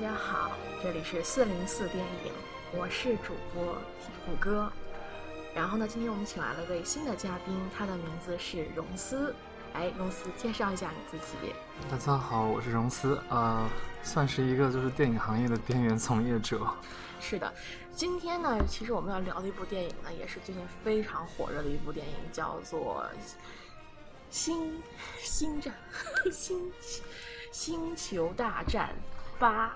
大家好，这里是四零四电影，我是主播虎哥。然后呢，今天我们请来了位新的嘉宾，他的名字是荣思。哎，荣思，介绍一下你自己。大家好，我是荣思，呃，算是一个就是电影行业的边缘从业者。是的，今天呢，其实我们要聊的一部电影呢，也是最近非常火热的一部电影，叫做《星 星战 星星球大战八》。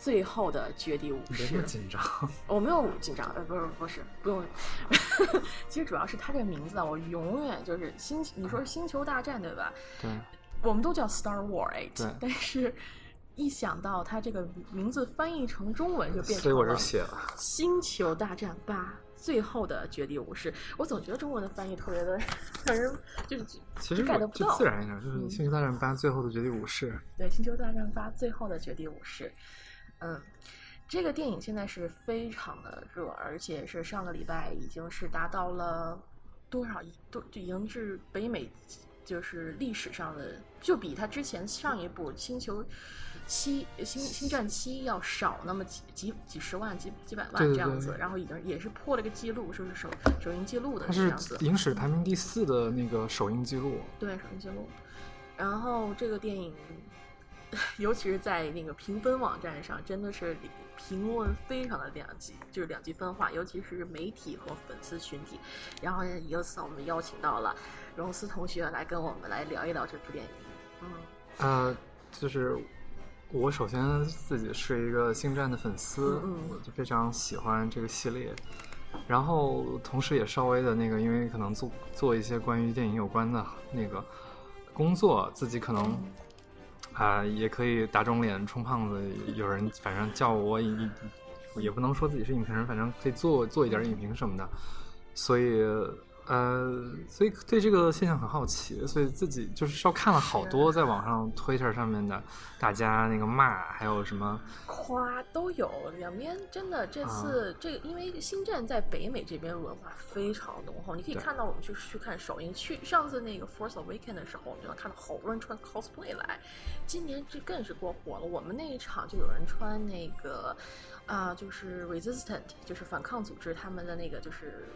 最后的绝地武士。别这么紧张。我没有紧张，呃，不是，不是，不用。其实主要是他这个名字啊，我永远就是星，你说是星球大战对吧？对。我们都叫 Star War Eight，。但是，一想到他这个名字翻译成中文就变成，所以我就写了《星球大战八：最后的绝地武士》。我总觉得中文的翻译特别的 让人就是其实不就自然一点，就是《星球大战八：最后的绝地武士》。对，《星球大战八：最后的绝地武士》。嗯，这个电影现在是非常的热，而且是上个礼拜已经是达到了多少亿，都已经是北美就是历史上的，就比他之前上一部《星球七》《星星战七》要少那么几几几十万、几几百万这样子，然后已经也是破了个记录，说是首首映记录的这样子。影史排名第四的那个首映记录，对首映记录。然后这个电影。尤其是在那个评分网站上，真的是评论非常的两极，就是两极分化，尤其是媒体和粉丝群体。然后由此，我们邀请到了荣思同学来跟我们来聊一聊这部电影。嗯，呃，就是我首先自己是一个星战的粉丝，我就非常喜欢这个系列。然后同时也稍微的那个，因为可能做做一些关于电影有关的那个工作，自己可能。啊，也可以打肿脸充胖子。有人反正叫我，也不能说自己是影评人，反正可以做做一点影评什么的。所以。呃，所以对这个现象很好奇，所以自己就是稍看了好多在网上 Twitter 上面的大家那个骂，还有什么夸都有，两边真的这次这个，因为星战在北美这边文化非常浓厚，你可以看到我们去去看首映，去上次那个 Force Awakens 的时候，我们就能看到好多人穿 cosplay 来，今年这更是过火了，我们那一场就有人穿那个啊，就是 Resistant，就是反抗组织他们的那个就是。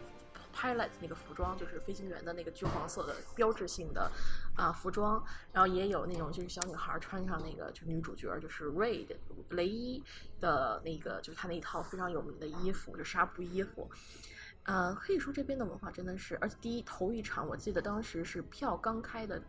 Pilot 那个服装就是飞行员的那个橘黄色的标志性的啊服装，然后也有那种就是小女孩穿上那个就是女主角就是 Ray 的雷伊的那个就是她那一套非常有名的衣服，就纱布衣服。嗯，可以说这边的文化真的是，而且第一头一场我记得当时是票刚开的。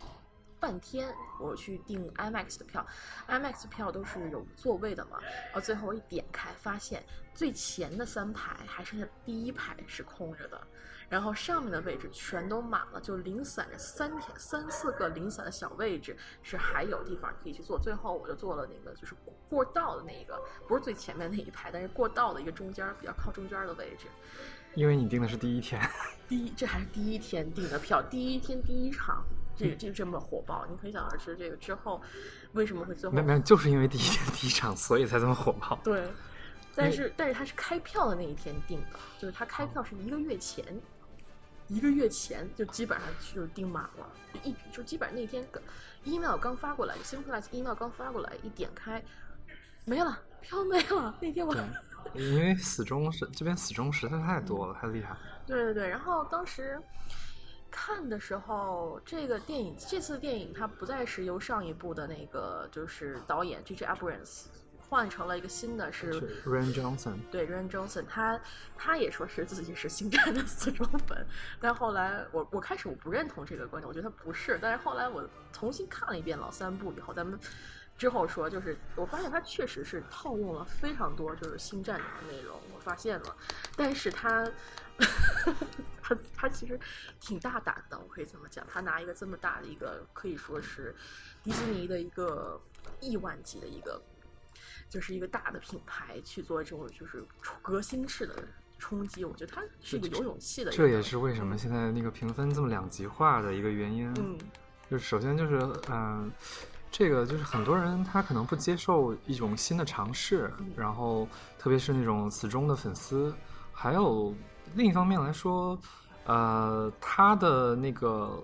半天，我去订 IMAX 的票，IMAX 票都是有座位的嘛。然后最后一点开，发现最前的三排还剩下第一排是空着的，然后上面的位置全都满了，就零散着三天三四个零散的小位置是还有地方可以去坐。最后我就坐了那个就是过道的那一个，不是最前面那一排，但是过道的一个中间比较靠中间的位置。因为你订的是第一天，第一这还是第一天订的票，第一天第一场。这个这个这么火爆，你可想而知，这个之后为什么会最后没没有，就是因为第一天第一场，所以才这么火爆。对，但是但是他是开票的那一天定的，就是他开票是一个月前，一个月前就基本上就订满了，一就基本上那天 email 刚发过来 s i m p l i z e email 刚发过来，一点开没了，票没了。那天我因为死忠是这边死忠实在太多了，太厉害。对对对，然后当时。看的时候，这个电影这次电影它不再是由上一部的那个就是导演 J Abrams 换成了一个新的，是 Ryan Johnson。对，Ryan Johnson，他他也说是自己是星战的死忠粉，但后来我我开始我不认同这个观点，我觉得他不是，但是后来我重新看了一遍老三部以后，咱们之后说，就是我发现他确实是套用了非常多就是星战的内容，我发现了，但是他。他他其实挺大胆的，我可以这么讲。他拿一个这么大的一个，可以说是迪士尼的一个亿万级的一个，就是一个大的品牌去做这种就是革新式的冲击。我觉得他是一个有勇气的。这也是为什么现在那个评分这么两极化的一个原因。嗯，就是首先就是嗯，这个就是很多人他可能不接受一种新的尝试，然后特别是那种死忠的粉丝，还有。另一方面来说，呃，他的那个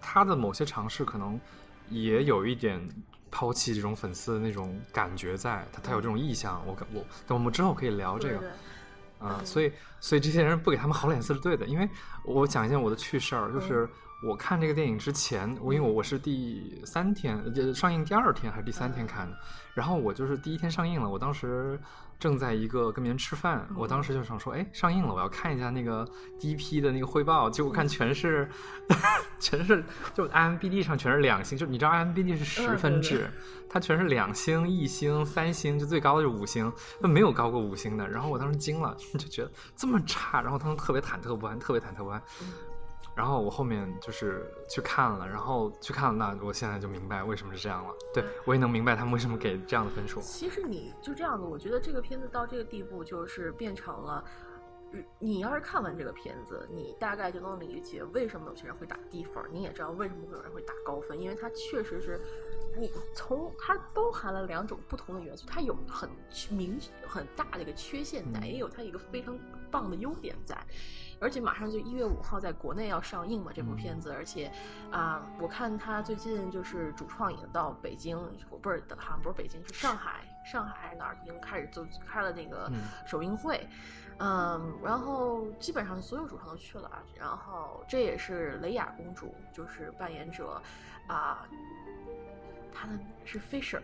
他的某些尝试可能也有一点抛弃这种粉丝的那种感觉在，他他有这种意向，我我等我们之后可以聊这个，啊，所以所以这些人不给他们好脸色是对的，因为我讲一件我的趣事儿，就是我看这个电影之前，我因为我我是第三天就上映第二天还是第三天看的，然后我就是第一天上映了，我当时。正在一个跟别人吃饭，我当时就想说，哎，上映了，我要看一下那个第一批的那个汇报。结果看全是，全是就 IMBD 上全是两星，就你知道 IMBD 是十分制，它全是两星、一星、三星，就最高的是五星，那没有高过五星的。然后我当时惊了，就觉得这么差，然后他们特别忐忑不安，特别忐忑不安。然后我后面就是去看了，然后去看了，那我现在就明白为什么是这样了。对我也能明白他们为什么给这样的分数。其实你就这样子，我觉得这个片子到这个地步，就是变成了，你要是看完这个片子，你大概就能理解为什么有些人会打低分，你也知道为什么会有人会打高分，因为它确实是。你从它包含了两种不同的元素，它有很明很大的一个缺陷在，也有它一个非常棒的优点在，而且马上就一月五号在国内要上映嘛，这部片子，而且啊，我看他最近就是主创已经到北京，不是好像不是北京，是上海，上海还是哪儿已经开始就开了那个首映会，嗯，然后基本上所有主创都去了啊，然后这也是雷雅公主就是扮演者啊。她的是 Fisher，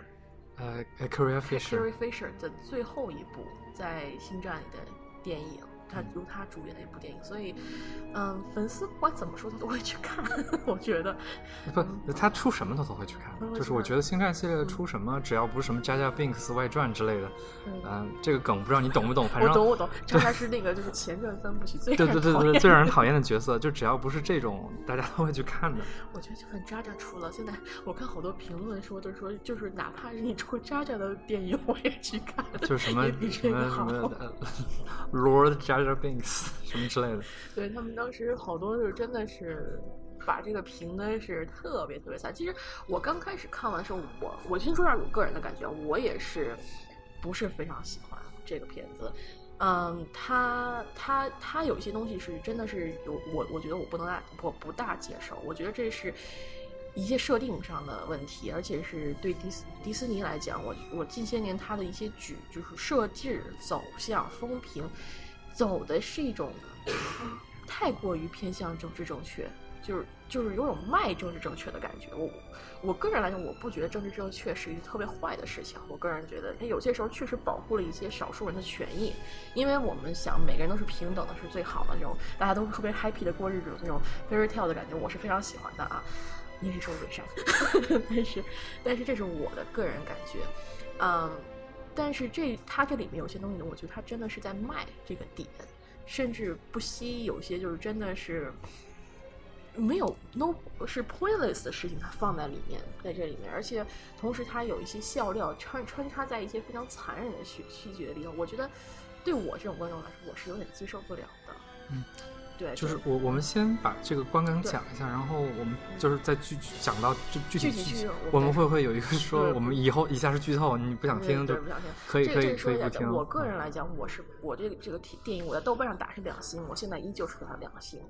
呃，Carrie Fisher，Carrie Fisher 的最后一部在《星战》里的电影。他由他主演的一部电影，所以，嗯，粉丝不管怎么说，他都会去看。我觉得，不，他出什么他都会去看。就是我觉得星战系列出什么，只要不是什么《加加 Binks 外传》之类的，嗯，这个梗不知道你懂不懂？反正我懂，我懂。这还是那个就是前传三部曲最对对对对最让人讨厌的角色，就只要不是这种，大家都会去看的。我觉得就算渣渣出了，现在我看好多评论说，就是说，就是哪怕是你出渣渣的电影，我也去看。就是什么什么什么 Lord 渣。Binks 什么之类的，对他们当时好多是真的是把这个评的是特别特别惨。其实我刚开始看完的时候，我我先说点我个人的感觉，我也是不是非常喜欢这个片子。嗯，他他他有一些东西是真的是有我我觉得我不能大我不大接受。我觉得这是一些设定上的问题，而且是对迪斯迪士尼来讲，我我近些年他的一些举就是设置走向风评。走的是一种太过于偏向政治正确，就是就是有种卖政治正确的感觉。我我个人来讲，我不觉得政治正确是一个特别坏的事情。我个人觉得，它有些时候确实保护了一些少数人的权益，因为我们想每个人都是平等的，是最好的这种，大家都特别 happy 的过日子，那种 fairy tale 的感觉，我是非常喜欢的啊。你是说伪善，但是但是这是我的个人感觉，嗯。但是这它这里面有些东西呢，我觉得它真的是在卖这个点，甚至不惜有些就是真的是没有 no 是 pointless 的事情，它放在里面，在这里面，而且同时它有一些笑料穿穿插在一些非常残忍的细细节里头，我觉得对我这种观众来说，我是有点接受不了的。嗯。对，就是我我们先把这个观感讲一下，然后我们就是再具讲到具具体剧情，我们会不会有一个说我们以后以下是剧透，你不想听就不想听，可以可以可以不听。我个人来讲，我是我这个这个电影我在豆瓣上打是两星，我现在依旧是给它两星。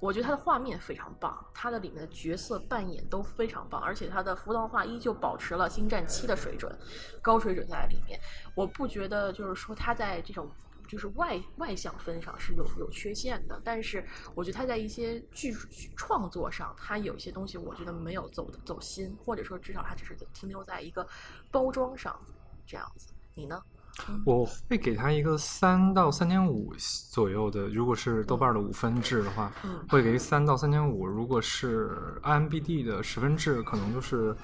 我觉得它的画面非常棒，它的里面的角色扮演都非常棒，而且它的服装画依旧保持了《星战七》的水准，高水准在里面。我不觉得就是说它在这种。就是外外向分上是有有缺陷的，但是我觉得他在一些剧创作上，他有些东西我觉得没有走走心，或者说至少他只是停留在一个包装上这样子。你呢？我会给他一个三到三点五左右的，如果是豆瓣的五分制的话，会给三到三点五；如果是 IMBD 的十分制，可能就是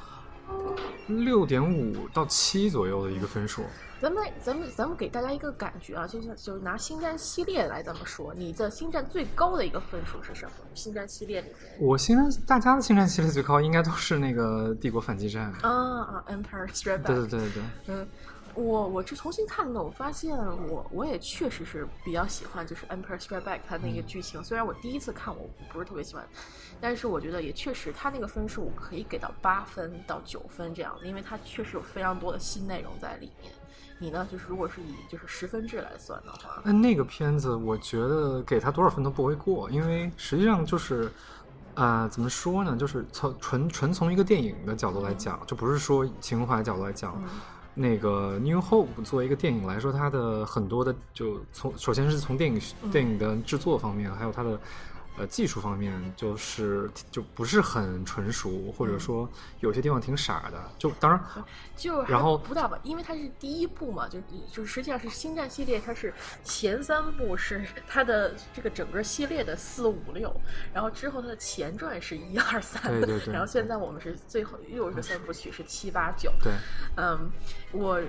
六点五到七左右的一个分数。咱们咱们咱们给大家一个感觉啊，就是就是拿星战系列来这么说，你的星战最高的一个分数是什么？星战系列里面，我星战大家的星战系列最高应该都是那个帝国反击战啊啊，Empire Strike Back。对对对对对。嗯，我我这重新看的，我发现我我也确实是比较喜欢，就是 Empire Strike Back 它那个剧情。虽然我第一次看我不是特别喜欢，但是我觉得也确实它那个分数可以给到八分到九分这样子，因为它确实有非常多的新内容在里面。你呢？就是如果是以就是十分制来算的话，那那个片子，我觉得给他多少分都不会过，因为实际上就是，呃，怎么说呢？就是从纯纯从一个电影的角度来讲，就不是说情怀角度来讲。那个《New Hope》作为一个电影来说，它的很多的就从首先是从电影电影的制作方面，还有它的。呃，技术方面就是就不是很纯熟，或者说有些地方挺傻的。就当然，就然后不大吧，因为它是第一部嘛，就就实际上是星战系列，它是前三部是它的这个整个系列的四五六，然后之后它的前传是一二三，对对对，然后现在我们是最后又是三部曲是七八九，对，嗯，我《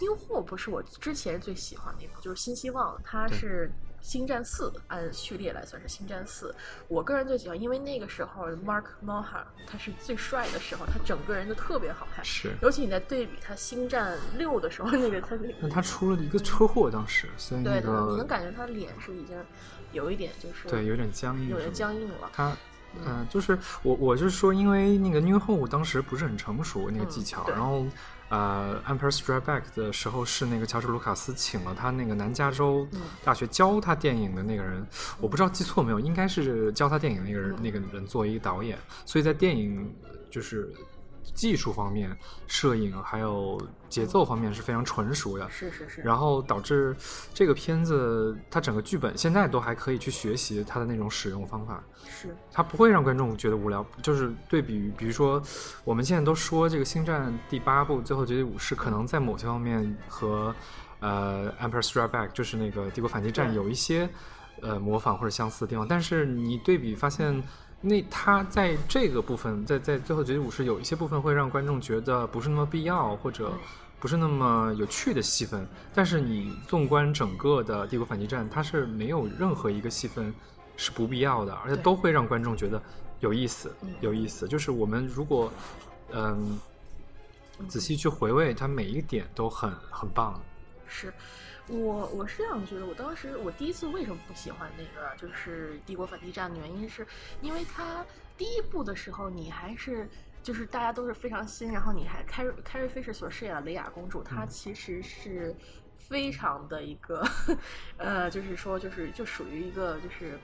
New Hope》是我之前最喜欢的一部，就是《新希望》，它是。星战四按序列来算是星战四，我个人最喜欢，因为那个时候 Mark m o h a 他是最帅的时候，他整个人就特别好看。是，尤其你在对比他星战六的时候，那个他那他出了一个车祸，当时所以那个你能感觉他脸是已经有一点就是对有点僵硬，有点僵硬了。他嗯，就是我我是说，因为那个 New Hope 当时不是很成熟那个技巧，然后。呃，《Empire Strikes Back》的时候是那个乔治·卢卡斯请了他那个南加州大学教他电影的那个人，我不知道记错没有，应该是教他电影那个人那个人作为一个导演，所以在电影就是。技术方面、摄影还有节奏方面是非常纯熟的，是是是。然后导致这个片子，它整个剧本现在都还可以去学习它的那种使用方法，是它不会让观众觉得无聊。就是对比，比如说我们现在都说这个《星战》第八部《最后绝地武士》可能在某些方面和呃《Empire Strikes Back》就是那个《帝国反击战》有一些呃模仿或者相似的地方，但是你对比发现。那他在这个部分，在在最后结局武士有一些部分会让观众觉得不是那么必要，或者不是那么有趣的戏份。但是你纵观整个的帝国反击战，它是没有任何一个戏份是不必要的，而且都会让观众觉得有意思，有意思。就是我们如果嗯仔细去回味，它每一点都很很棒。是。我我是这样觉得，我当时我第一次为什么不喜欢那个就是《帝国反击战》的原因是，因为它第一部的时候你还是就是大家都是非常新，然后你还凯瑞凯瑞菲什所饰演的雷亚公主，她其实是非常的一个 呃，就是说就是就属于一个就是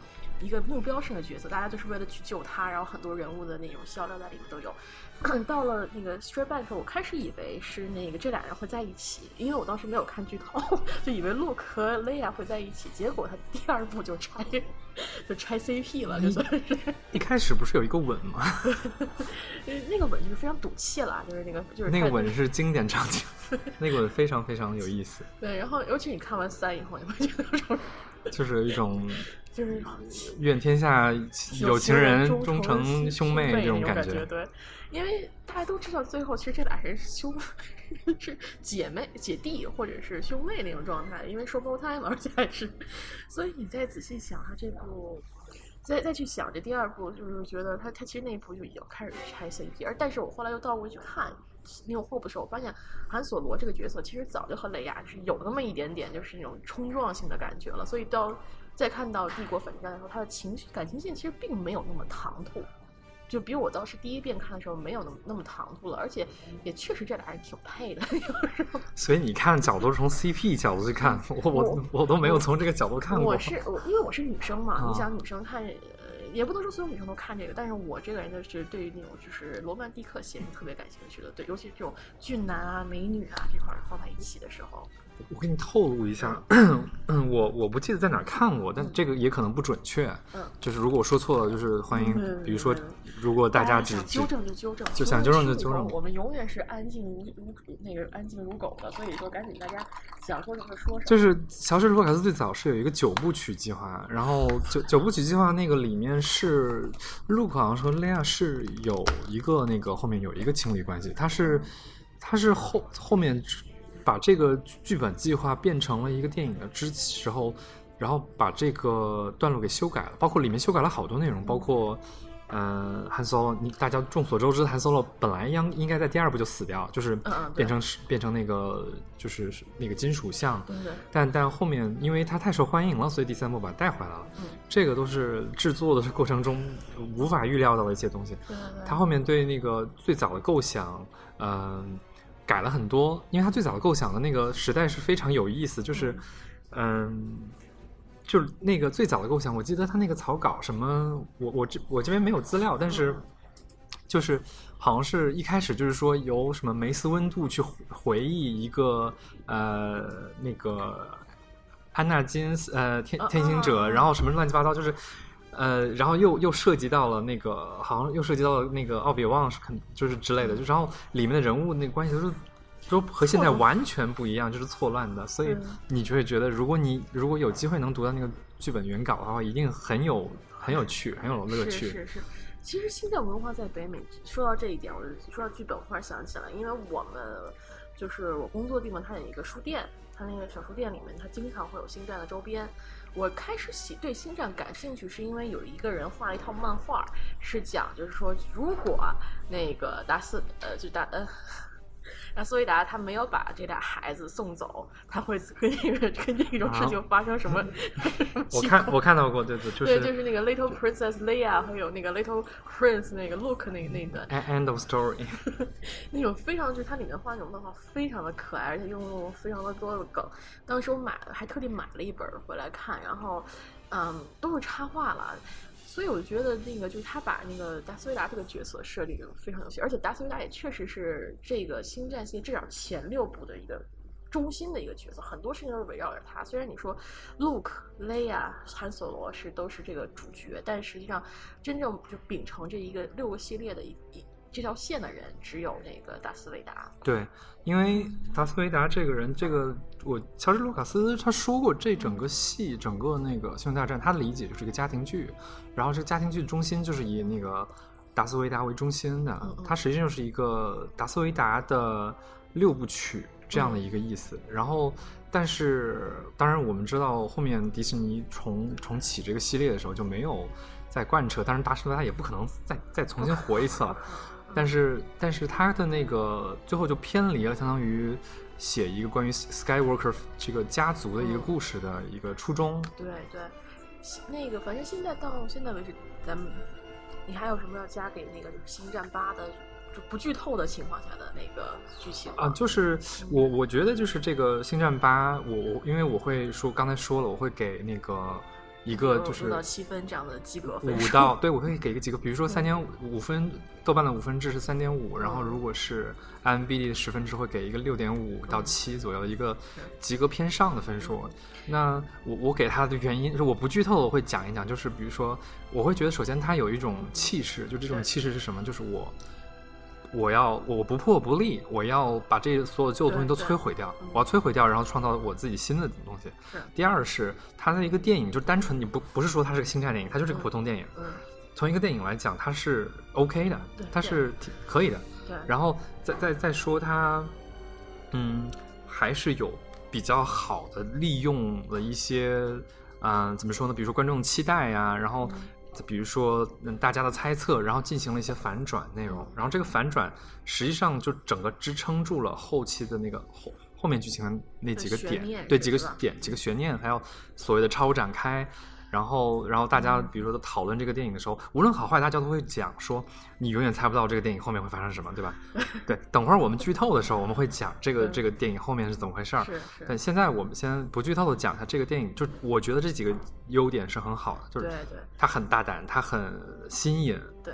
一个目标性的角色，大家就是为了去救他，然后很多人物的那种笑料在里面都有。到了那个 Straight Back 时候，我开始以为是那个这俩人会在一起，因为我当时没有看剧透，就以为 Luke 和 Leia 会在一起。结果他第二部就拆，就拆 CP 了，就算是。一开始不是有一个吻吗？那个吻就是非常赌气了，就是那个就是那个吻是经典场景，那个吻非常非常有意思。对，然后尤其你看完三以后，你会觉得说，就是一种。就是愿天下有情人终成兄妹这种感觉，对，因为大家都知道，最后其实这俩人是兄 是姐妹、姐弟或者是兄妹那种状态，因为双胞胎嘛，而且还是，所以你再仔细想，他这部，再再去想这第二部，就是觉得他他其实那一部就已经开始拆 CP，而但是我后来又倒过去看《有霍布》的时候，我发现韩索罗这个角色其实早就和雷亚是有那么一点点就是那种冲撞性的感觉了，所以到。再看到帝国反击战的时候，他的情绪感情线其实并没有那么唐突，就比我当时第一遍看的时候没有那么那么唐突了，而且也确实这俩人挺配的。所以你看角度从 CP 角度去看，我我我都没有从这个角度看过。我是我，因为我是女生嘛，你想女生看，呃，也不能说所有女生都看这个，但是我这个人就是对于那种就是罗曼蒂克型是特别感兴趣的，对，尤其这种俊男啊、美女啊这块放在一起的时候。我给你透露一下，我我不记得在哪看过，但这个也可能不准确。嗯，就是如果我说错了，就是欢迎，比如说，如果大家只纠正就纠正，就想纠正就纠正。我们永远是安静如如那个安静如狗的，所以说赶紧大家想说什么说什么。就是乔治·卢卡斯最早是有一个九部曲计划，然后九九部曲计划那个里面是路克好像说雷亚是有一个那个后面有一个情侣关系，他是他是后后面。把这个剧本计划变成了一个电影的之时候，然后把这个段落给修改了，包括里面修改了好多内容，包括，呃，汉 Solo，你大家众所周知的汉 Solo 本来应应该在第二部就死掉，就是变成变成那个就是那个金属像，但但后面因为他太受欢迎了，所以第三部把他带回来了。这个都是制作的过程中无法预料到的一些东西。他后面对那个最早的构想，嗯。改了很多，因为他最早的构想的那个时代是非常有意思，就是，嗯，就是那个最早的构想，我记得他那个草稿什么，我我这我这边没有资料，但是就是好像是一开始就是说由什么梅斯温度去回忆一个呃那个安纳金斯呃天天行者，然后什么乱七八糟，就是呃然后又又涉及到了那个好像又涉及到了那个奥比旺是肯就是之类的，就然后里面的人物那个关系都是。都和现在完全不一样，就是错乱的，所以你就会觉得，如果你如果有机会能读到那个剧本原稿的话，一定很有很有趣，很有乐趣。是是是，其实星战文化在北美，说到这一点，我就说到剧本，我突然想起来，因为我们就是我工作地方，它有一个书店，它那个小书店里面，它经常会有星战的周边。我开始喜对星战感兴趣，是因为有一个人画了一套漫画，是讲就是说，如果那个达斯呃，就达呃。那苏维达他没有把这俩孩子送走，他会跟那个跟这种事情发生什么？我看我看到过，对对，就是对，就是那个 Little Princess Leia，还有那个 Little Prince 那个 Luke 那那段。End of story。那种非常就是它里面画那种漫画非常的可爱，而且用非常的多的梗。当时我买了，还特地买了一本回来看，然后嗯，都是插画了。所以我觉得那个就是他把那个达斯维达这个角色设立的非常有趣，而且达斯维达也确实是这个星战系至少前六部的一个中心的一个角色，很多事情都是围绕着他。虽然你说 Luke、Leia、汉索罗是都是这个主角，但实际上真正就秉承这一个六个系列的一一。这条线的人只有那个达斯维达。对，因为达斯维达这个人，这个我乔治卢卡斯他说过，这整个戏，整个那个星球大战，他的理解就是一个家庭剧，然后这个家庭剧的中心就是以那个达斯维达为中心的，它实际上是一个达斯维达的六部曲这样的一个意思。然后，但是当然我们知道，后面迪士尼重重启这个系列的时候就没有再贯彻，当然达斯维达也不可能再再重新活一次了。但是，但是他的那个最后就偏离了，相当于写一个关于 Skywalker 这个家族的一个故事的一个初衷。对对，那个反正现在到现在为止，咱们你还有什么要加给那个《星战八》的就不剧透的情况下的那个剧情啊？就是我我觉得就是这个《星战八》，我我因为我会说刚才说了，我会给那个。一个就是五到七分这样的及格分，五到对我可以给个及格，比如说三点五分，豆瓣的五分制是三点五，然后如果是 IMDb 的十分制会给一个六点五到七左右的一个及格偏上的分数。那我我给他的原因是我不剧透，我会讲一讲，就是比如说我会觉得首先他有一种气势，就这种气势是什么？就是我。我要我不破不立，我要把这所有旧的东西都摧毁掉，我要摧毁掉，然后创造我自己新的东西。第二是它的一个电影，就单纯你不不是说它是个星战电影，它就是个普通电影。嗯。从一个电影来讲，它是 OK 的，它是可以的。对。然后再再再说它，嗯，还是有比较好的利用了一些，嗯，怎么说呢？比如说观众期待呀，然后。比如说，嗯，大家的猜测，然后进行了一些反转内容，然后这个反转实际上就整个支撑住了后期的那个后后面剧情的那几个点，对几个点几个悬念，还有所谓的超展开。然后，然后大家比如说讨论这个电影的时候，无论好坏，大家都会讲说，你永远猜不到这个电影后面会发生什么，对吧？对，等会儿我们剧透的时候，我们会讲这个这个电影后面是怎么回事儿。是是。但现在我们先不剧透的讲一下这个电影，就我觉得这几个优点是很好的，就是对对，它很大胆，它很新颖。对，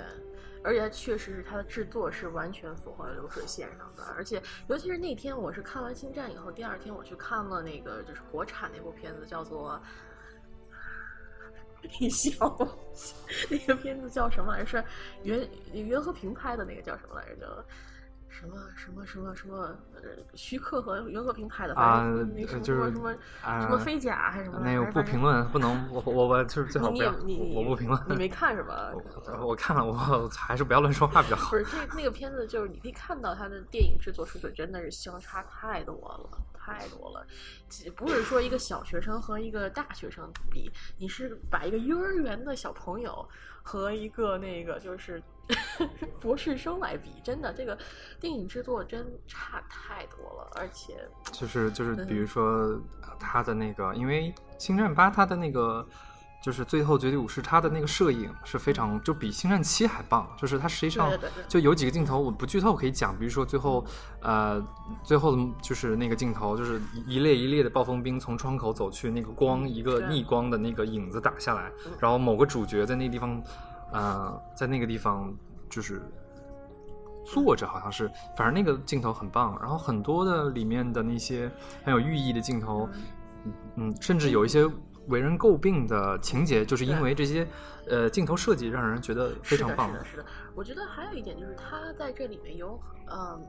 而且它确实是它的制作是完全符合流水线上的，而且尤其是那天我是看完《星战》以后，第二天我去看了那个就是国产那部片子，叫做。你笑，那个片子叫什么来着？袁袁和平拍的那个叫什么来着？什么什么什么什么？呃，徐克和袁和平拍的啊，就是什么什么飞甲还是什么？那个不评论，不能，我我我就是最好不要，我不评论。你没 看是吧？我看了，我还是不要乱说话比较好。不是，那那个片子就是你可以看到他的电影制作水准真的是相差太多了。太多了，不是说一个小学生和一个大学生比，你是把一个幼儿园的小朋友和一个那个就是 博士生来比，真的这个电影制作真差太多了，而且就是就是比如说他的那个，因为《星战八》它的那个就是《最后绝地武士》，它的那个摄影是非常就比《星战七》还棒。就是它实际上就有几个镜头，我不剧透可以讲，比如说最后，呃，最后就是那个镜头，就是一列一列的暴风兵从窗口走去，那个光一个逆光的那个影子打下来，然后某个主角在那个地方，呃，在那个地方就是坐着，好像是，反正那个镜头很棒。然后很多的里面的那些很有寓意的镜头，嗯，甚至有一些。为人诟病的情节，就是因为这些，呃，镜头设计让人觉得非常棒。是的，是的。我觉得还有一点就是，它在这里面有，嗯，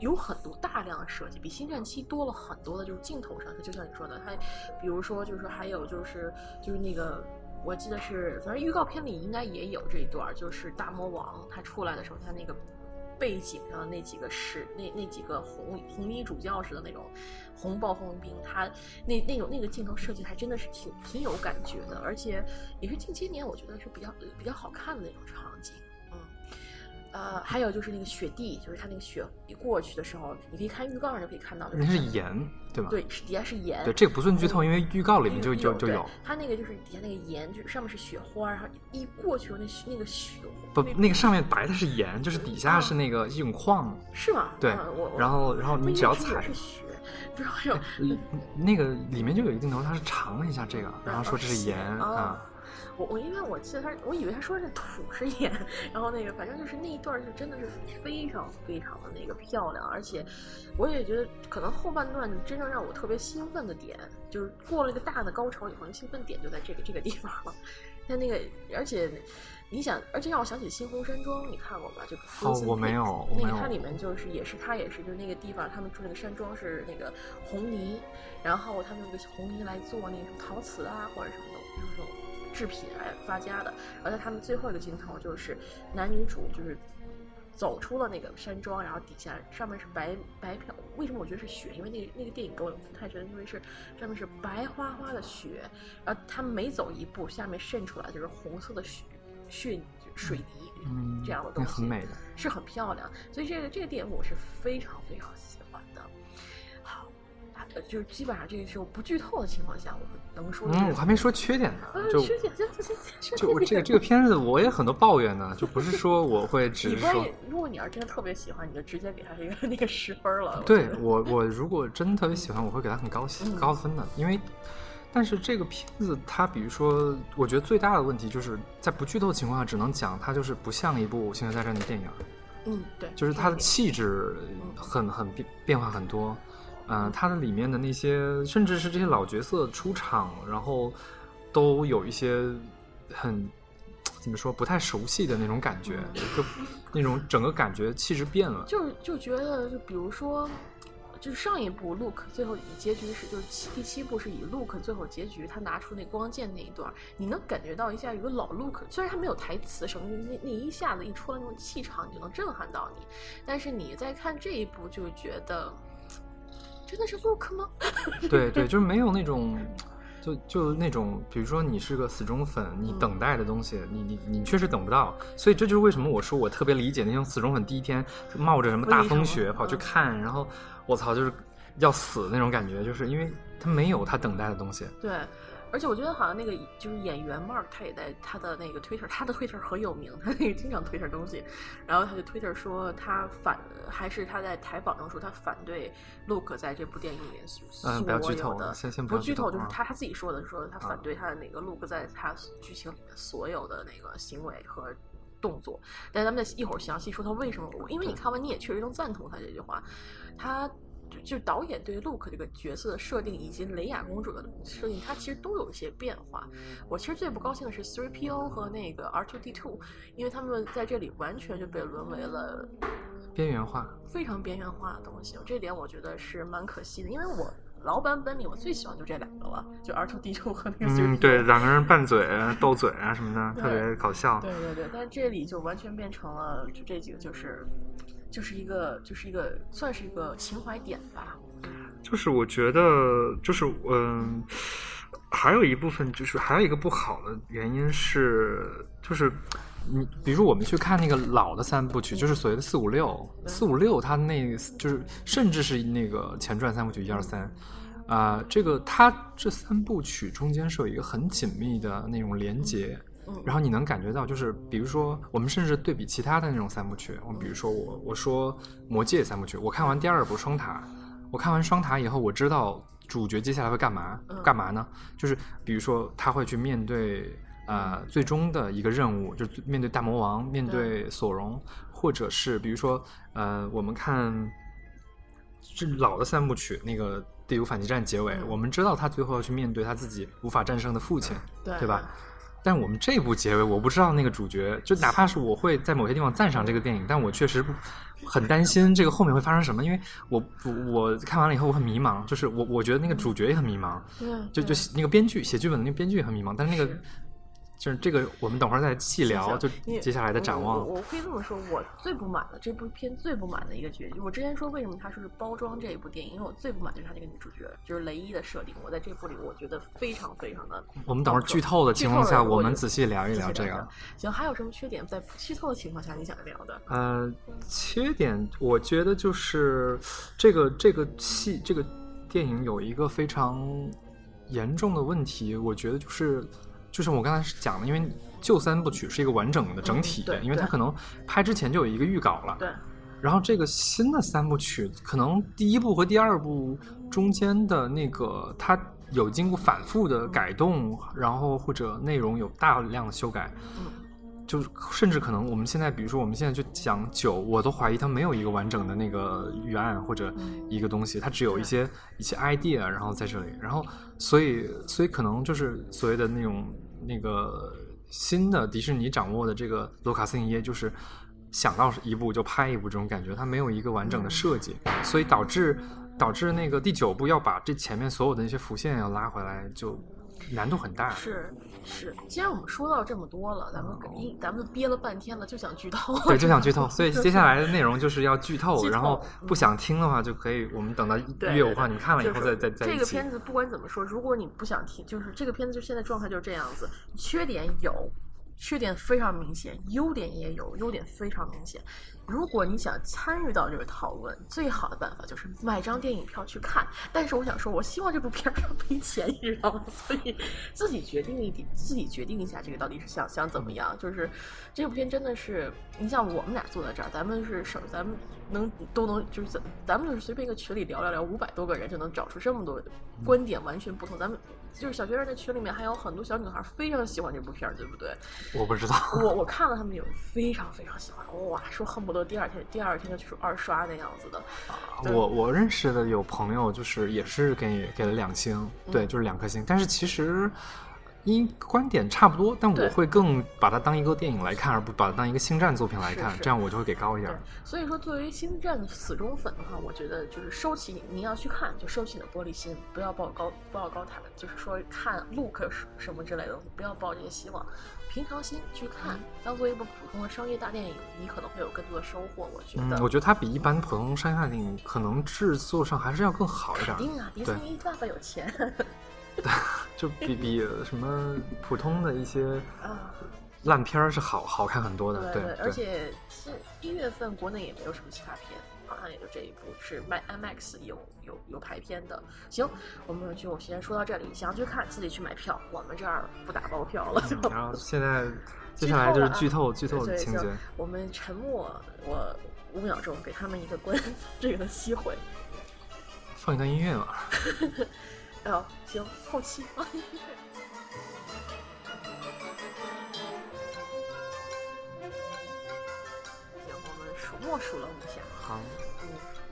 有很多大量的设计，比《星战七》多了很多的，就是镜头上。就像你说的，它，比如说，就是还有就是，就是那个，我记得是，反正预告片里应该也有这一段，就是大魔王他出来的时候，他那个。背景上的那几个是那那几个红红衣主教似的那种红暴风兵，他那那种那个镜头设计还真的是挺挺有感觉的，而且也是近些年我觉得是比较比较好看的那种场。呃，还有就是那个雪地，就是它那个雪一过去的时候，你可以看预告上就可以看到。那是盐，对吧？对，底下是盐。对，这个不算剧透，因为预告里面就就就有。它那个就是底下那个盐，就是上面是雪花，然后一过去那那个雪。不，那个上面白的是盐，就是底下是那个一种矿。是吗？对，然后然后你只要踩。是雪，不知道有。那个里面就有一个镜头，他是尝了一下这个，然后说这是盐啊。我我因为我记得他，我以为他说是土是盐，然后那个反正就是那一段是真的是非常非常的那个漂亮，而且我也觉得可能后半段真正让我特别兴奋的点，就是过了一个大的高潮以后，兴奋点就在这个这个地方了。那那个而且你想，而且让我想起《猩红山庄》，你看过吗？就哦，我没有，那个它里面就是也是它也是就是那个地方，他们住那个山庄是那个红泥，然后他们用个红泥来做那个陶瓷啊或者什么的，就是。制品来发家的，而在他们最后一个镜头，就是男女主就是走出了那个山庄，然后底下上面是白白飘。为什么我觉得是雪？因为那个那个电影给我太深，因为是上面是白花花的雪，然后他们每走一步，下面渗出来就是红色的雪雪水泥，嗯，这样的东西，很美的，是很漂亮。所以这个这个电影我是非常非常喜欢就是基本上这个是我不剧透的情况下，我。能说？嗯，我还没说缺点呢。就缺点，就我这个这个片子，我也很多抱怨呢。就不是说我会 只是说，如果你要是真的特别喜欢，你就直接给他这个 那个十分了。对我，我如果真的特别喜欢，我会给他很高兴高分的。因为，但是这个片子它，比如说，我觉得最大的问题就是在不剧透的情况下，只能讲它就是不像一部《星球大战》的电影。嗯，对，就是它的气质很很变变化很多。嗯，它的里面的那些，甚至是这些老角色出场，然后都有一些很怎么说不太熟悉的那种感觉，就那种整个感觉气质变了。就就觉得，就比如说，就是上一部 Luke 最后以结局是，就是七第七部是以 Luke 最后结局他拿出那光剑那一段，你能感觉到一下有个老 Luke，虽然他没有台词什么，那那一下子一出来那种气场，你就能震撼到你。但是你在看这一部就觉得。真的是 Luke 吗？对对，就是没有那种，就就那种，比如说你是个死忠粉，你等待的东西，你你你确实等不到，所以这就是为什么我说我特别理解那种死忠粉第一天冒着什么大风雪跑去看，然后我操就是要死那种感觉，就是因为他没有他等待的东西。对。而且我觉得好像那个就是演员 Mark，他也在他的那个 Twitter，他的 Twitter 很有名，他那个经常 Twitter 东西，然后他就 Twitter 说他反，还是他在采访中说他反对 Luke 在这部电影里面所有的，先先不剧透，就是他他自己说的，说他反对他的那个 Luke 在他剧情里面所有的那个行为和动作，但咱们再一会儿详细说他为什么，因为你看完你也确实能赞同他这句话，他。就导演对 Luke 这个角色的设定以及雷雅公主的设定，它其实都有一些变化。我其实最不高兴的是 Three PO 和那个 R2D2，因为他们在这里完全就被沦为了边缘化，非常边缘化的东西。这点我觉得是蛮可惜的，因为我老版本里我最喜欢就这两个了，就 R2D2 和那个。嗯，对，两个人拌嘴、斗嘴啊什么的，特别搞笑。对对对，但是这里就完全变成了，就这几个就是。就是一个，就是一个，算是一个情怀点吧。就是我觉得，就是嗯，还有一部分，就是还有一个不好的原因是，就是你，比如我们去看那个老的三部曲，就是所谓的四五六，四五六，它那就是甚至是那个前传三部曲一二三，啊，这个它这三部曲中间是有一个很紧密的那种连接，嗯，然后你能感觉到，就是比如说我们甚至对比其他的那种三部曲，我比如说我我说魔戒三部曲，我看完第二部双塔，我看完双塔以后，我知道主角接下来会干嘛，干嘛呢？就是比如说他会去面对呃最终的一个任务，就面对大魔王，面对索隆，或者是比如说呃我们看这老的三部曲那个。第五反击战结尾，我们知道他最后要去面对他自己无法战胜的父亲，对吧？但我们这部结尾，我不知道那个主角，就哪怕是我会在某些地方赞赏这个电影，但我确实很担心这个后面会发生什么，因为我我看完了以后我很迷茫，就是我我觉得那个主角也很迷茫，就就那个编剧写剧本的那个编剧也很迷茫，但是那个。就是这个，我们等会儿再细聊。就接下来的展望，我可以这么说，我最不满的这部片最不满的一个结局。我之前说为什么它是包装这一部电影，因为我最不满就是它那个女主角，就是雷伊的设定。我在这部里，我觉得非常非常的。我们等会儿剧透的情况下，我们仔细聊一聊这个。行，还有什么缺点？在剧透的情况下，你想聊的？呃，缺点，我觉得就是这个这个戏这个电影有一个非常严重的问题，我觉得就是。就是我刚才讲的，因为旧三部曲是一个完整的整体，因为它可能拍之前就有一个预稿了。对。然后这个新的三部曲，可能第一部和第二部中间的那个，它有经过反复的改动，然后或者内容有大量的修改。嗯。就甚至可能我们现在，比如说我们现在就讲九，我都怀疑它没有一个完整的那个预案或者一个东西，它只有一些一些 idea，然后在这里，然后所以所以可能就是所谓的那种。那个新的迪士尼掌握的这个卢卡斯影业，就是想到一部就拍一部这种感觉，它没有一个完整的设计，所以导致导致那个第九部要把这前面所有的那些浮现要拉回来，就难度很大。是。是，既然我们说到这么多了，咱们一咱们憋了半天了，就想剧透。对，就想剧透，所以接下来的内容就是要剧透。然后不想听的话，就可以我们等到一月五号你看了以后再再再。这个片子不管怎么说，如果你不想听，就是这个片子就现在状态就是这样子，缺点有。缺点非常明显，优点也有，优点非常明显。如果你想参与到这个讨论，最好的办法就是买张电影票去看。但是我想说，我希望这部片儿上赔钱，你知道吗？所以自己决定一点，自己决定一下，这个到底是想想怎么样。就是这部片真的是，你像我们俩坐在这儿，咱们是省，咱们能都能就是咱咱们就是随便一个群里聊聊聊，五百多个人就能找出这么多观点完全不同。咱们。就是小学生的群里面还有很多小女孩非常喜欢这部片儿，对不对？我不知道。我我看了他们有非常非常喜欢，哇，说恨不得第二天第二天就去二刷那样子的。我我认识的有朋友就是也是给给了两星，对，就是两颗星。但是其实。因观点差不多，但我会更把它当一个电影来看，而不把它当一个星战作品来看，这样我就会给高一点。所以说，作为星战的死忠粉的话，我觉得就是收起你要去看，就收起你的玻璃心，不要抱高不要高谈，就是说看 look 什么之类的，不要抱这些希望，平常心去看，当做一部普通的商业大电影，你可能会有更多的收获。我觉得，我觉得它比一般普通商业大电影可能制作上还是要更好一点。肯定啊，迪士尼爸爸有钱。就比比什么普通的一些烂片儿是好好看很多的，对，而且是一月份国内也没有什么其他片，好像也就这一部是卖 IMAX 有有有排片的。行，我们就先说到这里，想去看自己去买票，我们这儿不打包票了。然后 现在接下来就是剧透剧透的情节，我们沉默我五秒钟，给他们一个关 这个的机会，放一段音乐嘛。哦，行，后期。行，我们数默数了五下。好，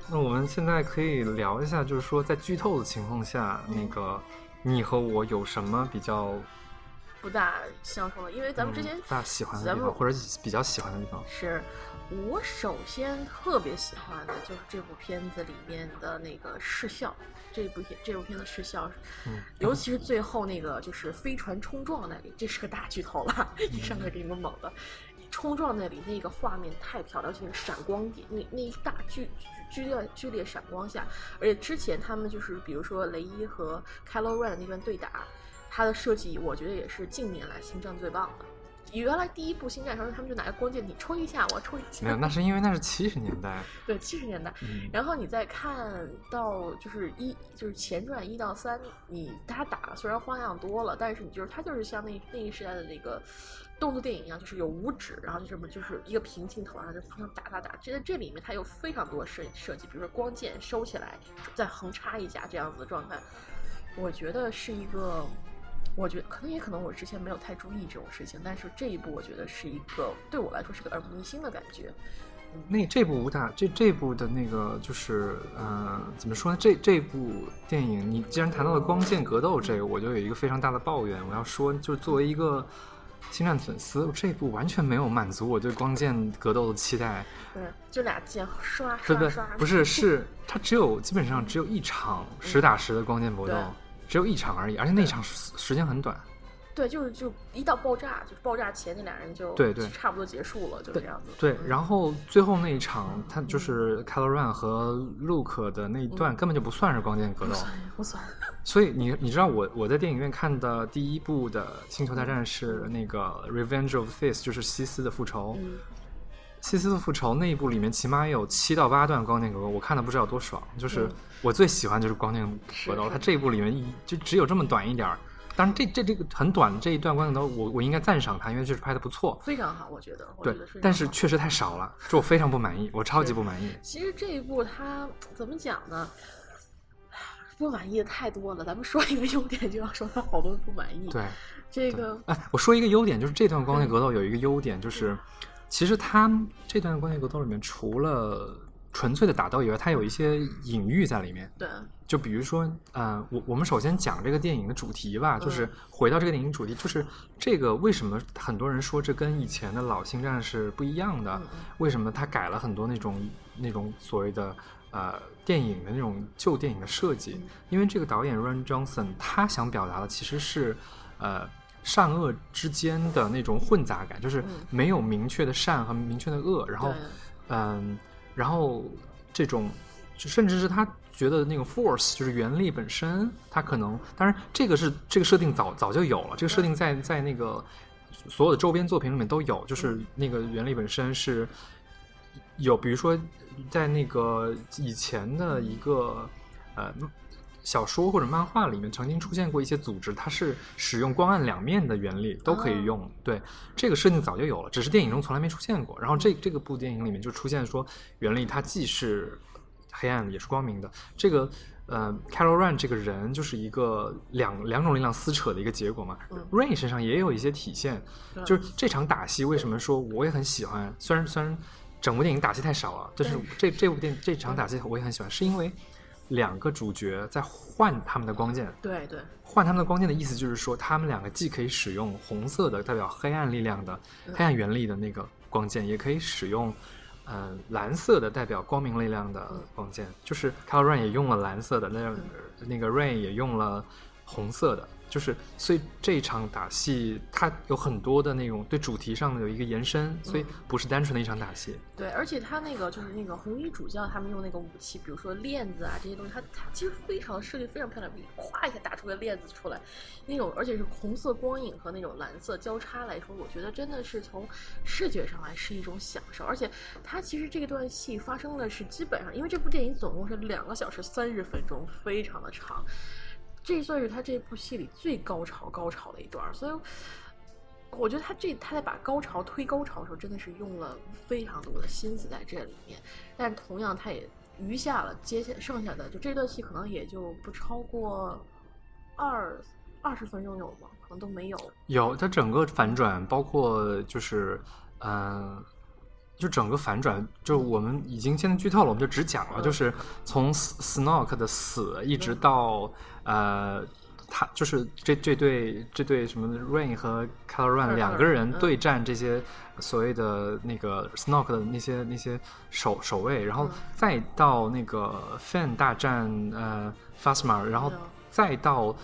那我们现在可以聊一下，就是说在剧透的情况下，那个你和我有什么比较不大相同的？因为咱们之前大喜欢的地方，或者比较喜欢的地方是。我首先特别喜欢的就是这部片子里面的那个视效，这部片这部片的视效，嗯，尤其是最后那个就是飞船冲撞那里，这是个大巨头了，一上来给你们猛的，冲撞那里那个画面太漂亮，而且闪光点，那那一大剧剧烈剧烈闪光下，而且之前他们就是比如说雷伊和 Kylo Ren 那段对打，它的设计我觉得也是近年来星战最棒的。原来第一部星战时候，他们就拿个光剑，你冲一下，我冲一下。没有，那是因为那是七十年代。对，七十年代。然后你再看到就是一就是前传一到三，你他打虽然花样多了，但是你就是他就是像那那一时代的那个动作电影一样，就是有五指，然后就什么就是一个平镜头，然后就互相打打打。这在这里面它有非常多的设设计，比如说光剑收起来再横插一下这样子的状态，我觉得是一个。我觉得可能也可能我之前没有太注意这种事情，但是这一部我觉得是一个对我来说是个耳目一新的感觉。那这部武打这这部的那个就是呃怎么说呢？这这部电影你既然谈到了光剑格斗这个，我就有一个非常大的抱怨，我要说就是作为一个星战粉丝，这部完全没有满足我对光剑格斗的期待。对，就俩剑刷刷刷。不是，是 它只有基本上只有一场实打实的光剑搏斗。只有一场而已，而且那场时间很短。对，就是就一到爆炸，就是爆炸前那俩人就对对，差不多结束了，就这样子。对，然后最后那一场，他就是 c a l o r a n 和 Luke 的那一段根本就不算是光剑格斗，不算。所以你你知道我我在电影院看的第一部的星球大战是那个 Revenge of Fist，就是西斯的复仇。西斯的复仇那一部里面起码有七到八段光剑格斗，我看的不知道多爽。就是我最喜欢就是光剑格斗，他这一部里面一就只有这么短一点儿。当然这这这个很短这一段光剑格斗，我我应该赞赏他，因为确实拍的不错，非常好，我觉得。对，但是确实太少了，这我非常不满意，我超级不满意。其实这一部它怎么讲呢？不满意的太多了，咱们说一个优点就要说他好多不满意。对，这个哎，我说一个优点，就是这段光剑格斗有一个优点就是。其实他这段光剑格斗里面，除了纯粹的打斗以外，它有一些隐喻在里面。对，就比如说，呃，我我们首先讲这个电影的主题吧，就是回到这个电影主题，就是这个为什么很多人说这跟以前的老星战是不一样的？为什么他改了很多那种那种所谓的呃电影的那种旧电影的设计？因为这个导演 Ryan Johnson 他想表达的其实是呃。善恶之间的那种混杂感，就是没有明确的善和明确的恶，然后，嗯，然后这种，就甚至是他觉得那个 force 就是原力本身，他可能，当然这个是这个设定早早就有了，这个设定在在那个所有的周边作品里面都有，就是那个原力本身是有，比如说在那个以前的一个呃。小说或者漫画里面曾经出现过一些组织，它是使用光暗两面的原理都可以用。对，这个设定早就有了，只是电影中从来没出现过。然后这这个部电影里面就出现说，原理它既是黑暗也是光明的。这个呃 c a r o l Rain 这个人就是一个两两种力量撕扯的一个结果嘛。Rain 身上也有一些体现，就是这场打戏为什么说我也很喜欢？虽然虽然整部电影打戏太少了，但是这这部电这场打戏我也很喜欢，是因为。两个主角在换他们的光剑，对对，换他们的光剑的意思就是说，他们两个既可以使用红色的代表黑暗力量的黑暗原力的那个光剑，也可以使用，呃，蓝色的代表光明力量的光剑。就是 c a l r a n 也用了蓝色的，那那个 Rain 也用了红色的。就是，所以这一场打戏它有很多的那种对主题上的有一个延伸，所以不是单纯的一场打戏。对，而且他那个就是那个红衣主教他们用那个武器，比如说链子啊这些东西，它它其实非常设计非常漂亮，咵一下打出个链子出来，那种而且是红色光影和那种蓝色交叉来说，我觉得真的是从视觉上来是一种享受。而且它其实这段戏发生的是基本上，因为这部电影总共是两个小时三十分钟，非常的长。这算是他这部戏里最高潮高潮的一段，所以我觉得他这他在把高潮推高潮的时候，真的是用了非常多的心思在这里面。但同样，他也余下了接下剩下的，就这段戏可能也就不超过二二十分钟有吗？可能都没有。有，他整个反转，包括就是嗯。就整个反转，就我们已经现在剧透了，我们就只讲了，就是从 Snoke 的死一直到呃，他就是这这对这对什么 Rain 和 c a l o r a n 两个人对战这些所谓的那个 Snoke 的那些那些守守卫，然后再到那个 Fan 大战呃 Phasma，然后再到。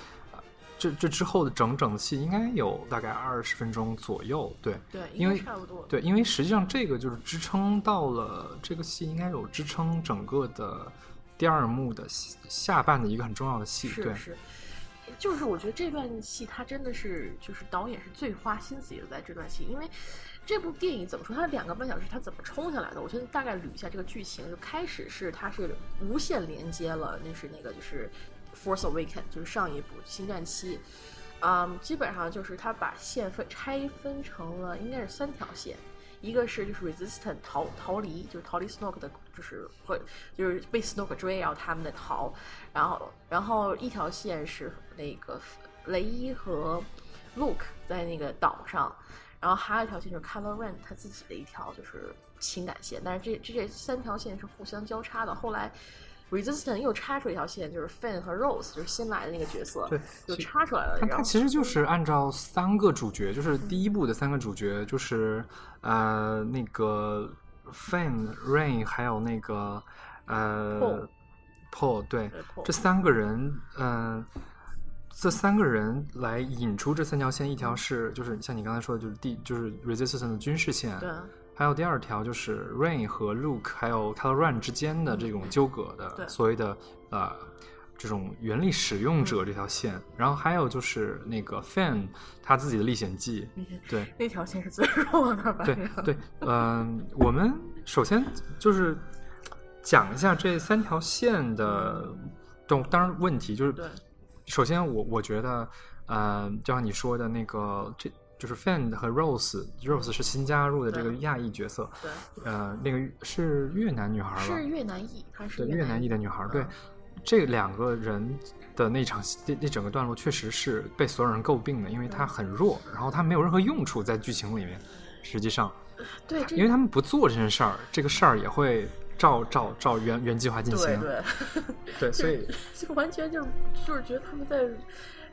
这这之后的整整的戏应该有大概二十分钟左右，对对，因为差不多对，因为实际上这个就是支撑到了这个戏应该有支撑整个的第二幕的下半的一个很重要的戏，对是。就是我觉得这段戏他真的是就是导演是最花心思也在这段戏，因为这部电影怎么说，它两个半小时它怎么冲下来的？我先大概捋一下这个剧情，就开始是它是无限连接了，那是那个就是《Force Awakens》，就是上一部《星战七》。嗯，基本上就是他把线分拆分成了应该是三条线，一个是就是 resistant 逃逃离，就是逃离 Snoke 的，就是会就是被 Snoke 追，然后他们的逃，然后然后一条线是那个雷伊和 Luke 在那个岛上，然后还有一条线就是 Color Run 他自己的一条就是情感线，但是这这这三条线是互相交叉的，后来。Resistance 又插出一条线，就是 Finn 和 Rose，就是新来的那个角色，对，就插出来了。它它其实就是按照三个主角，就是第一部的三个主角，就是呃那个 Finn、Rain 还有那个呃 Paul，对，这三个人，嗯，这三个人来引出这三条线，一条是就是像你刚才说的，就是第就是 Resistance 的军事线，对。还有第二条就是 Rain 和 Luke 还有 Ren 之间的这种纠葛的所谓的呃这种原力使用者这条线，然后还有就是那个 Fan 他自己的历险记，对。那条线是最弱的吧，对对，嗯，我们首先就是讲一下这三条线的，当当然问题就是，首先我我觉得，呃，就像你说的那个这。就是 Fan 和 Rose，Rose 是新加入的这个亚裔角色，对，呃，那个是越南女孩吧？是越南裔，还是越南裔的女孩。对，这两个人的那场那那整个段落确实是被所有人诟病的，因为她很弱，然后她没有任何用处在剧情里面。实际上，对，因为他们不做这件事儿，这个事儿也会照照照原原计划进行。对对对，所以 就完全就就是觉得他们在。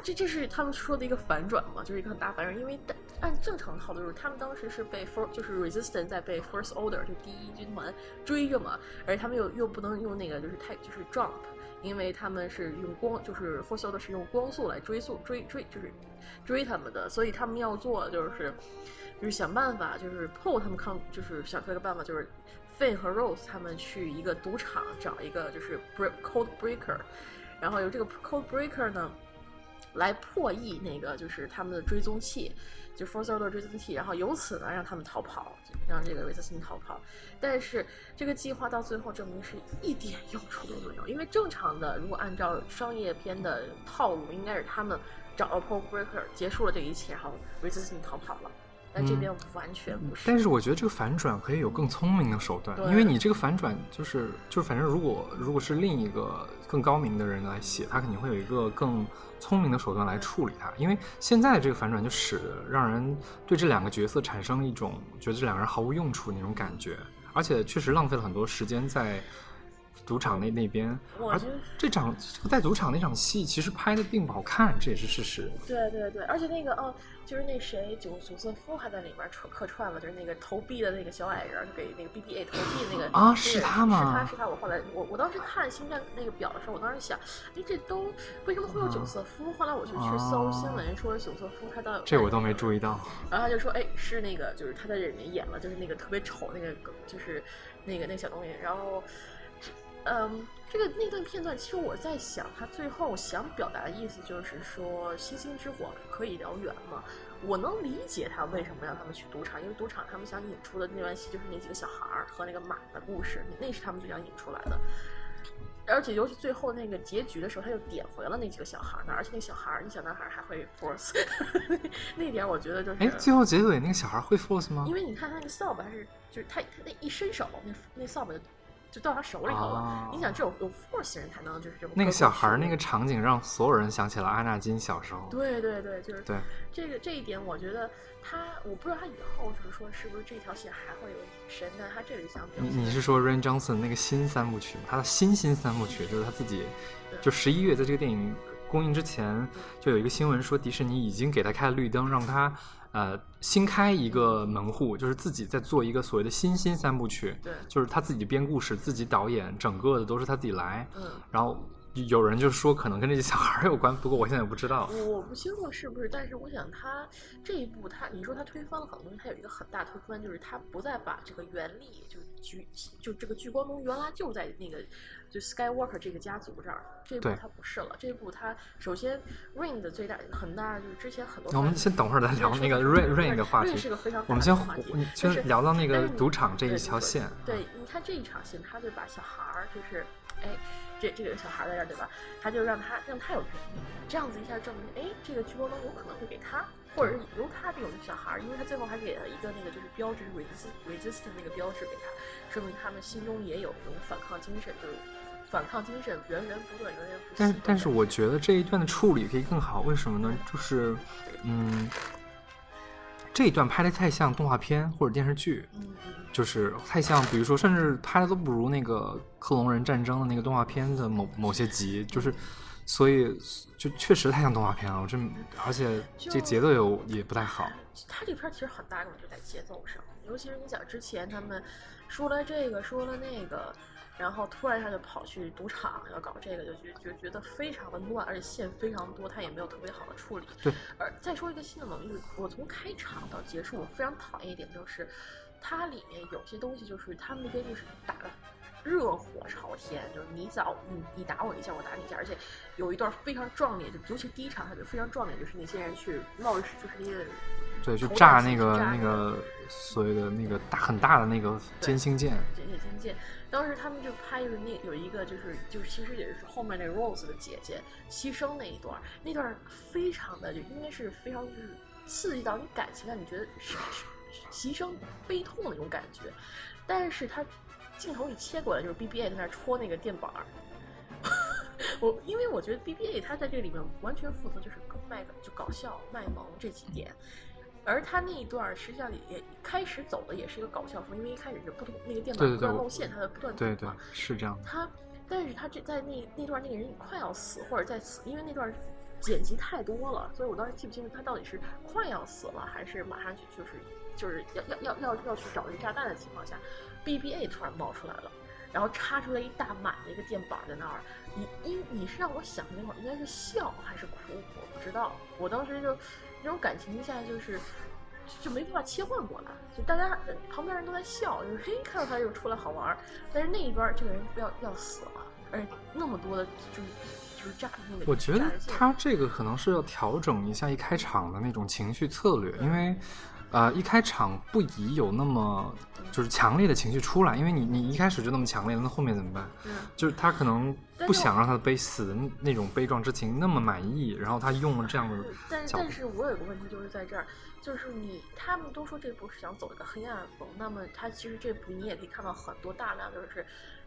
这这是他们说的一个反转嘛，就是一个很大反转。因为按正常套路，就是他们当时是被 For 就是 Resistance 在被 First Order 就第一军团追着嘛，而他们又又不能用那个就是太就是 Jump，因为他们是用光就是 First Order 是用光速来追速追追就是追他们的，所以他们要做就是就是想办法就是 pull 他们抗就是想出一个办法，就是 fin 和 Rose 他们去一个赌场找一个就是 Break Code Breaker，然后由这个 Code Breaker 呢。来破译那个就是他们的追踪器，就 Force Order 追踪器，然后由此呢让他们逃跑，让这个 Resistance 逃跑。但是这个计划到最后证明是一点用处都没有，因为正常的如果按照商业片的套路，应该是他们找到 Pole Breaker 结束了这一切，然后 Resistance 逃跑了。但这边完全不是。但是我觉得这个反转可以有更聪明的手段，因为你这个反转就是就是反正如果如果是另一个更高明的人来写，他肯定会有一个更。聪明的手段来处理它，因为现在这个反转就使得让人对这两个角色产生一种觉得这两个人毫无用处那种感觉，而且确实浪费了很多时间在。赌场那那边，而这场在赌场那场戏其实拍的并不好看，这也是事实。对对对，而且那个哦，就是那谁九九色夫还在里面串客串了，就是那个投币的那个小矮人，给那个 B B A 投币那个啊，是他吗？是他是他。我后来我我当时看星战那个表的时候，我当时想，哎，这都为什么会有九色夫？后来我就去搜新闻，说九色夫他到这我都没注意到。然后他就说，哎，是那个，就是他在里面演了，就是那个特别丑那个，就是那个那小东西，然后。嗯，这个那段片段，其实我在想，他最后想表达的意思就是说，星星之火可以燎原嘛。我能理解他为什么让他们去赌场，因为赌场他们想引出的那段戏就是那几个小孩儿和那个马的故事，那是他们最想引出来的。而且尤其最后那个结局的时候，他又点回了那几个小孩儿呢，而且那小孩儿，那小男孩儿还会 force，那点我觉得就是。哎，最后结尾那个小孩会 force 吗？因为你看他那个扫把，还是就是他他那一伸手，那那扫把就。就到他手里头了。你想，只有有 force 人才能就是这么。那个小孩那个场景让所有人想起了阿纳金小时候。对对对，就是对这个这一点，我觉得他，我不知道他以后就是说是不是这条线还会有隐身，但他这里想表。你你是说 Rain Johnson 那个新三部曲吗，他的新新三部曲就是他自己，就十一月在这个电影公映之前，就有一个新闻说迪士尼已经给他开了绿灯，让他。呃，新开一个门户，就是自己在做一个所谓的新新三部曲，对，就是他自己编故事，自己导演，整个的都是他自己来。嗯，然后有人就说可能跟这些小孩有关，不过我现在也不知道。我不清楚是不是，但是我想他这一步，他你说他推翻了很多东西，他有一个很大推翻，就是他不再把这个原力，就聚就这个聚光灯原来就在那个就 Skywalker 这个家族这儿，这一步他不是了。这一步他首先 Rain 的最大很大就是之前很多。我们先等会儿再聊那个 Rain Rain 的话题。是个非常我们先先聊到那个赌场这一条线。对，你看这一场戏，他就把小孩儿就是哎。这这个小孩在这儿，对吧？他就让他让他有权利，这样子一下证明，哎，这个聚光灯有可能会给他，或者是由他这种小孩，因为他最后还给了一个那个就是标志 resist resist 那个标志给他，说明他们心中也有那种反抗精神，就是反抗精神源源不断，源源不。但但是我觉得这一段的处理可以更好，为什么呢？就是嗯，这一段拍的太像动画片或者电视剧。就是太像，比如说，甚至拍的都不如那个克隆人战争的那个动画片的某某些集，就是，所以就确实太像动画片了。我这而且这节奏有也不太好。他这片其实很大用就在节奏上，尤其是你想之前他们说了这个说了那个，然后突然一下就跑去赌场要搞这个，就觉就觉得非常的乱，而且线非常多，他也没有特别好的处理。对。而再说一个新的能力，我从开场到结束，我非常讨厌一点就是。它里面有些东西就是他们那边就是打的热火朝天，就是你早你你打我一下，我打你一下，而且有一段非常壮烈，就尤其第一场他就非常壮烈，就是那些人去冒着就是那些对，就炸那个那个所谓的那个大很大的那个歼星舰，歼星舰。当时他们就拍就是那有一个就是就是其实也是后面那 Rose 的姐姐牺牲那一段，那段非常的就应该是非常就是刺激到你感情啊，你觉得是是。牺牲悲痛的那种感觉，但是他镜头一切过来，就是 B B A 在那戳那个电板儿。我因为我觉得 B B A 他在这里面完全负责就是卖就搞笑卖萌这几点，而他那一段实际上也开始走的也是一个搞笑风，因为一开始就不同那个电板不断露馅，他在不断对对是这样。他但是他这在那那段那个人快要死或者在死，因为那段剪辑太多了，所以我当时记不清楚他到底是快要死了还是马上就就是。就是要要要要要去找这个炸弹的情况下，BBA 突然冒出来了，然后插出来一大满的一个电板在那儿。你因你是让我想那会儿应该是笑还是哭，我不知道。我当时就那种感情一下就是就没办法切换过来，就大家旁边人都在笑，就是嘿看到他又出来好玩，但是那一边这个人要要死了，而且那么多的就是就是炸那个。我觉得他这个可能是要调整一下一开场的那种情绪策略，因为。呃，一开场不宜有那么就是强烈的情绪出来，因为你你一开始就那么强烈，那后面怎么办？嗯，就是他可能不想让他的悲死的那种悲壮之情那么满意，然后他用了这样的。但但是我有个问题就是在这儿，就是你他们都说这部是想走一个黑暗风，那么他其实这部你也可以看到很多大量就是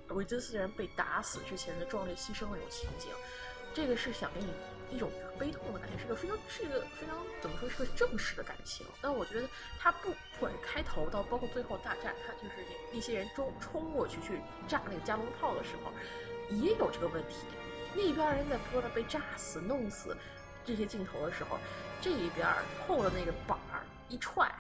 维兹斯人被打死之前的壮烈牺牲那种情景，这个是想给你。一种悲痛的感觉，是个非常是一个非常怎么说是个正式的感情。但我觉得他不不管是开头到包括最后大战，他就是那些人冲冲过去去炸那个加农炮的时候，也有这个问题。那边人在不断的被炸死、弄死，这些镜头的时候，这一边后的那个板儿一踹，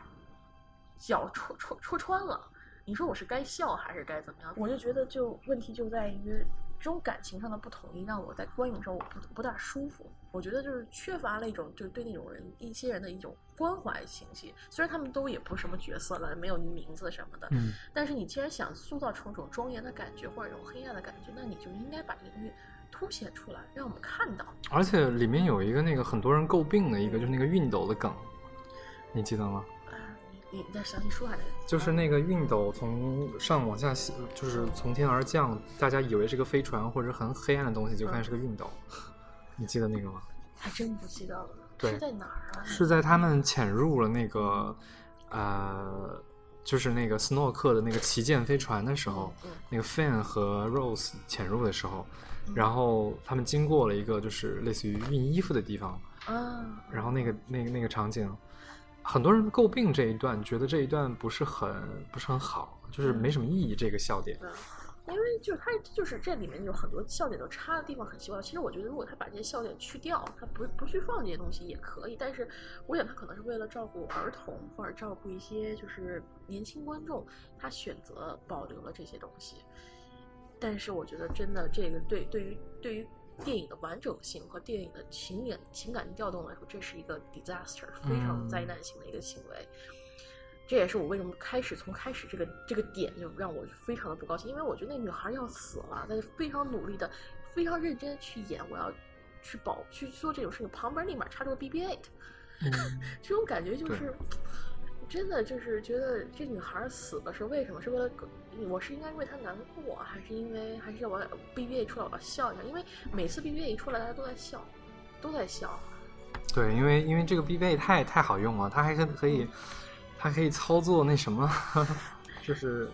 脚戳戳戳穿了。你说我是该笑还是该怎么样？我就觉得就问题就在于。这种感情上的不统一，让我在观影时候我不不大舒服。我觉得就是缺乏了一种，就是对那种人一些人的一种关怀情绪。虽然他们都也不是什么角色了，没有名字什么的，嗯，但是你既然想塑造出一种庄严的感觉或者一种黑暗的感觉，那你就应该把这个东西凸显出来，让我们看到。而且里面有一个那个很多人诟病的一个，就是那个熨斗的梗，你记得吗？你再详细说下这个，就是那个熨斗从上往下，就是从天而降，大家以为是个飞船或者很黑暗的东西，就发现是个熨斗。你记得那个吗？还真不记得了。对，是在哪儿啊？是在他们潜入了那个呃，就是那个斯诺克的那个旗舰飞船的时候，那个 Fan 和 Rose 潜入的时候，然后他们经过了一个就是类似于熨衣服的地方啊，然后那个那个那个场景。很多人诟病这一段，觉得这一段不是很不是很好，就是没什么意义。这个笑点，因为就是他就是这里面有很多笑点都插的地方很奇怪。其实我觉得，如果他把这些笑点去掉，他不不去放这些东西也可以。但是我想他可能是为了照顾儿童或者照顾一些就是年轻观众，他选择保留了这些东西。但是我觉得真的这个对对于对于。电影的完整性和电影的情感情感调动来说，这是一个 disaster，非常灾难性的一个行为。这也是我为什么开始从开始这个这个点就让我非常的不高兴，因为我觉得那女孩要死了，她就非常努力的、非常认真的去演，我要去保去做这种事情，旁边立马插着个 BB-8，这种感觉就是真的就是觉得这女孩死了是为什么？是为了我是应该为她难过，还是因为还是我 BBA 出来我要笑一下？因为每次 BBA 一出来，大家都在笑，都在笑。对，因为因为这个 BBA 太太好用了，它还可可以。它可以操作那什么，就是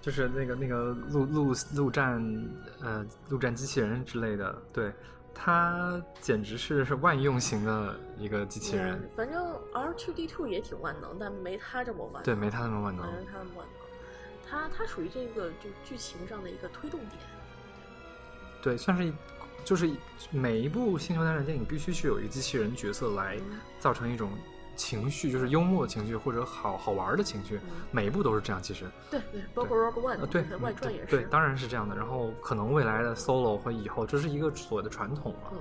就是那个那个陆陆陆战呃陆战机器人之类的，对，它简直是是万用型的一个机器人。反正 R two D two 也挺万能，但没它这么万能。对，没它那么万能。没它那么万能。它它属于这个就剧情上的一个推动点。对，算是就是每一部星球大战电影必须是有一个机器人角色来造成一种。情绪就是幽默的情绪，或者好好玩的情绪，每一部都是这样。其实，对对，包括 Rogue One，对外传也是。对，当然是这样的。然后可能未来的 Solo 和以后，这是一个所谓的传统了。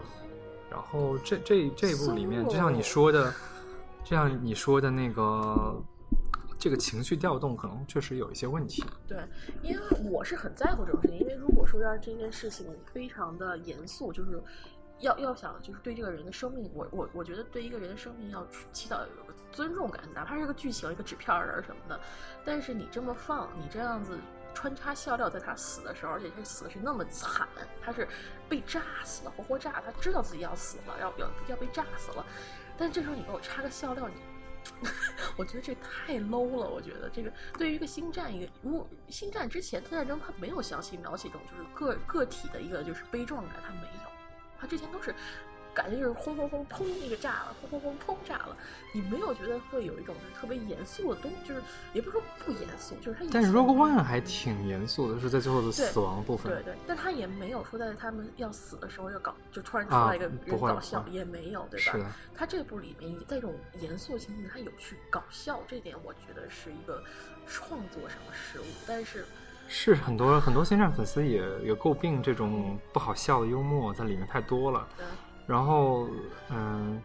然后这这这一部里面，就像你说的，就像你说的那个，这个情绪调动可能确实有一些问题。对，因为我是很在乎这种事情。因为如果说让这件事情非常的严肃，就是。要要想就是对这个人的生命，我我我觉得对一个人的生命要起到有个尊重感，哪怕是个剧情一个纸片人什么的，但是你这么放，你这样子穿插笑料，在他死的时候，而且他死的是那么惨，他是被炸死的，活活炸，他知道自己要死了，要要要被炸死了，但这时候你给我插个笑料，你，我觉得这太 low 了。我觉得这个对于一个星战，一个如果星战之前特战争，他没有详细描写这种就是个个体的一个就是悲壮感，他没有。他之前都是感觉就是轰轰轰砰那个炸了，轰轰轰砰炸了。你没有觉得会有一种就是特别严肃的东，就是也不是说不严肃，就是他。但是 Rogue One 还挺严肃的，是在最后的死亡部分。对对，但他也没有说在他们要死的时候要搞，就突然出来一个人搞笑，也没有，对吧？是的。他这部里面在这种严肃情景，他有去搞笑，这点我觉得是一个创作上的失误，但是。是很多很多星战粉丝也也诟病这种不好笑的幽默在里面太多了，然后嗯，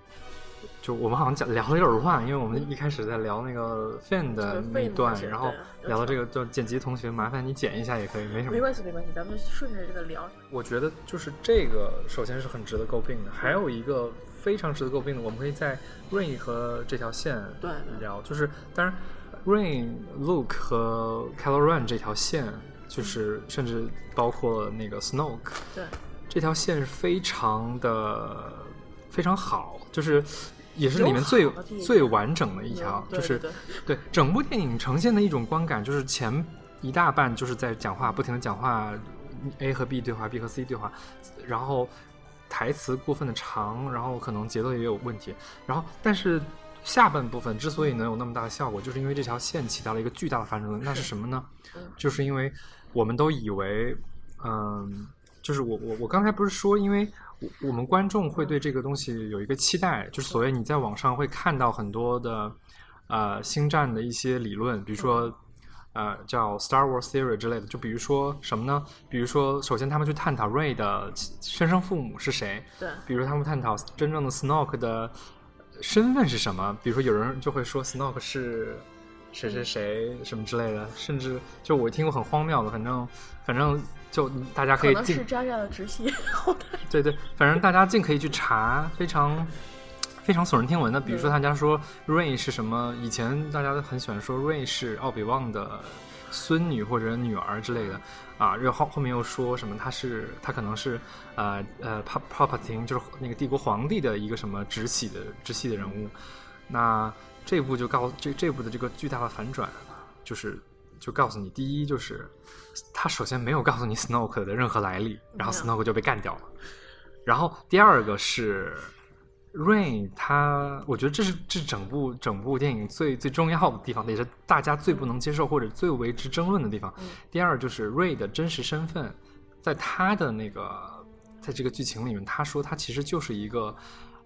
就我们好像讲聊的有点乱，因为我们一开始在聊那个 fan 的那段，然后聊到这个叫剪辑同学，麻烦你剪一下也可以，没什么。没关系没关系，咱们顺着这个聊。我觉得就是这个首先是很值得诟病的，还有一个非常值得诟病的，我们可以在 Rain 和这条线聊，就是当然。Rain、Luke 和 Kylo Ren 这条线，就是甚至包括那个 Snoke，对，这条线是非常的非常好，就是也是里面最最完整的一条，就是对整部电影呈现的一种观感，就是前一大半就是在讲话，不停的讲话，A 和 B 对话，B 和 C 对话，然后台词过分的长，然后可能节奏也有问题，然后但是。下半部分之所以能有那么大的效果，就是因为这条线起到了一个巨大的反作用。那是什么呢？就是因为我们都以为，嗯，就是我我我刚才不是说，因为我们观众会对这个东西有一个期待，就是所谓你在网上会看到很多的呃星战的一些理论，比如说呃叫 Star Wars Theory 之类的。就比如说什么呢？比如说，首先他们去探讨 Ray 的生生父母是谁？对。比如他们探讨真正的 Snoke 的。身份是什么？比如说，有人就会说 Snoke 是谁谁谁什么之类的，甚至就我听过很荒谬的，反正反正就大家可以进是渣渣的直系后代。对对，反正大家尽可以去查，非常非常耸人听闻的。比如说，大家说 Ray 是什么？以前大家都很喜欢说 Ray 是奥比旺的孙女或者女儿之类的。啊，然后后面又说什么？他是他可能是，呃呃，Pop Palpatine 就是那个帝国皇帝的一个什么直系的直系的人物。那这部就告这这部的这个巨大的反转，就是就告诉你，第一就是他首先没有告诉你 Snoke 的任何来历，然后 Snoke 就被干掉了。然后第二个是。Rain，他我觉得这是这整部整部电影最最重要的地方，也是大家最不能接受或者最为之争论的地方。第二就是 Ray 的真实身份，在他的那个在这个剧情里面，他说他其实就是一个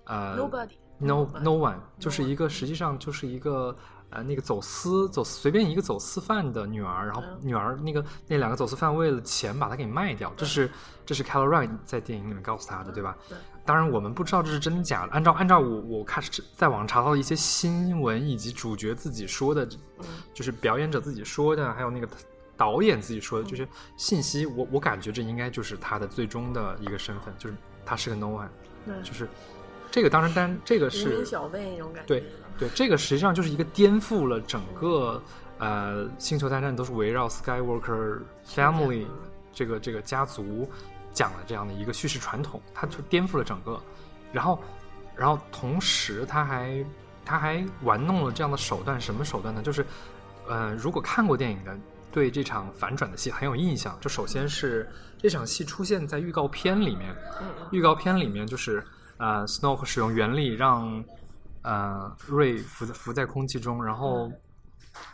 呃，nobody，no no one，就是一个实际上就是一个呃那个走私走随便一个走私犯的女儿，然后女儿那个那两个走私犯为了钱把她给卖掉，这是这是 c a l o r i n e 在电影里面告诉他的，对吧？对。当然我们不知道这是真假的，按照按照我我看在网上查到的一些新闻以及主角自己说的，就是表演者自己说的，还有那个。导演自己说的就是信息，我我感觉这应该就是他的最终的一个身份，就是他是个 no one，对，就是这个当然，但这个是小辈那种感觉，对对，这个实际上就是一个颠覆了整个呃星球大战都是围绕 Skywalker family 这个这个家族讲了这样的一个叙事传统，他就颠覆了整个，然后然后同时他还他还玩弄了这样的手段，什么手段呢？就是呃，如果看过电影的。对这场反转的戏很有印象。就首先是这场戏出现在预告片里面，预告片里面就是呃，Snoke 使用原力让呃瑞浮浮在空气中，然后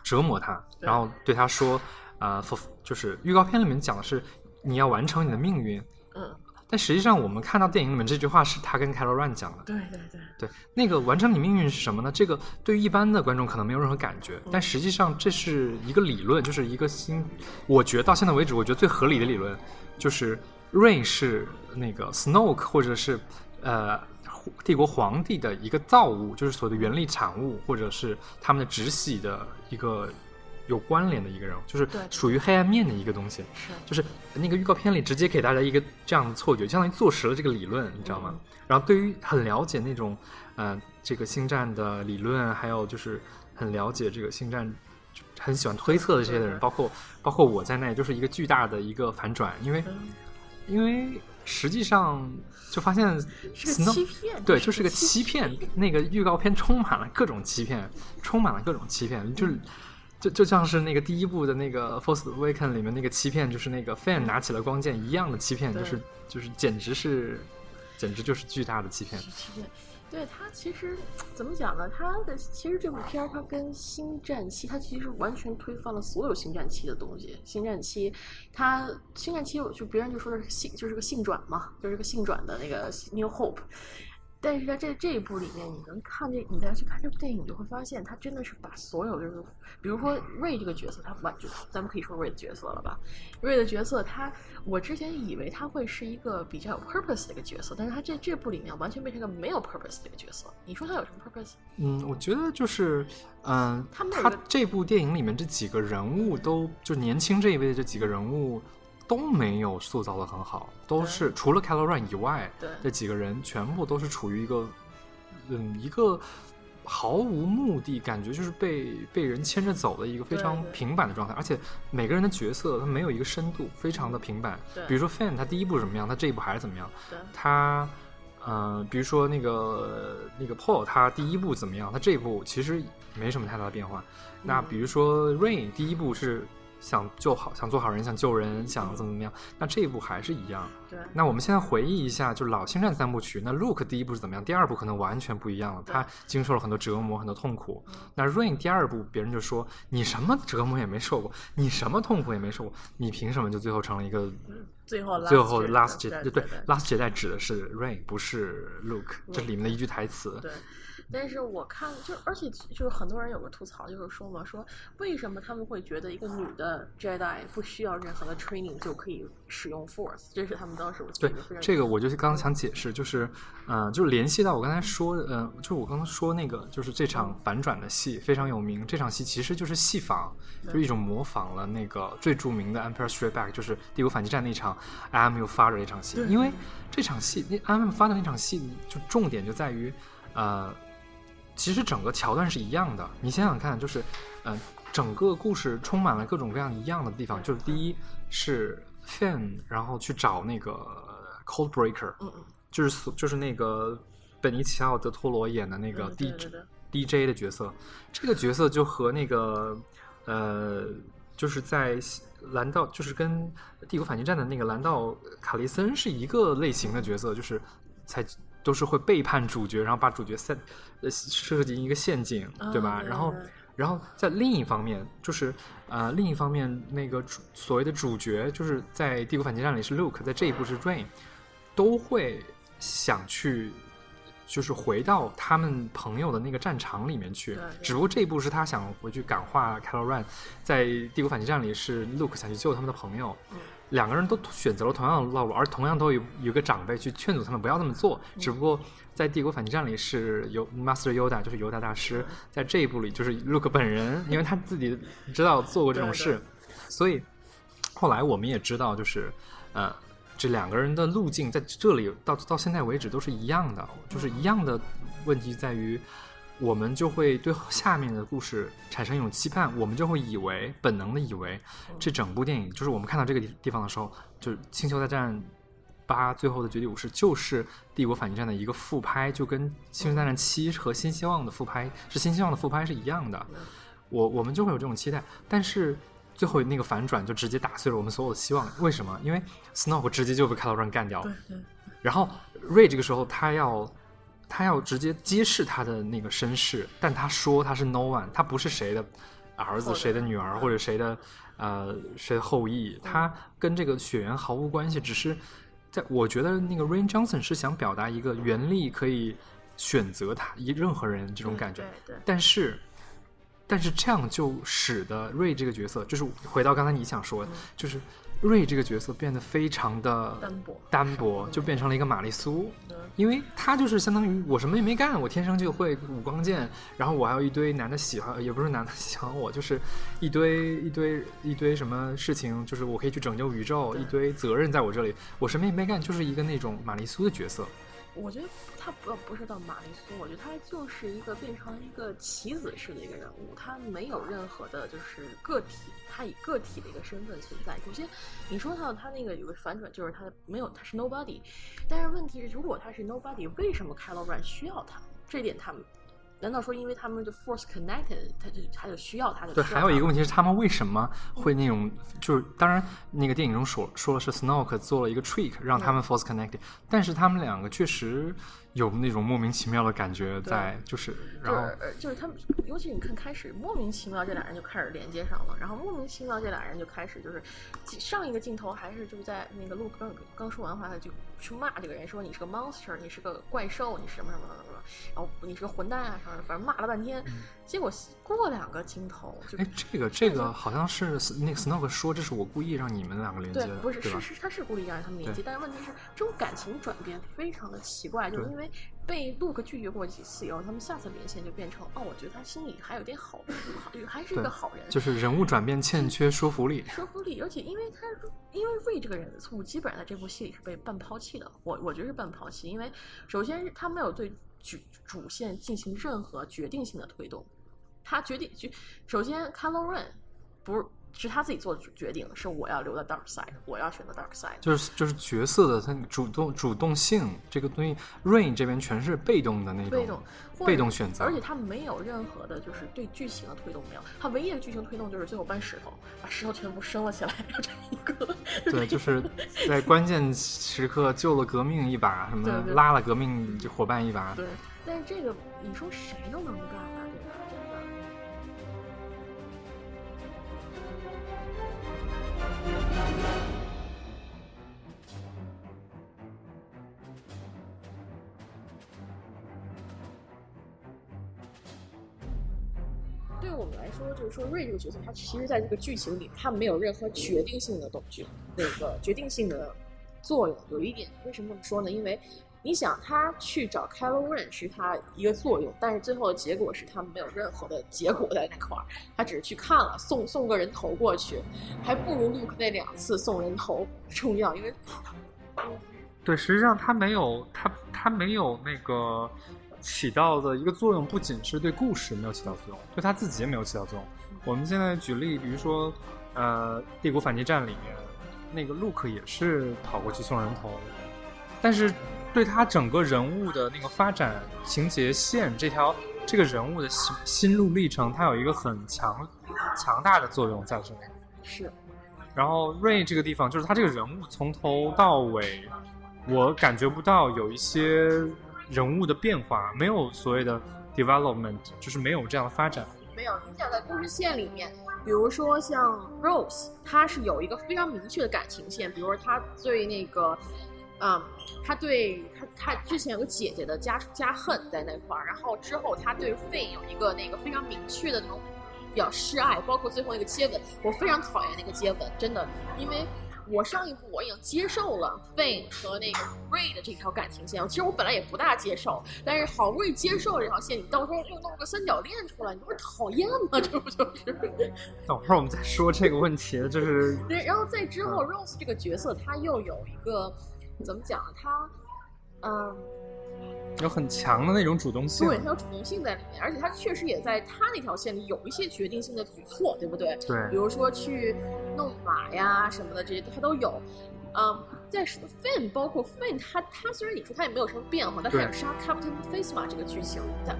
折磨他，然后对他说呃，就是预告片里面讲的是你要完成你的命运。嗯。但实际上，我们看到电影里面这句话是他跟 Kylo Ren 讲的。对对对，对那个完成你命运是什么呢？这个对于一般的观众可能没有任何感觉，但实际上这是一个理论，就是一个新。我觉得到现在为止，我觉得最合理的理论就是 Rain 是那个 Snoke 或者是呃帝国皇帝的一个造物，就是所谓的原力产物，或者是他们的直系的一个。有关联的一个人物，就是属于黑暗面的一个东西，就是那个预告片里直接给大家一个这样的错觉，相当于坐实了这个理论，你知道吗？然后对于很了解那种，呃，这个星战的理论，还有就是很了解这个星战，很喜欢推测的这些的人，包括包括我在内，就是一个巨大的一个反转，因为因为实际上就发现是个欺骗，对，就是个欺骗。那个预告片充满了各种欺骗，充满了各种欺骗，就是。就就像是那个第一部的那个《Force Awakens》里面那个欺骗，就是那个 Fan 拿起了光剑一样的欺骗，就是就是简直是，简直就是巨大的欺骗。欺骗，对他其实怎么讲呢？他的其实这部片儿它跟《星战七》它其实完全推翻了所有《星战七》的东西。《星战七》它《星战七》就别人就说的是性，就是个性转嘛，就是个性转的那个 New Hope。但是在这这一部里面，你能看这，你再去看这部电影，你就会发现，他真的是把所有就是，比如说瑞这个角色，他完就咱们可以说瑞的角色了吧？瑞的角色，他我之前以为他会是一个比较有 purpose 的一个角色，但是他这这部里面完全变成一个没有 purpose 的一个角色。你说他有什么 purpose？嗯，我觉得就是，嗯，他这部电影里面这几个人物都就年轻这一辈的这几个人物。都没有塑造的很好，都是除了 c a l o r a n 以外，这几个人全部都是处于一个，嗯，一个毫无目的，感觉就是被被人牵着走的一个非常平板的状态。而且每个人的角色他没有一个深度，非常的平板。比如说 Fan，他第一部怎么样，他这一部还是怎么样。他，呃，比如说那个那个 Paul，他第一部怎么样，他这一部其实没什么太大的变化。那比如说 Rain，第一部是。想救好，想做好人，想救人，想怎么怎么样？那这一部还是一样。对。那我们现在回忆一下，就老星战三部曲。那 Luke 第一部是怎么样？第二部可能完全不一样了。他经受了很多折磨，很多痛苦。那 Rain 第二部，别人就说你什么折磨也没受过，你什么痛苦也没受过，你凭什么就最后成了一个最后最后 Last Jedi？对对，Last Jedi 指的是 Rain，不是 Luke。这里面的一句台词。对。但是我看，就而且就是很多人有个吐槽，就是说嘛，说为什么他们会觉得一个女的 Jedi 不需要任何的 training 就可以使用 Force？这是他们当时对这个，我就是刚刚想解释，就是，嗯，就是联系到我刚才说的，嗯，就是我刚刚说那个，就是这场反转的戏非常有名。这场戏其实就是戏仿，就是一种模仿了那个最著名的 Empire Strikes Back，就是帝国反击战那场 I am your father 那场戏。因为这场戏，那 I am father 那场戏，就重点就在于，呃。其实整个桥段是一样的，你想想看，就是，嗯，整个故事充满了各种各样一样的地方。就是第一是 Fan，然后去找那个 Cold Breaker，嗯嗯，就是就是那个本尼奇奥德托罗演的那个 D DJ 的角色，这个角色就和那个呃，就是在蓝道，就是跟帝国反击战的那个蓝道卡利森是一个类型的角色，就是才。都是会背叛主角，然后把主角塞呃设计一个陷阱，对吧？然后，然后在另一方面，就是呃另一方面，那个主所谓的主角，就是在《帝国反击战》里是 Luke，在这一部是 Rain，都会想去就是回到他们朋友的那个战场里面去。只不过这一步是他想回去感化 Kylo Ren，在帝国反击战里是 Luke 想去救他们的朋友。嗯两个人都选择了同样的道路，而同样都有有个长辈去劝阻他们不要这么做。嗯只不过在帝国反击战里是有 Master Yoda，就是犹大大师，在这一部里就是 Luke 本人，因为他自己知道做过这种对事，所以后来我们也知道，就是呃，这两个人的路径在这里到到现在为止都是一样的，就是一样的问题在于。我们就会对下面的故事产生一种期盼，我们就会以为本能的以为，这整部电影就是我们看到这个地地方的时候，就是《星球大战八》最后的绝地武士就是帝国反击战的一个复拍，就跟《星球大战七》和新希望的复拍是新希望的复拍是一样的。我我们就会有这种期待，但是最后那个反转就直接打碎了我们所有的希望。为什么？因为 Snoke 直接就被开 y l 干掉了对。对，然后瑞这个时候他要他要直接揭示他的那个身世，但他说他是 no one，他不是谁的儿子、谁的女儿嗯。或者谁的呃谁的后裔，他跟这个血缘毫无关系，只是在我觉得那个 Rain Johnson 是想表达一个原力可以选择他一任何人这种感觉，但是。但是这样就使得瑞这个角色，就是回到刚才你想说的，就是瑞这个角色变得非常的单薄单薄，就变成了一个玛丽苏。嗯因为他就是相当于我什么也没干，我天生就会武光剑，然后我还有一堆男的喜欢，也不是男的喜欢我，就是一堆一堆一堆什么事情，就是我可以去拯救宇宙，一堆责任在我这里，我什么也没干，就是一个那种玛丽苏的角色。我觉得他不不是到玛丽苏，我觉得他就是一个变成一个棋子式的一个人物，他没有任何的就是个体，他以个体的一个身份存在。首先，你说到他那个有个反转，就是他没有他是 nobody，但是问题是，如果他是 nobody，为什么 Kylo Ren 需要他？这点他们难道说因为他们就 force connected，他就他就需要他的？对，还有一个问题是，他们为什么会那种，就是当然那个电影中说说的是 Snoke 做了一个 trick 让他们 force connected，、但是他们两个确实有那种莫名其妙的感觉在，就是然后就是呃就是他们，尤其你看开始莫名其妙这俩人就开始连接上了，然后莫名其妙这俩人就开始就是上一个镜头还是就是在那个路刚刚说完话，他就去骂这个人说你是个 monster，你是个怪兽，你是什么什么什么什么，然后你是个混蛋啊什么的，反正骂了半天，结果过两个镜头就哎，这个这个好像是那个 Snoke 说这是我故意让你们两个连接的，，对不是是？是，他是故意让他们连接，但是问题是这种感情转变非常的奇怪，就是因为被 Luke 拒绝过几次以后，他们下次连线就变成哦，我觉得他心里还有点好，好还是一个好人，就是人物转变欠缺说服力。说服力，而且因为他因为瑞这个人的错误，基本上在这部戏里是被半抛弃的。我我觉得是半抛弃，因为首先他没有对主主线进行任何决定性的推动，他决定就首先 Kylo Ren 不是是他自己做的决定，是我要留在 Dark Side，我要选择 Dark Side。就是就是角色的他主动主动性这个东西，Rain 这边全是被动的那种被动，被动选择而且他没有任何的，就是对剧情的推动没有，他唯一的剧情推动就是最后搬石头，把石头全部升了起来，就 这一个。对，就是在关键时刻救了革命一把，什么拉了革命伙伴一把。对，但是这个你说谁都能干对我们来说，就是说瑞这个角色，他其实在这个剧情里，他没有任何决定性的动机，那个决定性的作用。有一点，为什么这么说呢？因为你想，他去找 Kylo Ren 是他一个作用，但是最后的结果是他没有任何的结果在那块儿，他只是去看了，送送个人头过去，还不如 Luke 那两次送人头重要，因为对，实际上他没有他他没有那个起到的一个作用，不仅是对故事没有起到作用，对他自己也没有起到作用。我们现在举例，比如说，呃，《帝国反击战》里面，那个 Luke 也是跑过去送人头，但是对他整个人物的那个发展情节线这条这个人物的心心路历程，它有一个很强强大的作用在这里。是然后瑞这个地方，就是他这个人物从头到尾，我感觉不到有一些人物的变化，没有所谓的 development，就是没有这样的发展。没有，你想在故事线里面，比如说像 Rose，她是有一个非常明确的感情线，比如说她对那个嗯，他对他他之前有个姐姐的家家恨在那块儿，然后之后他对费有一个那个非常明确的那种表示爱，包括最后那个接吻，我非常讨厌那个接吻，真的，因为。我上一部我已经接受了 Finn 和那个 Ray 的这条感情线，其实我本来也不大接受，但是好不容易接受了这条线，你到时候又弄个三角恋出来，你不是讨厌吗？这不就是？等会儿我们再说这个问题，就是对，然后在之后 Rose 这个角色，他又有一个怎么讲？他嗯。有很强的那种主动性，对，他有主动性在里面，而且他确实也在他那条线里有一些决定性的举措，对不对？对，比如说去弄马呀什么的这些，他都有。嗯，在 Fin 包括 Fin，他他虽然你说他也没有什么变化，但他有杀 Captain Face 马这个剧情，他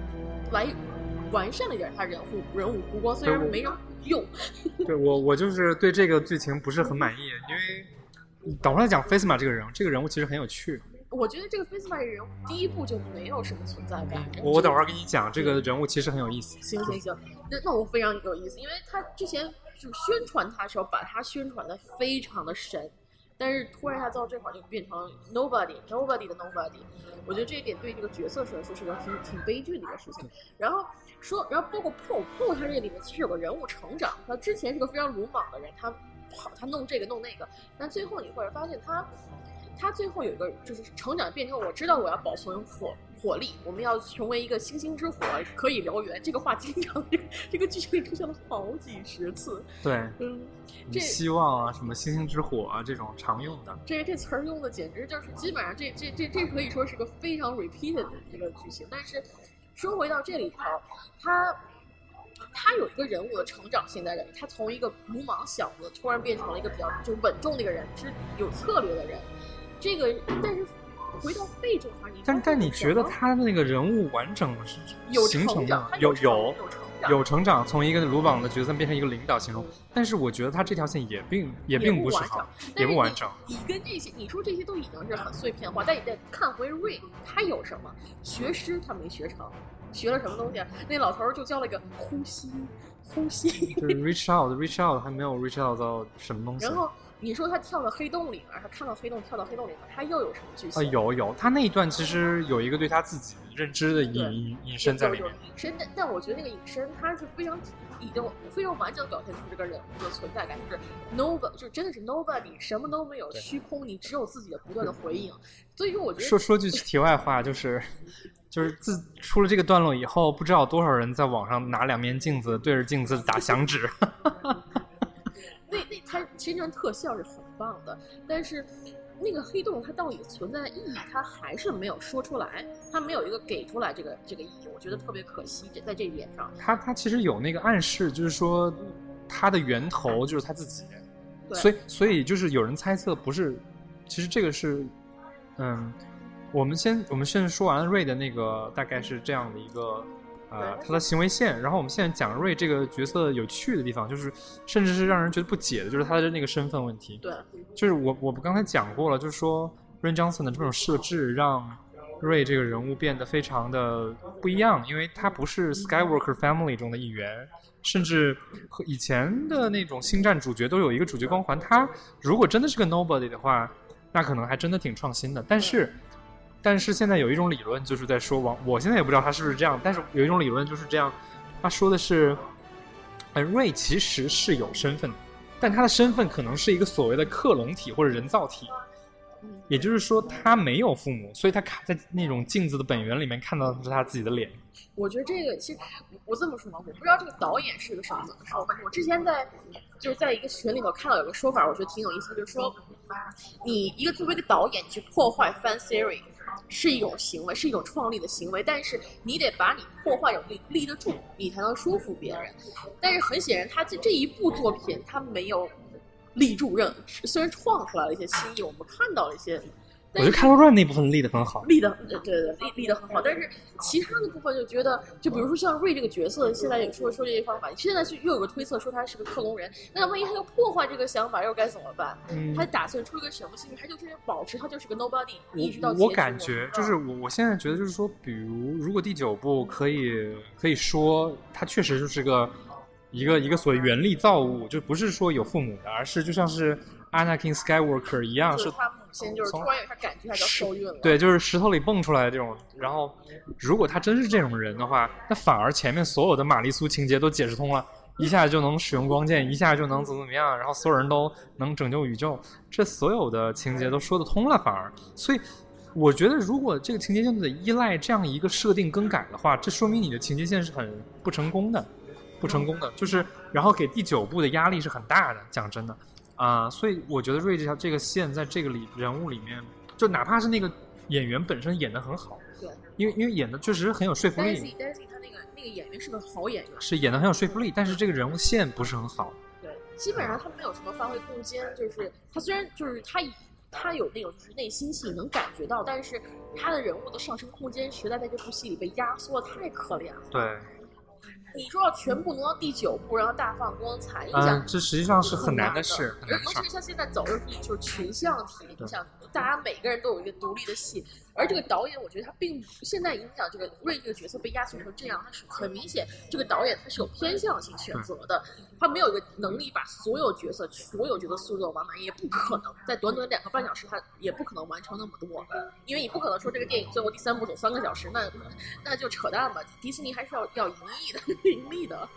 来完善了一点他人物人物弧光，虽然没人用。对我我就是对这个剧情不是很满意，因为等会儿再讲 Face 马这个人，这个人物其实很有趣。我觉得这个 Facebook 人物第一部就没有什么存在感。我我等会儿给你讲，这个人物其实很有意思。行行行，那那我非常有意思，因为他之前就宣传他的时候，把他宣传的非常的神，但是突然一下到这块儿就变成 nobody，nobody 的 nobody。我觉得这一点对这个角色来说是个挺挺悲剧的一个事情。然后说，然后包括 Paul，Paul 他这里面其实有个人物成长，他之前是个非常鲁莽的人，他跑他弄这个弄那个，但最后你会发现他。他最后有一个就是成长变成我知道我要保存火火力，我们要成为一个星星之火，可以燎原。这个话经常这个剧情里出现了好几十次。对，嗯，这希望啊，什么星星之火啊，这种常用的。这这词儿用的简直就是基本上这这这这可以说是个非常 repeated 的一个剧情。但是说回到这里头，他他有一个人物的成长性在这里，他从一个鲁莽小子突然变成了一个比较就稳重的一个人，是有策略的人。这个，但是回到费这块，你但但你觉得他的那个人物完整是形成的？有有有成长，从一个鲁莽的角色变成一个领导型。但是我觉得他这条线也并也并不是好，也不完整。你跟这些，你说这些都已经是很碎片化，但你再看回瑞，他有什么？学诗他没学成，学了什么东西？那老头就教了一个呼吸，呼吸。就是 reach out，reach out 还没有 reach out 到什么东西。然后。你说他跳到黑洞里面，他看到黑洞跳到黑洞里面，他又有什么剧情？啊，有有，他那一段其实有一个对他自己认知的隐隐身在里面。隐身，但但我觉得那个隐身，他是非常已经非常完整的表现出这个人物的存在感，就是 nobody，就真的是 nobody，什么都没有，虚空，你只有自己的不断的回应。所以说，我觉得说说句题外话，就是就是自出了这个段落以后，不知道多少人在网上拿两面镜子对着镜子打响指。其实那特效是很棒的，但是那个黑洞它到底存在的意义，它还是没有说出来，它没有一个给出来这个这个意义，我觉得特别可惜，在这一点上。它它其实有那个暗示，就是说它的源头就是他自己，所以所以就是有人猜测不是，其实这个是，嗯，我们先我们现在说完了瑞的那个大概是这样的一个。呃，他的行为线，然后我们现在讲瑞这个角色有趣的地方，就是甚至是让人觉得不解的，就是他的那个身份问题。对，就是我我们刚才讲过了，就是说 Rain Johnson 的这种设置让瑞这个人物变得非常的不一样，因为他不是 Skywalker Family 中的一员，甚至和以前的那种星战主角都有一个主角光环。他如果真的是个 Nobody 的话，那可能还真的挺创新的。但是。但是现在有一种理论，就是在说王，我现在也不知道他是不是这样。但是有一种理论就是这样，他说的是，呃，瑞其实是有身份，但他的身份可能是一个所谓的克隆体或者人造体，也就是说他没有父母，所以他卡在那种镜子的本源里面看到的是他自己的脸。我觉得这个其实我这么说吧，我不知道这个导演是个什么怎么说。我之前在就是在一个群里头看到有个说法，我觉得挺有意思，就是说你一个作为一个导演去破坏 fan theory。是一种行为，是一种创立的行为，但是你得把你破坏有立立得住，你才能说服别人。但是很显然，他这这一部作品他没有立住任，虽然创出来了一些新意，我们看到了一些。我觉得开罗传那部分立得很好，立得对对对，立立得很好。但是其他的部分就觉得，就比如说像瑞这个角色，现在也说说这些方法，现在是又有个推测说他是个克隆人，那万一他要破坏这个想法，又该怎么办？他打算出一个什么信息？还就是保持他就是个 nobody，一直到我感觉就是我我现在觉得就是说，比如如果第九部可以可以说他确实就是个一个一个所谓原力造物，就不是说有父母的，而是就像是 Anakin Skywalker 一样是。先就是突然有下感觉他就受孕了。对，就是石头里蹦出来的这种。然后，如果他真是这种人的话，那反而前面所有的玛丽苏情节都解释通了，一下就能使用光剑，一下就能怎么怎么样，然后所有人都能拯救宇宙，这所有的情节都说得通了。反而，所以我觉得，如果这个情节线得依赖这样一个设定更改的话，这说明你的情节线是很不成功的，不成功的。就是，然后给第九部的压力是很大的。讲真的。啊，所以我觉得瑞这条这个线在这个里人物里面，就哪怕是那个演员本身演的很好，对，因为因为演的确实很有说服力。但是他那个那个演员是个好演员，是演的很有说服力，但是这个人物线不是很好。对，基本上他没有什么发挥空间，就是他虽然就是他他有那种就是内心戏能感觉到，但是他的人物的上升空间实在在这部戏里被压缩的太可怜了。对。你说要全部挪到第九部，然后大放光彩，你想，这实际上是很难的事。尤其是像现在走的就是群像体，你想，大家每个人都有一个独立的戏。而这个导演，我觉得他并现在影响这个瑞这个角色被压缩成这样，他是很明显，这个导演他是有偏向性选择的，他没有一个能力把所有角色、所有角色塑造完满，也不可能在短短两个半小时，他也不可能完成那么多，因为你不可能说这个电影最后第三部走三个小时，那那就扯淡吧。迪士尼还是要要盈利的，盈利的。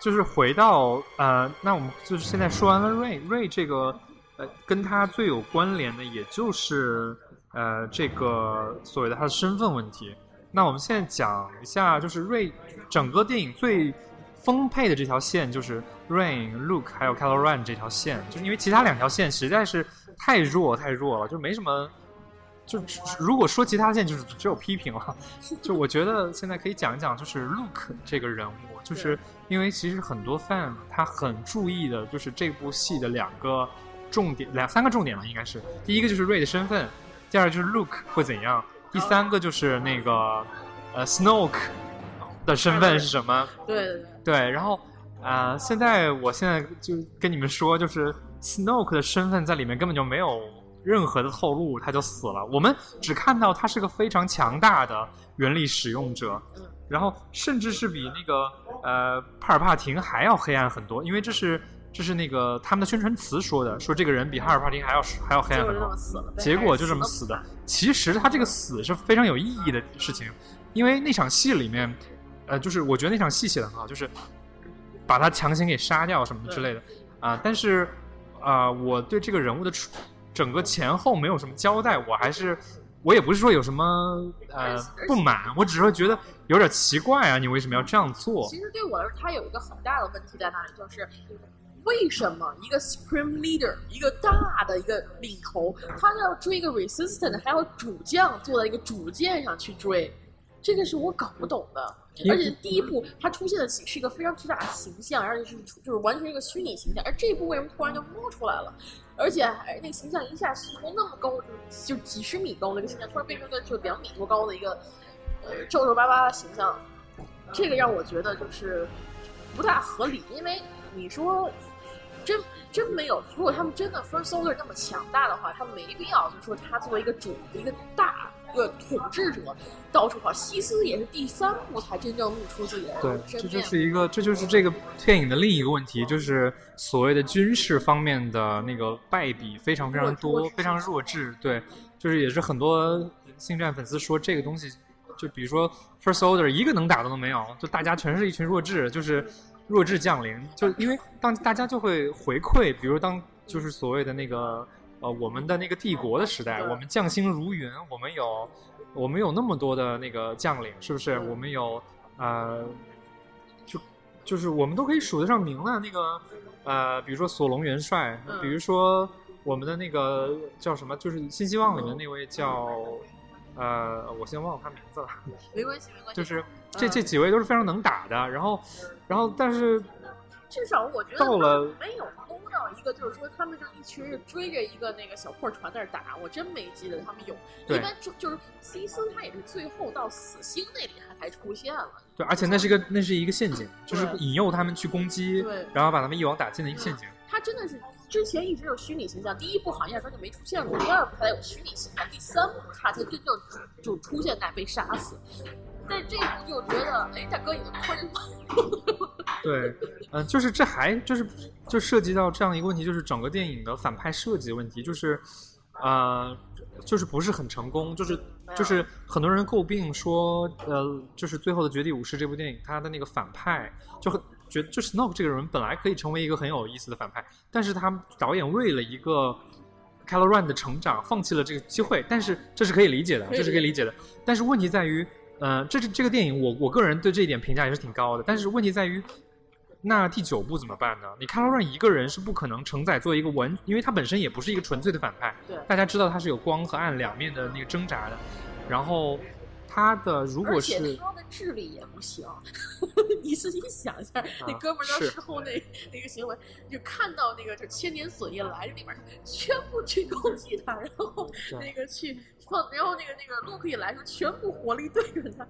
就是回到呃，那我们就是现在说完了瑞瑞这个呃，跟他最有关联的，也就是。呃，这个所谓的他的身份问题，那我们现在讲一下，就是瑞整个电影最丰沛的这条线，就是 Rain、Luke 还有 Kylo Ren 这条线，就是因为其他两条线实在是太弱太弱了，就没什么。就如果说其他线，就是只有批评了。就我觉得现在可以讲一讲，就是 Luke 这个人物，就是因为其实很多 fan 他很注意的，就是这部戏的两个重点，两三个重点吧，应该是第一个就是瑞的身份。第二就是 Luke 会怎样？第三个就是那个呃 Snoke 的身份是什么？对对对。然后啊，现在我现在就跟你们说，就是 Snoke 的身份在里面根本就没有任何的透露，他就死了。我们只看到他是个非常强大的原力使用者，然后甚至是比那个呃帕尔帕廷还要黑暗很多，因为这是。这是那个他们的宣传词说的，说这个人比哈尔帕丁还要还要黑暗很多。结果就这么死的。其实他这个死是非常有意义的事情，因为那场戏里面，呃，就是我觉得那场戏写的很好，就是把他强行给杀掉什么之类的啊。但是啊，我对这个人物的整个前后没有什么交代，我还是我也不是说有什么呃不满，我只是觉得有点奇怪啊，你为什么要这样做？其实对我来说，他有一个很大的问题在那里，就是。为什么一个 supreme leader，一个大的一个领头，他要追一个 resistant，还要主将坐在一个主舰上去追？这个是我搞不懂的。而且第一部他出现的是一个非常巨大的形象，而且是就是完全一个虚拟形象。而这一部为什么突然就摸出来了？而且还那个形象一下从那么高，就就几十米高的一个形象，突然变成个就两米多高的一个呃皱皱巴巴的形象，这个让我觉得就是不大合理。因为你说。真真没有，如果他们真的 First Order 那么强大的话，他没必要就说他作为一个主一个大一个统治者到处跑。西斯也是第三部才真正露出自己的对，这就是一个，这就是这个电影的另一个问题，就是所谓的军事方面的那个败笔非常非常多，非常弱智。对，就是也是很多星战粉丝说这个东西，就比如说 First Order 一个能打的都没有，就大家全是一群弱智，就是。弱智降临，就因为当大家就会回馈，比如当就是所谓的那个呃我们的那个帝国的时代，我们将星如云，我们有我们有那么多的那个将领，是不是？我们有呃，就就是我们都可以数得上名了。那个呃，比如说索隆元帅，比如说我们的那个叫什么，就是新希望里面那位叫。呃，我先忘了他名字了。没关系，没关系。就是这这几位都是非常能打的，然后，然后，但是至少我觉得到了没有勾到一个，就是说他们就一群人追着一个那个小破船在那打，我真没记得他们有。一般就就是西斯他也是最后到死星那里他才出现了。对，而且那是一个那是一个陷阱，就是引诱他们去攻击，然后把他们一网打尽的一个陷阱。他真的是。之前一直有虚拟形象，第一部好像压根就没出现过，第二部才有虚拟形象，第三部他才真正就出现在被杀死。但这一部就觉得，哎，大哥你能突然对，嗯，就是这还就是就涉及到这样一个问题，就是整个电影的反派设计问题，就是呃，就是不是很成功，就是就是很多人诟病说，呃，就是最后的《绝地武士》这部电影，它的那个反派就很觉得，就 Snoke 这个人本来可以成为一个很有意思的反派，但是他导演为了一个 c a l o r a n 的成长，放弃了这个机会，但是这是可以理解的，这是可以理解的。但是问题在于，呃，这是这个电影，我我个人对这一点评价也是挺高的，但是问题在于。那第九部怎么办呢？你 c a l o r a n 一个人是不可能承载做一个完，因为他本身也不是一个纯粹的反派。对，大家知道他是有光和暗两面的那个挣扎的。然后他的如果是他的智力也不行，你自己想一下，那哥们儿到时候那那个行为，就看到那个就千年锁印来里面，全部去攻击他，然后那个去。然后那个那个洛克一来说，全部火力对着他，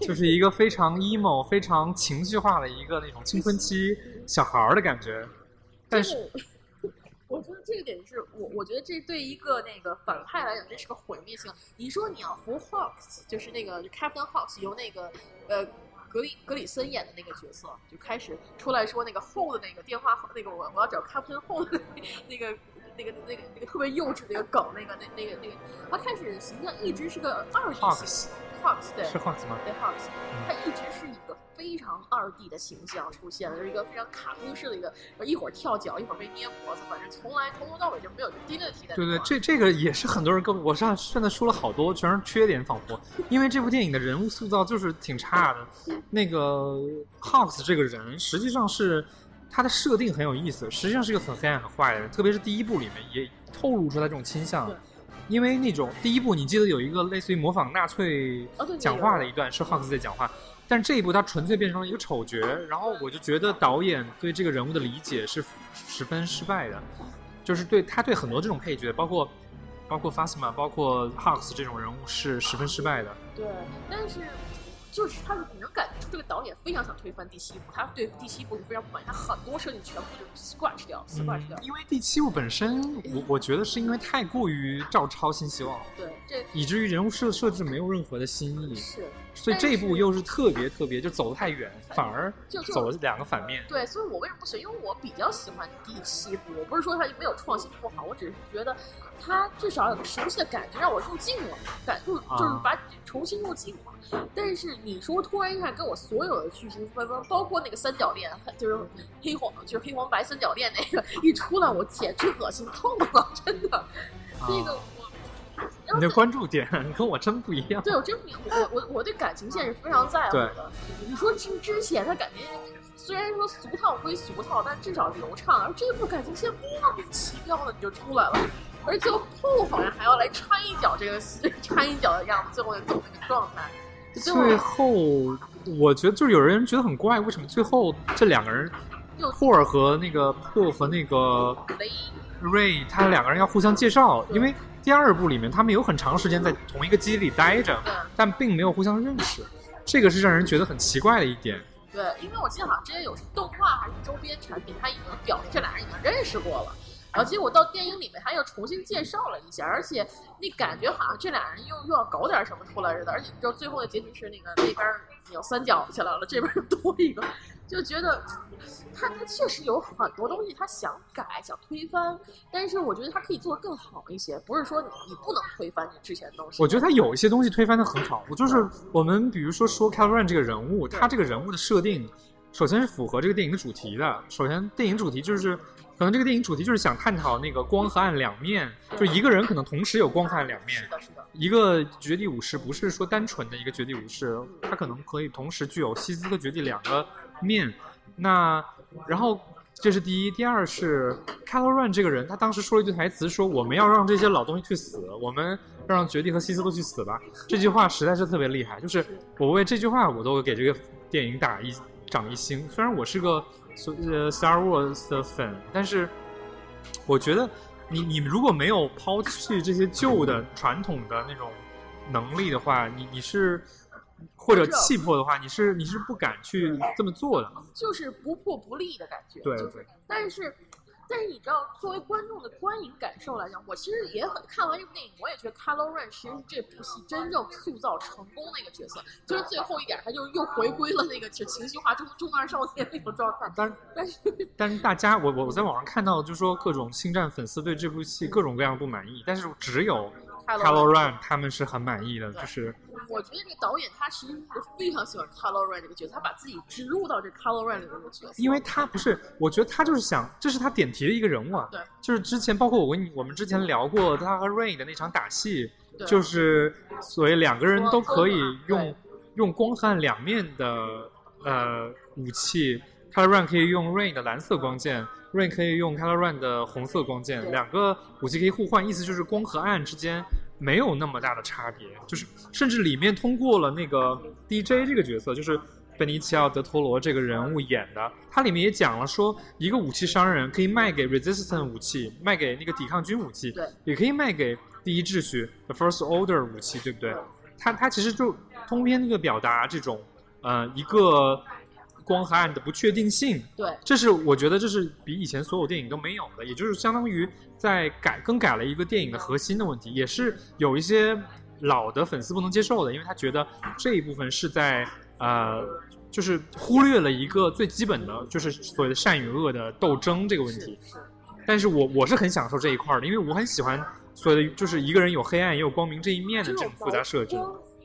就是一个非常 emo、非常情绪化的一个那种青春期小孩儿的感觉。但是，我觉得这个点是我，我觉得这对一个那个反派来讲，这是个毁灭性。你说你要服 Hawks，就是那个 Captain Hawks，由那个呃格里格里森演的那个角色，就开始出来说那个后的那个电话，那个我我要找 Captain 后的那个。那个那个那个特别幼稚那个梗，那个那那个那个，他开始形象一直是个二形，Hawks 对，是 Hawks 吗？对 Hawks，他一直是一个非常二 D 的形象出现，是一个非常卡通式的一个，一会儿跳脚，一会儿被捏脖子，反正从来从头到尾就没有第六题的。对对，这这个也是很多人跟我上现在说了好多，全是缺点，仿佛因为这部电影的人物塑造就是挺差的。那个 Hawks 这个人实际上是。他的设定很有意思，实际上是一个很黑暗、很坏的人，特别是第一部里面也透露出他这种倾向。因为那种第一部你记得有一个类似于模仿纳粹讲话的一段，是浩克斯在讲话，但是这一部他纯粹变成了一个丑角，然后我就觉得导演对这个人物的理解是十分失败的，就是对他对很多这种配角，包括包括 Fasma，包括 Hawks 这种人物是十分失败的。对，但是。就是他，你能感觉出这个导演非常想推翻第七部，他对第七部是非常不满意，他很多设定全部就 scratch 掉，scratch 掉。因为第七部本身，我我觉得是因为太过于照抄新希望，对，这以至于人物设设置没有任何的新意，是。所以这一部又是特别特别，就走得太远，反而就走了两个反面。对，所以我为什么不喜欢？因为我比较喜欢第七部，我不是说它没有创新不好，我只是觉得它至少有个熟悉的感觉，让我入境了，感入就是把重新入境了。但是你说突然一下跟我所有的剧情分分，包括那个三角恋，就是黑黄就是黑黄白三角恋那个一出来，我简直恶心透了，真的。那个我，你的关注点跟我真不一样。对我真不一样，我我我对感情线是非常在乎的。你说之之前他感情虽然说俗套归俗套，但至少流畅。而这部感情线莫名其妙的你就出来了，而最后好像还要来掺一脚这个掺一脚的样子，最后走那个状态。最后，我觉得就是有人觉得很怪，为什么最后这两个人，霍尔和那个霍和那个瑞，他两个人要互相介绍，因为第二部里面他们有很长时间在同一个基地里待着，但并没有互相认识，这个是让人觉得很奇怪的一点。对，因为我记得好像之前有动画还是周边产品，他已经表示这俩人已经认识过了。然后结果到电影里面，他又重新介绍了一下，而且那感觉好像这俩人又又要搞点什么出来似的。而且你知道最后的结局是那个那边有三角起来了，这边多一个，就觉得他他确实有很多东西他想改想推翻，但是我觉得他可以做的更好一些。不是说你你不能推翻你之前的东西。我觉得他有一些东西推翻的很好。我就是我们比如说说 c a l r a n 这个人物，他这个人物的设定，首先是符合这个电影的主题的。首先电影主题就是。可能这个电影主题就是想探讨那个光和暗两面，就一个人可能同时有光和暗两面。是的，是的。一个绝地武士不是说单纯的一个绝地武士，他可能可以同时具有西斯和绝地两个面。那然后这是第一，第二是 c a l o r a n 这个人，他当时说了一句台词，说我们要让这些老东西去死，我们让绝地和西斯都去死吧。这句话实在是特别厉害，就是我为这句话我都给这个电影打一长一星。虽然我是个。呃，Star Wars 的粉，但是我觉得你你如果没有抛弃这些旧的传统的那种能力的话，你你是或者气魄的话，你是你是不敢去这么做的，就是不破不立的感觉。对对。但是但是你知道，作为观众的观影感受来讲，我其实也很看完这部电影，我也觉得 Kylo Ren 其实是这部戏真正塑造成功的一个角色。就是最后一点，他就又回归了那个就情绪化中中二少年那种状态。但但是但是大家，我我我在网上看到，就是说各种星战粉丝对这部戏各种各样不满意，但是只有 Kylo Ren 他们是很满意的，就是。我觉得这个导演他其实是非常喜欢 Color Run 这个角色，他把自己植入到这 Color Run 里面的角色。因为他不是，我觉得他就是想，这是他点题的一个人物啊。对。就是之前包括我跟你，我们之前聊过他和 Rain 的那场打戏，就是所谓两个人都可以用用光和暗两面的呃武器，Color Run 可以用 Rain 的蓝色光剑可以用 Color Run 的红色光剑，两个武器可以互换，意思就是光和暗之间。没有那么大的差别，就是甚至里面通过了那个 DJ 这个角色，就是贝尼奇奥·德托罗这个人物演的，他里面也讲了说，一个武器商人可以卖给 Resistance 武器，卖给那个抵抗军武器，对，也可以卖给第一秩序 The First Order 武器，对不对？他他其实就通篇那个表达这种，呃，一个。光和暗的不确定性，对，这是我觉得这是比以前所有电影都没有的，也就是相当于在改更改了一个电影的核心的问题，也是有一些老的粉丝不能接受的，因为他觉得这一部分是在呃，就是忽略了一个最基本的，就是所谓的善与恶的斗争这个问题。但是我我是很享受这一块的，因为我很喜欢所谓的就是一个人有黑暗也有光明这一面的这种复杂设置。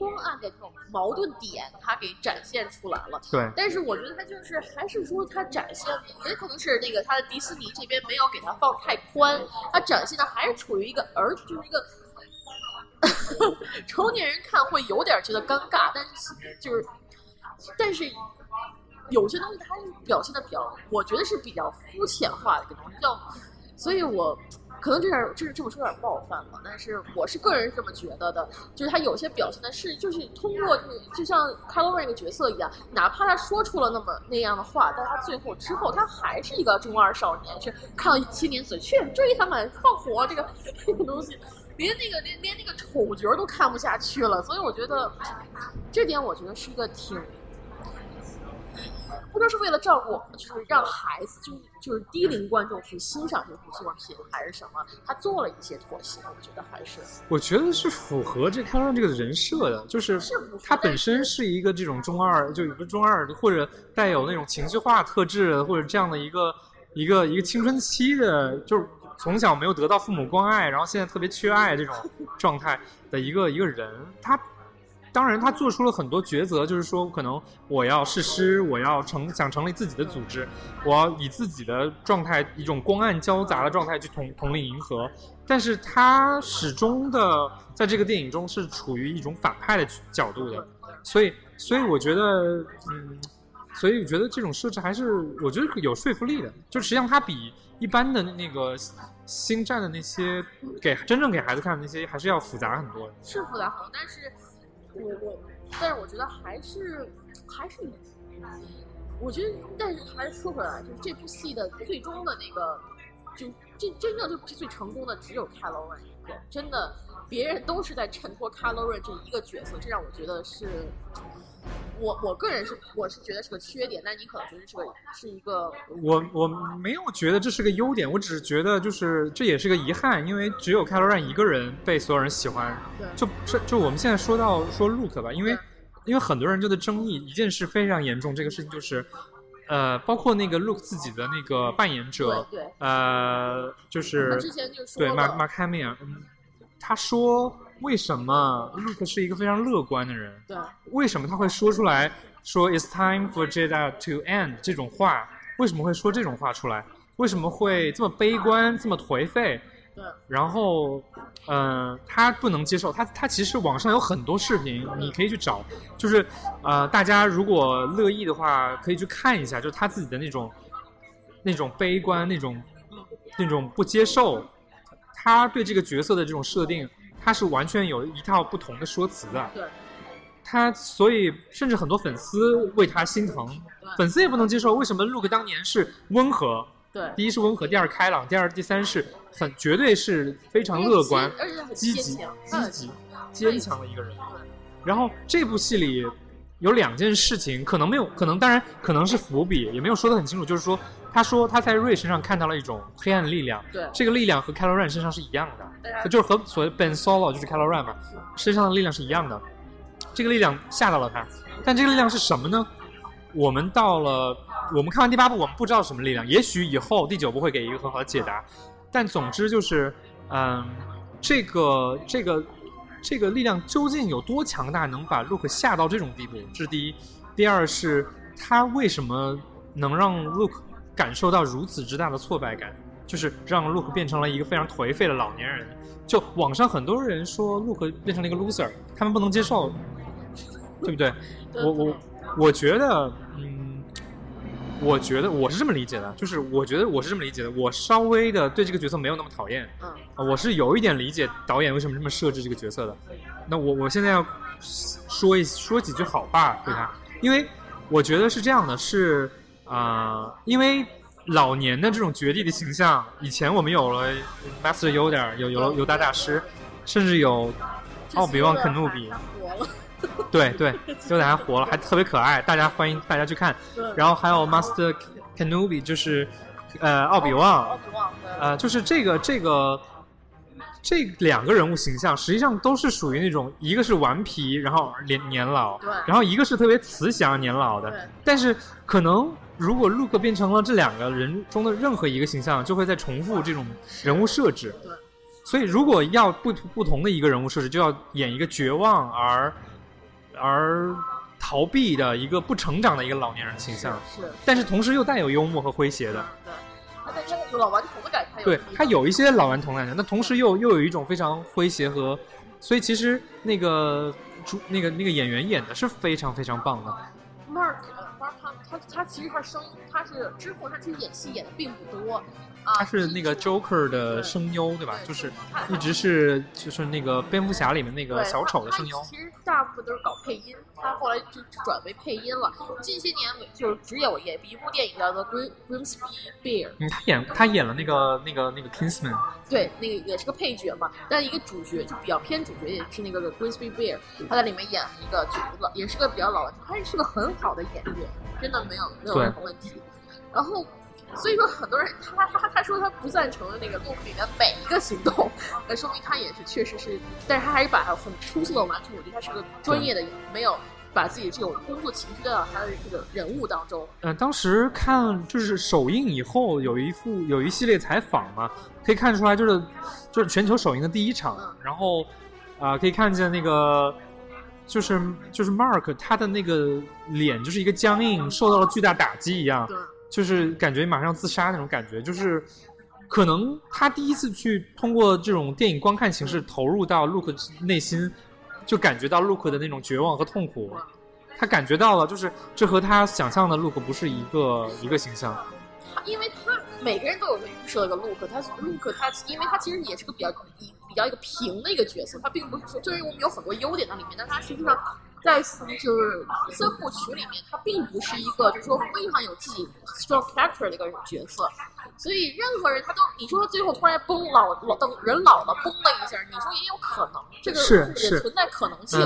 光暗的这种矛盾点，它给展现出来了。对，但是我觉得它就是还是说它展现，也可能是那个它的迪士尼这边没有给它放太宽，它展现的还是处于一个儿，就是一个 成年人看会有点觉得尴尬，但是就是，但是有些东西它是表现的比较，我觉得是比较肤浅化的一个东西，叫，所以我。可能这点这是这么说有点冒犯了，但是我是个人是这么觉得的，就是他有些表现的是，就是通过就像 Kylo Ren 这个角色一样，哪怕他说出了那么那样的话，但他最后之后他还是一个中二少年，去看到青年嘴去追他们放火这个 这个东西，连那个连连那个丑角都看不下去了，所以我觉得这点我觉得是一个挺。不知道是为了照顾，就是让孩子，就是就是低龄观众去欣赏这部作品，还是什么？他做了一些妥协，我觉得还是。我觉得是符合这康乐这个人设的，就是他本身是一个这种中二，就有个中二或者带有那种情绪化特质，或者这样的一个一个一个青春期的，就是从小没有得到父母关爱，然后现在特别缺爱这种状态的一个一个人，他。当然，他做出了很多抉择，就是说，可能我要誓师，我要成想成立自己的组织，我要以自己的状态，一种光暗交杂的状态去统统领银河。但是他始终的在这个电影中是处于一种反派的角度的，所以，所以我觉得，嗯，所以我觉得这种设置还是我觉得有说服力的。就实际上，它比一般的那个星战的那些给真正给孩子看的那些还是要复杂很多。是复杂很多，但是。我我，但是我觉得还是还是，我觉得，但是还是说回来，就是这部戏的最终的那个，就真真正这部戏最成功的只有 k 罗 l 一个，真的，别人都是在衬托 k 罗 l 这一个角色，这让我觉得是。我我个人是我是觉得是个缺点，但你可能觉得是个是一个。我我没有觉得这是个优点，我只是觉得就是这也是个遗憾，因为只有凯罗兰一个人被所有人喜欢。就是就我们现在说到说 Luke 吧，因为因为很多人就在争议一件事非常严重，这个事情就是，呃，包括那个 Luke 自己的那个扮演者，对，呃，就是之前就说对 Mark Mark Hamill，嗯，他说。为什么 Luke 是一个非常乐观的人？对。为什么他会说出来说 "It's time for Jedi to end" 这种话？为什么会说这种话出来？为什么会这么悲观、这么颓废？对。然后，嗯，他不能接受。他他其实网上有很多视频，你可以去找。就是，呃，大家如果乐意的话，可以去看一下，就是他自己的那种那种悲观、那种那种不接受，他对这个角色的这种设定。他是完全有一套不同的说辞的，对，他所以甚至很多粉丝为他心疼，粉丝也不能接受为什么 Luke 当年是温和，对，第一是温和，第二开朗，第二第三是很绝对是非常乐观、积极、积极、坚强。的一个人。然后这部戏里有两件事情，可能没有，可能当然可能是伏笔，也没有说的很清楚。就是说，他说他在瑞身上看到了一种黑暗力量，对，这个力量和 Kylo Ren 身上是一样的，就是和所谓 Ben Solo 就是 Kylo Ren 嘛，身上的力量是一样的。这个力量吓到了他，但这个力量是什么呢？我们到了，我们看完第八部，我们不知道什么力量，也许以后第九部会给一个很好的解答。但总之就是，嗯，这个这个这个力量究竟有多强大，能把 Luke 吓到这种地步？这是第一。第二是，他为什么能让 Luke 感受到如此之大的挫败感？就是让 Luke 变成了一个非常颓废的老年人。就网上很多人说 Luke 变成了一个 loser，他们不能接受。对不对？我我我觉得，嗯，我觉得我是这么理解的，就是我觉得我是这么理解的，我稍微的对这个角色没有那么讨厌，嗯，我是有一点理解导演为什么这么设置这个角色的。那我我现在要说一说几句好话对他，因为我觉得是这样的，是啊，因为老年的这种绝地的形象，以前我们有了 Master Yoda，有有犹大大师，甚至有奥比旺肯努比。对对，优达还活了，还特别可爱，大家欢迎大家去看。然后还有 Master Kenobi，就是呃奥比旺。奥比旺。呃，就是这个这个这两个人物形象，实际上都是属于那种一个是顽皮，然后年年老，对。然后一个是特别慈祥年老的。但是可能如果 Luke 变成了这两个人中的任何一个形象，就会在重复这种人物设置。对。所以如果要不不同的一个人物设置，就要演一个绝望而。而逃避的一个不成长的一个老年人形象，是，但是同时又带有幽默和诙谐的，对，他在这个老顽童的感觉，对他有一些老顽童的感觉，那同时又又有一种非常诙谐和，所以其实那个主那个那个演员演的是非常非常棒的，Mark，他他他其实他声音他是之后他其实演戏演的并不多。他是那个 Joker 的声优，对吧？就是一直是就是那个蝙蝠侠里面那个小丑的声优。其实大部分都是搞配音，他后来就转为配音了。近些年就是只有演一部电影叫做《Grim Grimsby Bear》。嗯，他演他演了那个那个那个 Kingsman。对，那个也是个配角嘛，但一个主角就比较偏主角，也是那个 Grimsby Bear。他在里面演一个就老，也是个比较老的，他是个很好的演员，真的没有没有任何问题。然后。所以说，很多人他他他说他不赞成那个 Luke 里面每一个行动，那说明他也是确实是，但是他还是把它很出色的完成。我觉得他是个专业的，没有把自己这种工作情绪带到他的这个人物当中。嗯，当时看就是首映以后有一副有一系列采访嘛，可以看出来就是就是全球首映的第一场，然后啊可以看见那个就是就是 Mark 他的那个脸就是一个僵硬，受到了巨大打击一样。就是感觉马上要自杀那种感觉，就是可能他第一次去通过这种电影观看形式投入到 Luke 内心，就感觉到 Luke 的那种绝望和痛苦，他感觉到了，就是这和他想象的 Luke 不是一个一个形象。因为他每个人都有个预设的 Luke，他 Luke 他因为他其实也是个比较比比较一个平的一个角色，他并不是说，虽然我们有很多优点在里面，但他实际上。在就是三部曲里面，他并不是一个就是说非常有自己 strong character 的一个角色，所以任何人他都你说他最后突然崩老老等人老了崩了一下，你说也有可能，这个也存在可能性。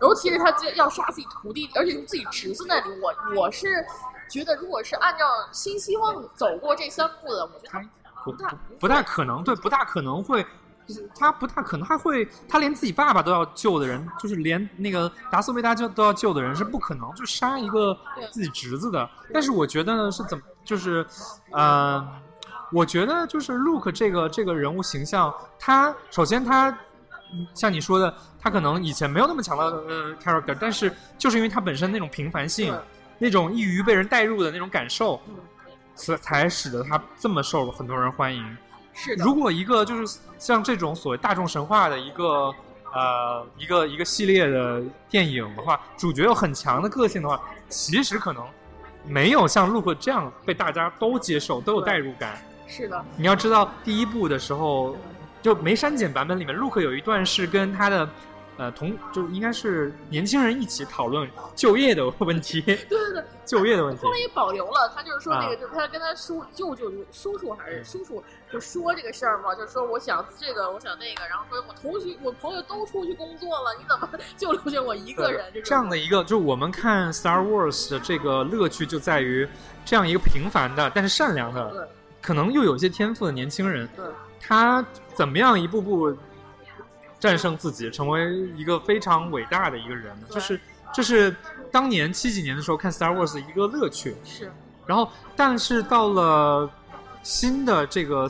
尤其是他要杀自己徒弟，而且是自己侄子那里，我我是觉得，如果是按照新希望走过这三部的，我觉得他不大不大可能，对，不大可能会。他不大可能还会，他连自己爸爸都要救的人，就是连那个达斯维达就都要救的人，是不可能就杀一个自己侄子的。但是我觉得呢，是怎么，就是，呃，我觉得就是 Luke 这个这个人物形象，他首先他像你说的，他可能以前没有那么强的呃 character，但是就是因为他本身那种平凡性，那种易于被人带入的那种感受，所才使得他这么受很多人欢迎。是，如果一个就是像这种所谓大众神话的一个呃一个一个系列的电影的话，主角有很强的个性的话，其实可能没有像 Look 这样被大家都接受，都有代入感。是的，你要知道第一部的时候就没删减版本里面，Look 有一段是跟他的呃，同就是应该是年轻人一起讨论就业的问题。对对对，就业的问题。后来也保留了，他就是说那个，就是他跟他叔舅舅叔叔还是叔叔就说这个事儿嘛，就说我想这个，我想那个，然后说我同学我朋友都出去工作了，你怎么 就留下我一个人？这样的一个，就是我们看 Star Wars 的这个乐趣就在于这样一个平凡的但是善良的，可能又有一些天赋的年轻人，他怎么样一步步。战胜自己，成为一个非常伟大的一个人，就是这是当年七几年的时候看 Star Wars 的一个乐趣。是，然后但是到了新的这个，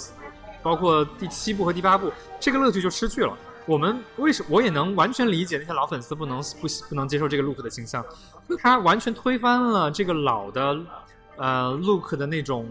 包括第七部和第八部，这个乐趣就失去了。我们为什我也能完全理解那些老粉丝不能不不能接受这个 Luke 的形象，他完全推翻了这个老的呃 Luke 的那种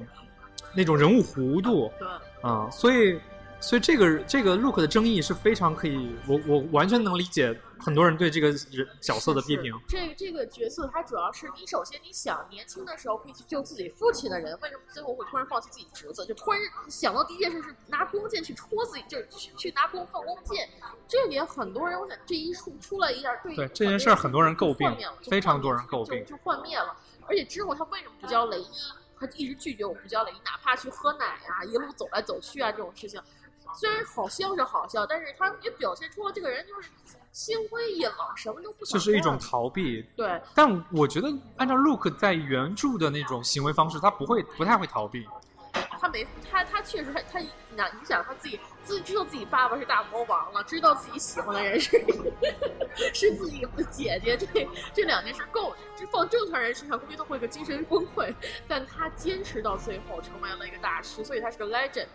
那种人物弧度。对，啊，所以。所以这个这个 look 的争议是非常可以，我我完全能理解很多人对这个人角色的批评。这这个角色他主要是你首先你想年轻的时候可以去救自己父亲的人，为什么最后会突然放弃自己侄子？就突然想到第一件事是拿弓箭去戳自己，就是去去拿弓放弓箭。这点很多人，我想这一出出来一下，对这件事儿很多人诟病，非常多人诟病，就幻灭了。而且之后他为什么不叫雷伊？他一直拒绝我不叫雷伊，哪怕去喝奶啊，一路走来走去啊这种事情。虽然好笑是好笑，但是他也表现出了这个人就是心灰意冷，什么都不想。就是一种逃避。对。但我觉得按照 Luke 在原著的那种行为方式，他不会不太会逃避。他没他他确实他他那你想他自己自己知道自己爸爸是大魔王了，知道自己喜欢的人是 是自己的姐姐，这这两件事够，这放正常人身上估计都会个精神崩溃。但他坚持到最后，成为了一个大师，所以他是个 legend。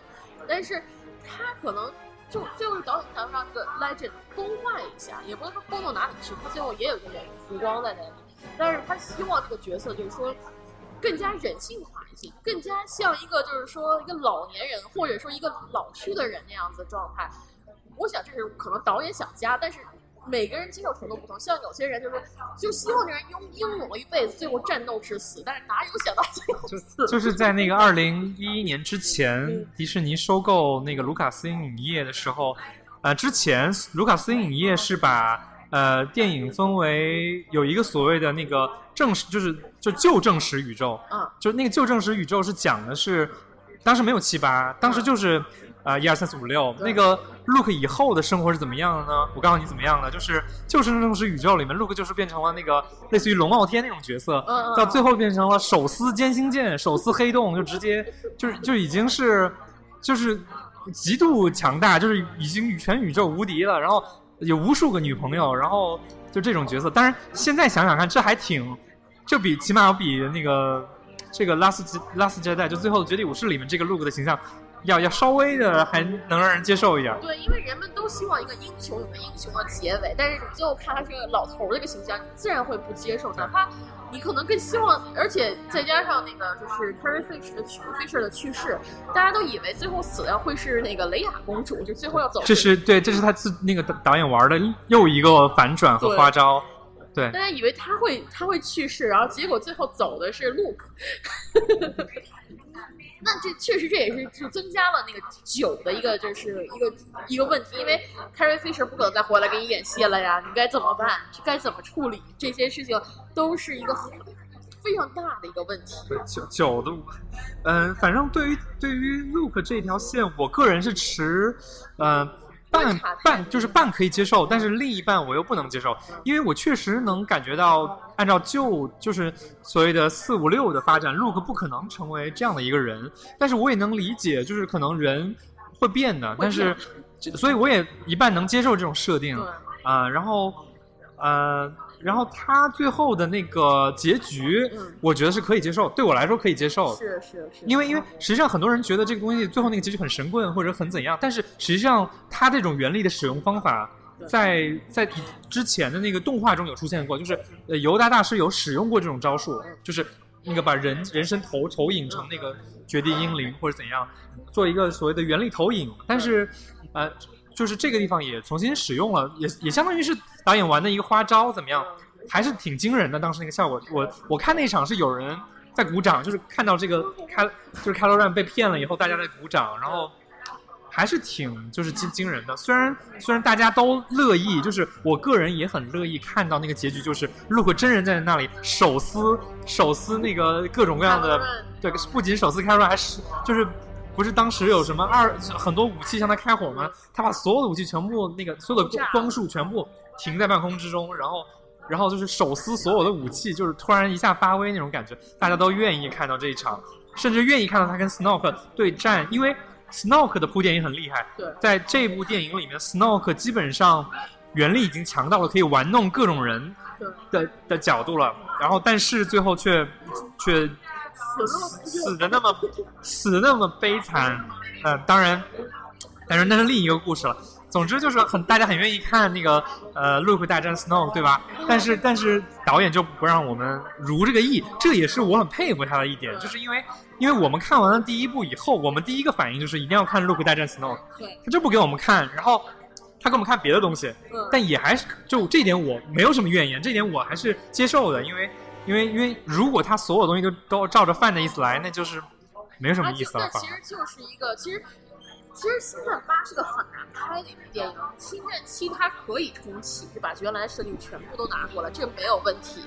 但是。他可能就最后导演想让这个 legend 崩坏一下，也不能说崩到哪里去，他最后也有一个浮光在那里。但是他希望这个角色就是说更加人性化一些，更加像一个就是说一个老年人或者说一个老去的人那样子的状态。我想这是可能导演想加，但是。每个人接受程度不同，像有些人就是就希望这人英英勇了一辈子，最后战斗致死，但是哪有想到最后死？就是在那个二零一一年之前，迪士尼收购那个卢卡斯影业的时候，呃，之前卢卡斯影业是把呃电影分为有一个所谓的那个正史，就是就旧正史宇宙，嗯，就那个旧正史宇宙是讲的是当时没有七八，当时就是。啊，一二三四五六，那个 Look 以后的生活是怎么样的呢？我告诉你怎么样的，就是就是那种是宇宙里面，Look 就是变成了那个类似于龙傲天那种角色，到最后变成了手撕歼星舰，手撕黑洞，就直接就是就已经是就是极度强大，就是已经全宇宙无敌了，然后有无数个女朋友，然后就这种角色。当然现在想想看，这还挺就比起码比那个这个拉斯拉斯接代就最后的绝地武士里面这个 Look 的形象。要要稍微的还能让人接受一点。对，因为人们都希望一个英雄有个英雄的结尾，但是你最后看他这个老头儿这个形象，你自然会不接受。哪怕你可能更希望，而且再加上那个就是 Carrie Fisher 的去 Fisher 的去世，大家都以为最后死的会是那个雷亚公主，就最后要走。这是对，这是他自那个导演玩的又一个反转和花招。对，大家以为他会他会去世，然后结果最后走的是 Luke。那这确实这也是就增加了那个酒的一个就是一个一个问题，因为 Carrie Fisher 不可能再回来给你演戏了呀，你该怎么办？该怎么处理这些事情，都是一个很非常大的一个问题。酒酒的，嗯，反正对于对于 Luke 这条线，我个人是持，嗯。半半就是半可以接受，但是另一半我又不能接受，因为我确实能感觉到，按照旧就是所谓的四五六的发展，Luke 不可能成为这样的一个人，但是我也能理解，就是可能人会变的，但是所以我也一半能接受这种设定啊，然后呃。然后他最后的那个结局，我觉得是可以接受，对我来说可以接受。是是是。因为因为实际上很多人觉得这个东西最后那个结局很神棍或者很怎样，但是实际上他这种原力的使用方法，在在之前的那个动画中有出现过，就是呃尤达大师有使用过这种招数，就是那个把人人身投投影成那个绝地英灵或者怎样，做一个所谓的原力投影，但是呃。就是这个地方也重新使用了，也也相当于是导演玩的一个花招，怎么样？还是挺惊人的。当时那个效果，我我看那场是有人在鼓掌，就是看到这个开就是开罗 n 被骗了以后，大家在鼓掌，然后还是挺就是惊惊人的。虽然虽然大家都乐意，就是我个人也很乐意看到那个结局，就是陆克真人在那里手撕手撕那个各种各样的，对，不仅手撕开润，还是就是不是当时有什么二很多武器向他开火吗？他把所有的武器全部那个所有的光束全部停在半空之中，然后。然后就是手撕所有的武器，就是突然一下发威那种感觉，大家都愿意看到这一场，甚至愿意看到他跟 Snoke 对战，因为 Snoke 的铺垫也很厉害。对，在这部电影里面，Snoke 基本上原力已经强到了可以玩弄各种人的的角度了。然后，但是最后却却死死的那么死的那么悲惨。嗯，当然，当然那是另一个故事了。总之就是很大家很愿意看那个呃，Luke 大战 Snow，对吧？但是但是导演就不让我们如这个意，这也是我很佩服他的一点，就是因为因为我们看完了第一部以后，我们第一个反应就是一定要看 Luke 大战 Snow，他就不给我们看，然后他给我们看别的东西，但也还是就这点我没有什么怨言，这点我还是接受的，因为因为因为如果他所有东西都都照着范的意思来，那就是没有什么意思了。其实就是一个其实。其实《星战八》是个很难拍的一部电影，《星战七》它可以重启，就把原来的设定全部都拿过来，这个没有问题，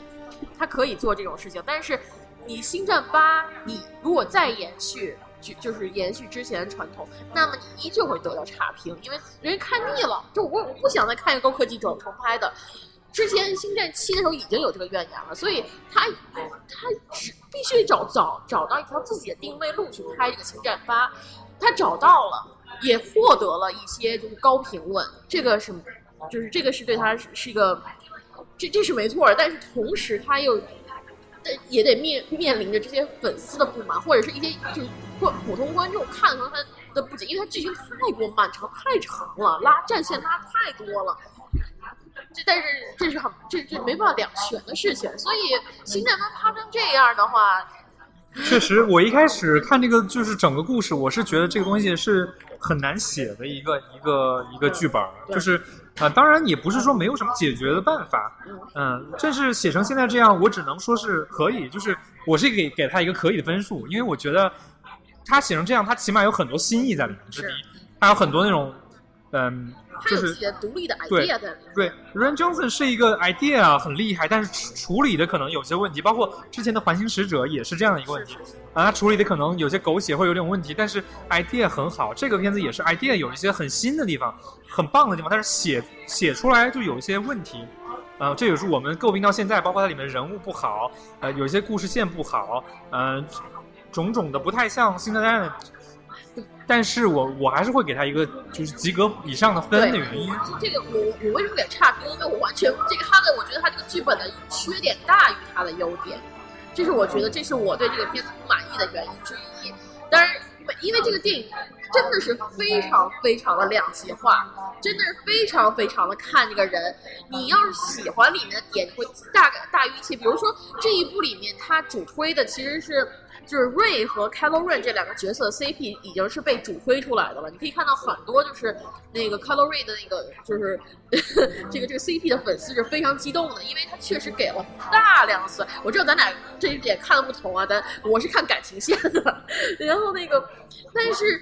它可以做这种事情。但是你《星战八》，你如果再延续，就 就是延续之前的传统，那么你依旧会得到差评，因为人看腻了。就我我不想再看一个高科技重重拍的。之前《星战七》的时候已经有这个怨言了，所以他他是必须找找找到一条自己的定位路去拍这个《星战八》，他找到了。也获得了一些就是高评论，这个是，就是这个是对他是是一个，这这是没错但是同时他又，也得面面临着这些粉丝的不满，或者是一些就是观普通观众看到他的不解，因为他剧情太过漫长太长了，拉战线拉太多了。这但是这是很这这没办法两全的事情，所以新战分拍成这样的话，确实，我一开始看这个就是整个故事，我是觉得这个东西是。很难写的一个一个一个剧本，就是啊，当然也不是说没有什么解决的办法，嗯，这是写成现在这样，我只能说是可以，就是我是给给他一个可以的分数，因为我觉得他写成这样，他起码有很多新意在里面，这是第一，他有很多那种。嗯，就是独立的 idea 在对，Ryan Johnson 是一个 idea 很厉害，但是处理的可能有些问题，包括之前的环形使者也是这样的一个问题啊，他处理的可能有些狗血，会有点问题，但是 idea 很好，这个片子也是 idea 有一些很新的地方，很棒的地方，但是写写出来就有一些问题，呃，这也是我们诟病到现在，包括它里面人物不好，呃，有一些故事线不好，呃，种种的不太像新的代。但是我我还是会给他一个就是及格以上的分的原因。这个我我为什么给差评？因为我完全这个他的，我觉得他这个剧本的缺点大于他的优点，这是我觉得这是我对这个片子不满意的原因之一。当然，因为这个电影真的是非常非常的两极化，真的是非常非常的看这个人。你要是喜欢里面的点，你会大概大于一切。比如说这一部里面，他主推的其实是。就是瑞和 Kylo Ren 这两个角色 CP 已经是被主推出来的了。你可以看到很多就是那个 Kylo Ren 的那个就是 这个这个 CP 的粉丝是非常激动的，因为他确实给了大量的。我知道咱俩这一点看的不同啊，咱我是看感情线的。然后那个，但是。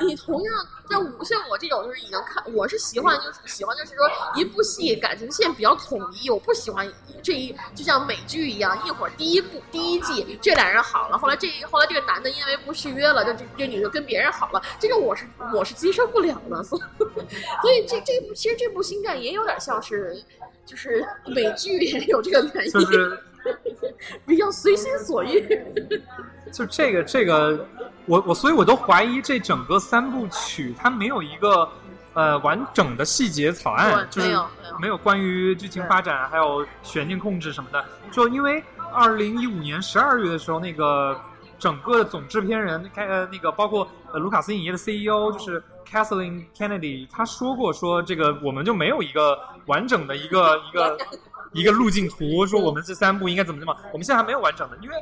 你同样像我像我这种就是已经看，我是喜欢就是喜欢就是说一部戏感情线比较统一，我不喜欢这一就像美剧一样，一会儿第一部第一季这俩人好了，后来这后来这个男的因为不续约了，这这这女的跟别人好了，这个我是我是接受不了的，所以这这部其实这部星战也有点像是就是美剧也有这个原因，比较随心所欲，就这个这个。我我所以，我都怀疑这整个三部曲它没有一个呃完整的细节草案，就是没有关于剧情发展还有悬念控制什么的。就因为二零一五年十二月的时候，那个整个总制片人开呃那个包括呃卢卡斯影业的 CEO 就是 Kathleen Kennedy，他说过说这个我们就没有一个完整的一个一个 一个路径图，说我们这三部应该怎么怎么，我们现在还没有完整的，因为。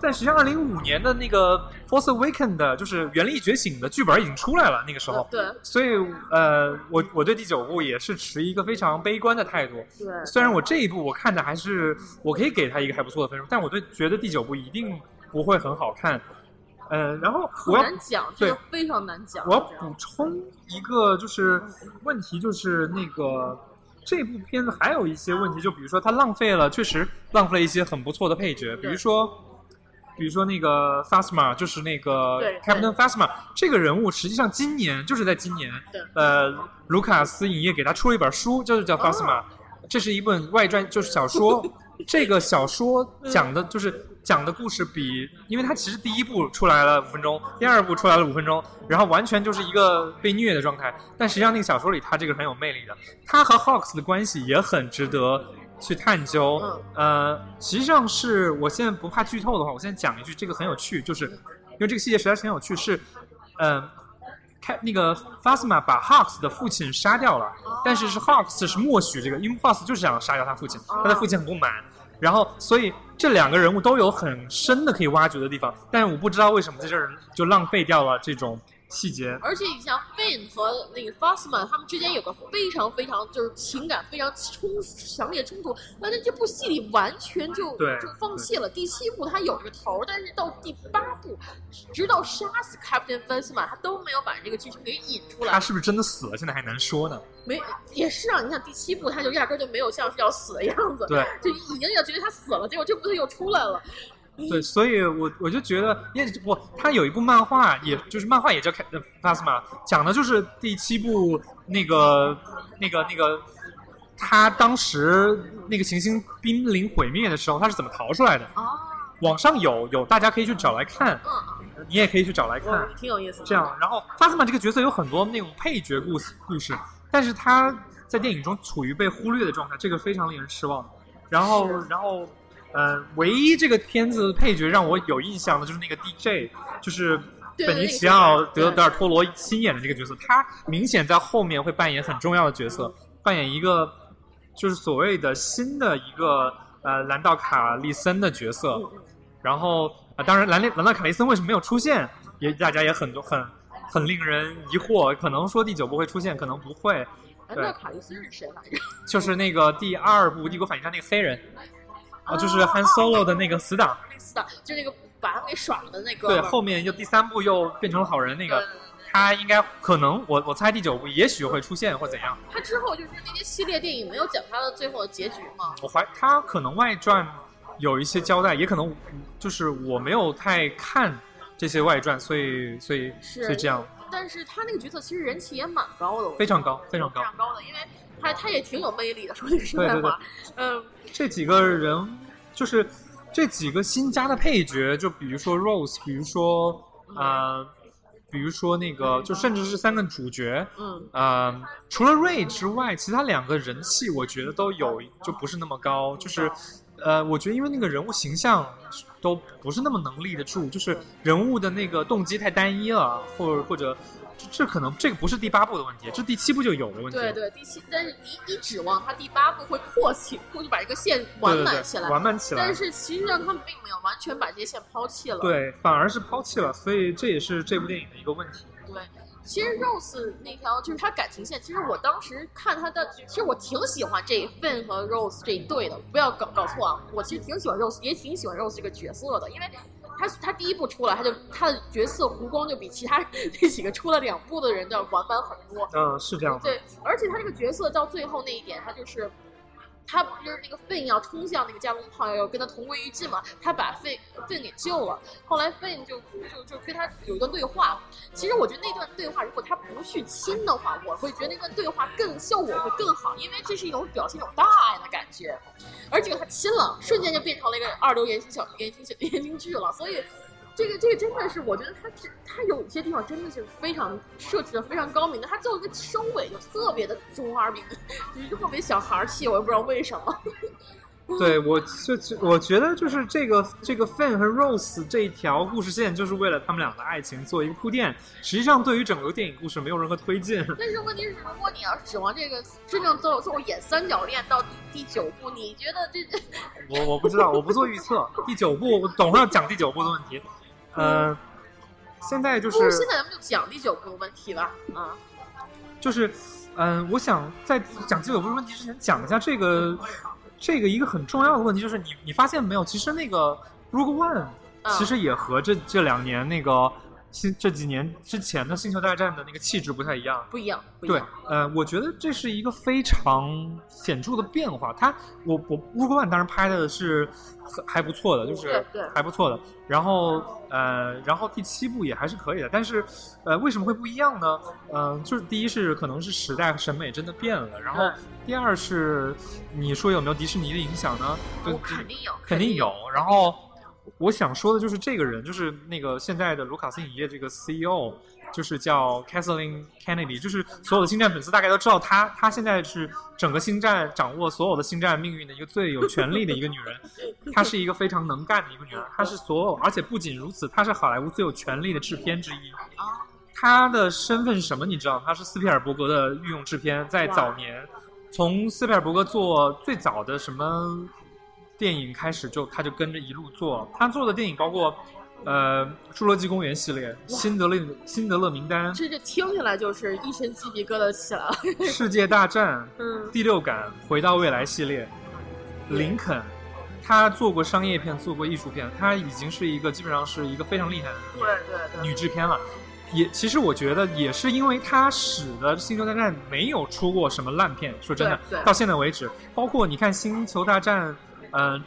但实际上，二零一五年的那个《Force Awakened，就是《原力觉醒》的剧本已经出来了。那个时候，对，所以呃，我我对第九部也是持一个非常悲观的态度。对，虽然我这一部我看的还是我可以给他一个还不错的分数，但我对觉得第九部一定不会很好看。呃，然后我要难讲，这个非常难讲。我要补充一个就是问题，就是那个这部片子还有一些问题，就比如说它浪费了，确实浪费了一些很不错的配角，比如说。比如说那个 Fasma，就是那个 Captain Fasma 这个人物，实际上今年就是在今年，呃，卢卡斯影业给他出了一本书，就是叫 Fasma，这是一本外传，就是小说。这个小说讲的就是讲的故事比，因为它其实第一部出来了五分钟，第二部出来了五分钟，然后完全就是一个被虐的状态。但实际上那个小说里，他这个很有魅力的，他和 Hawks 的关系也很值得。去探究，呃，实际上是我现在不怕剧透的话，我现在讲一句，这个很有趣，就是因为这个细节实在是很有趣，是，嗯，开那个 Fasma 把 Hawks 的父亲杀掉了，但是是 Hawks 是默许这个，因为 Hawks 就是想杀掉他父亲，他的父亲很不满，然后所以这两个人物都有很深的可以挖掘的地方，但是我不知道为什么在这儿就浪费掉了这种。细节，而且你像 Finn 和那个 Fasman 他们之间有个非常非常就是情感非常冲强烈冲突，那在这部戏里完全就就放弃了。第七部他有这个头，但是到第八部，直到杀死 Captain Fasman，他都没有把这个剧情给引出来。他是不是真的死了？现在还难说呢。没，也是啊。你看第七部他就压根就没有像是要死的样子，对，就已经要觉得他死了，结果这部他又出来了。对，所以我我就觉得，因为我，他有一部漫画，也就是漫画也叫《卡斯玛》，讲的就是第七部那个那个那个，他当时那个行星濒临毁灭的时候，他是怎么逃出来的？哦，网上有有，大家可以去找来看。嗯，你也可以去找来看，挺有意思。这样，然后法斯玛这个角色有很多那种配角故事故事，但是他在电影中处于被忽略的状态，这个非常令人失望。然后，然后。呃，唯一这个片子配角让我有印象的就是那个 DJ，就是本尼奇奥德德尔托罗新演的这个角色，他明显在后面会扮演很重要的角色，扮演一个就是所谓的新的一个呃兰道卡利森的角色。然后啊，当然兰兰道卡利森为什么没有出现，也大家也很多很很令人疑惑，可能说第九部会出现，可能不会。兰道卡利森是谁来着？就是那个第二部《帝国反击战》那个黑人。啊，就是 Han Solo 的那个死党，死党就是那个把他给耍的那个。对，后面又第三部又变成了好人那个，他应该可能我我猜第九部也许会出现或怎样。他之后就是那些系列电影没有讲他的最后的结局吗？我怀他可能外传有一些交代，也可能就是我没有太看这些外传，所以所以所以这样。但是他那个角色其实人气也蛮高的，非常高，非常高，非常高的，因为。他他也挺有魅力的，说句实在话，嗯，这几个人就是这几个新加的配角，就比如说 Rose，比如说啊，比如说那个，就甚至是三个主角，嗯，啊，除了 Ray 之外，其他两个人气我觉得都有，就不是那么高，就是呃，我觉得因为那个人物形象都不是那么能立得住，就是人物的那个动机太单一了，或者或者。这可能这个不是第八部的问题，这第七部就有的问题。对对，第七，但是你你指望他第八部会破起，或者把这个线完满起来，完满起来。但是其实上他们并没有完全把这些线抛弃了。对，反而是抛弃了，所以这也是这部电影的一个问题。对，其实 Rose 那条就是他感情线，其实我当时看他的，其实我挺喜欢这 Finn 和 Rose 这一对的，不要搞搞错啊，我其实挺喜欢 Rose，也挺喜欢 Rose 这个角色的，因为。他他第一部出来，他就他的角色弧光就比其他 那几个出了两部的人要完满很多。嗯，是这样。对，而且他这个角色到最后那一点，他就是。他不就是那个费要冲向那个加农炮，要跟他同归于尽嘛？他把费费给救了。后来费就就就跟他有一段对话。其实我觉得那段对话，如果他不去亲的话，我会觉得那段对话更效果会更好，因为这是一种表现一种大爱的感觉。而且他亲了，瞬间就变成了一个二流言情小言情小言情剧了，所以。这个这个真的是，我觉得他是他有些地方真的是非常设置的非常高明的，他最后一个收尾就特别的中二病，就是特别小孩气，我也不知道为什么。对，我就我觉得就是这个这个 Fan 和 Rose 这一条故事线，就是为了他们俩的爱情做一个铺垫，实际上对于整个电影故事没有任何推进。但是问题是，如果你要是指望这个真正做做演三角恋到第九部，你觉得这？我我不知道，我不做预测。第九部，等会儿要讲第九部的问题。嗯，现在就是现在咱们就讲第九部问题吧。啊，就是，嗯，我想在讲第九部问题之前，讲一下这个这个一个很重要的问题，就是你你发现没有？其实那个 Rogue One 其实也和这这两年那个。星这几年之前的《星球大战》的那个气质不太一样，不一样。对，呃，我觉得这是一个非常显著的变化。它，我我《入 One》当时拍的是还不错的，就是还不错的。然后，呃，然后第七部也还是可以的。但是，呃，为什么会不一样呢？嗯，就是第一是可能是时代和审美真的变了。然后，第二是你说有没有迪士尼的影响呢？肯定有，肯定有。然后。我想说的就是这个人，就是那个现在的卢卡斯影业这个 CEO，就是叫 Kathleen Kennedy，就是所有的星战粉丝大概都知道她，她现在是整个星战掌握所有的星战命运的一个最有权力的一个女人，她是一个非常能干的一个女人，她是所有，而且不仅如此，她是好莱坞最有权力的制片之一。她的身份是什么？你知道？她是斯皮尔伯格的御用制片，在早年，从斯皮尔伯格做最早的什么？电影开始就她就跟着一路做，她做的电影包括，呃，《侏罗纪公园》系列，《辛德勒辛德勒名单》，这这听起来就是一身鸡皮疙瘩起来了。世界大战，嗯，第六感，回到未来系列，林肯，他做过商业片，做过艺术片，他已经是一个基本上是一个非常厉害的对对女制片了。也其实我觉得也是因为他使得《星球大战》没有出过什么烂片，说真的，到现在为止，包括你看《星球大战》。嗯，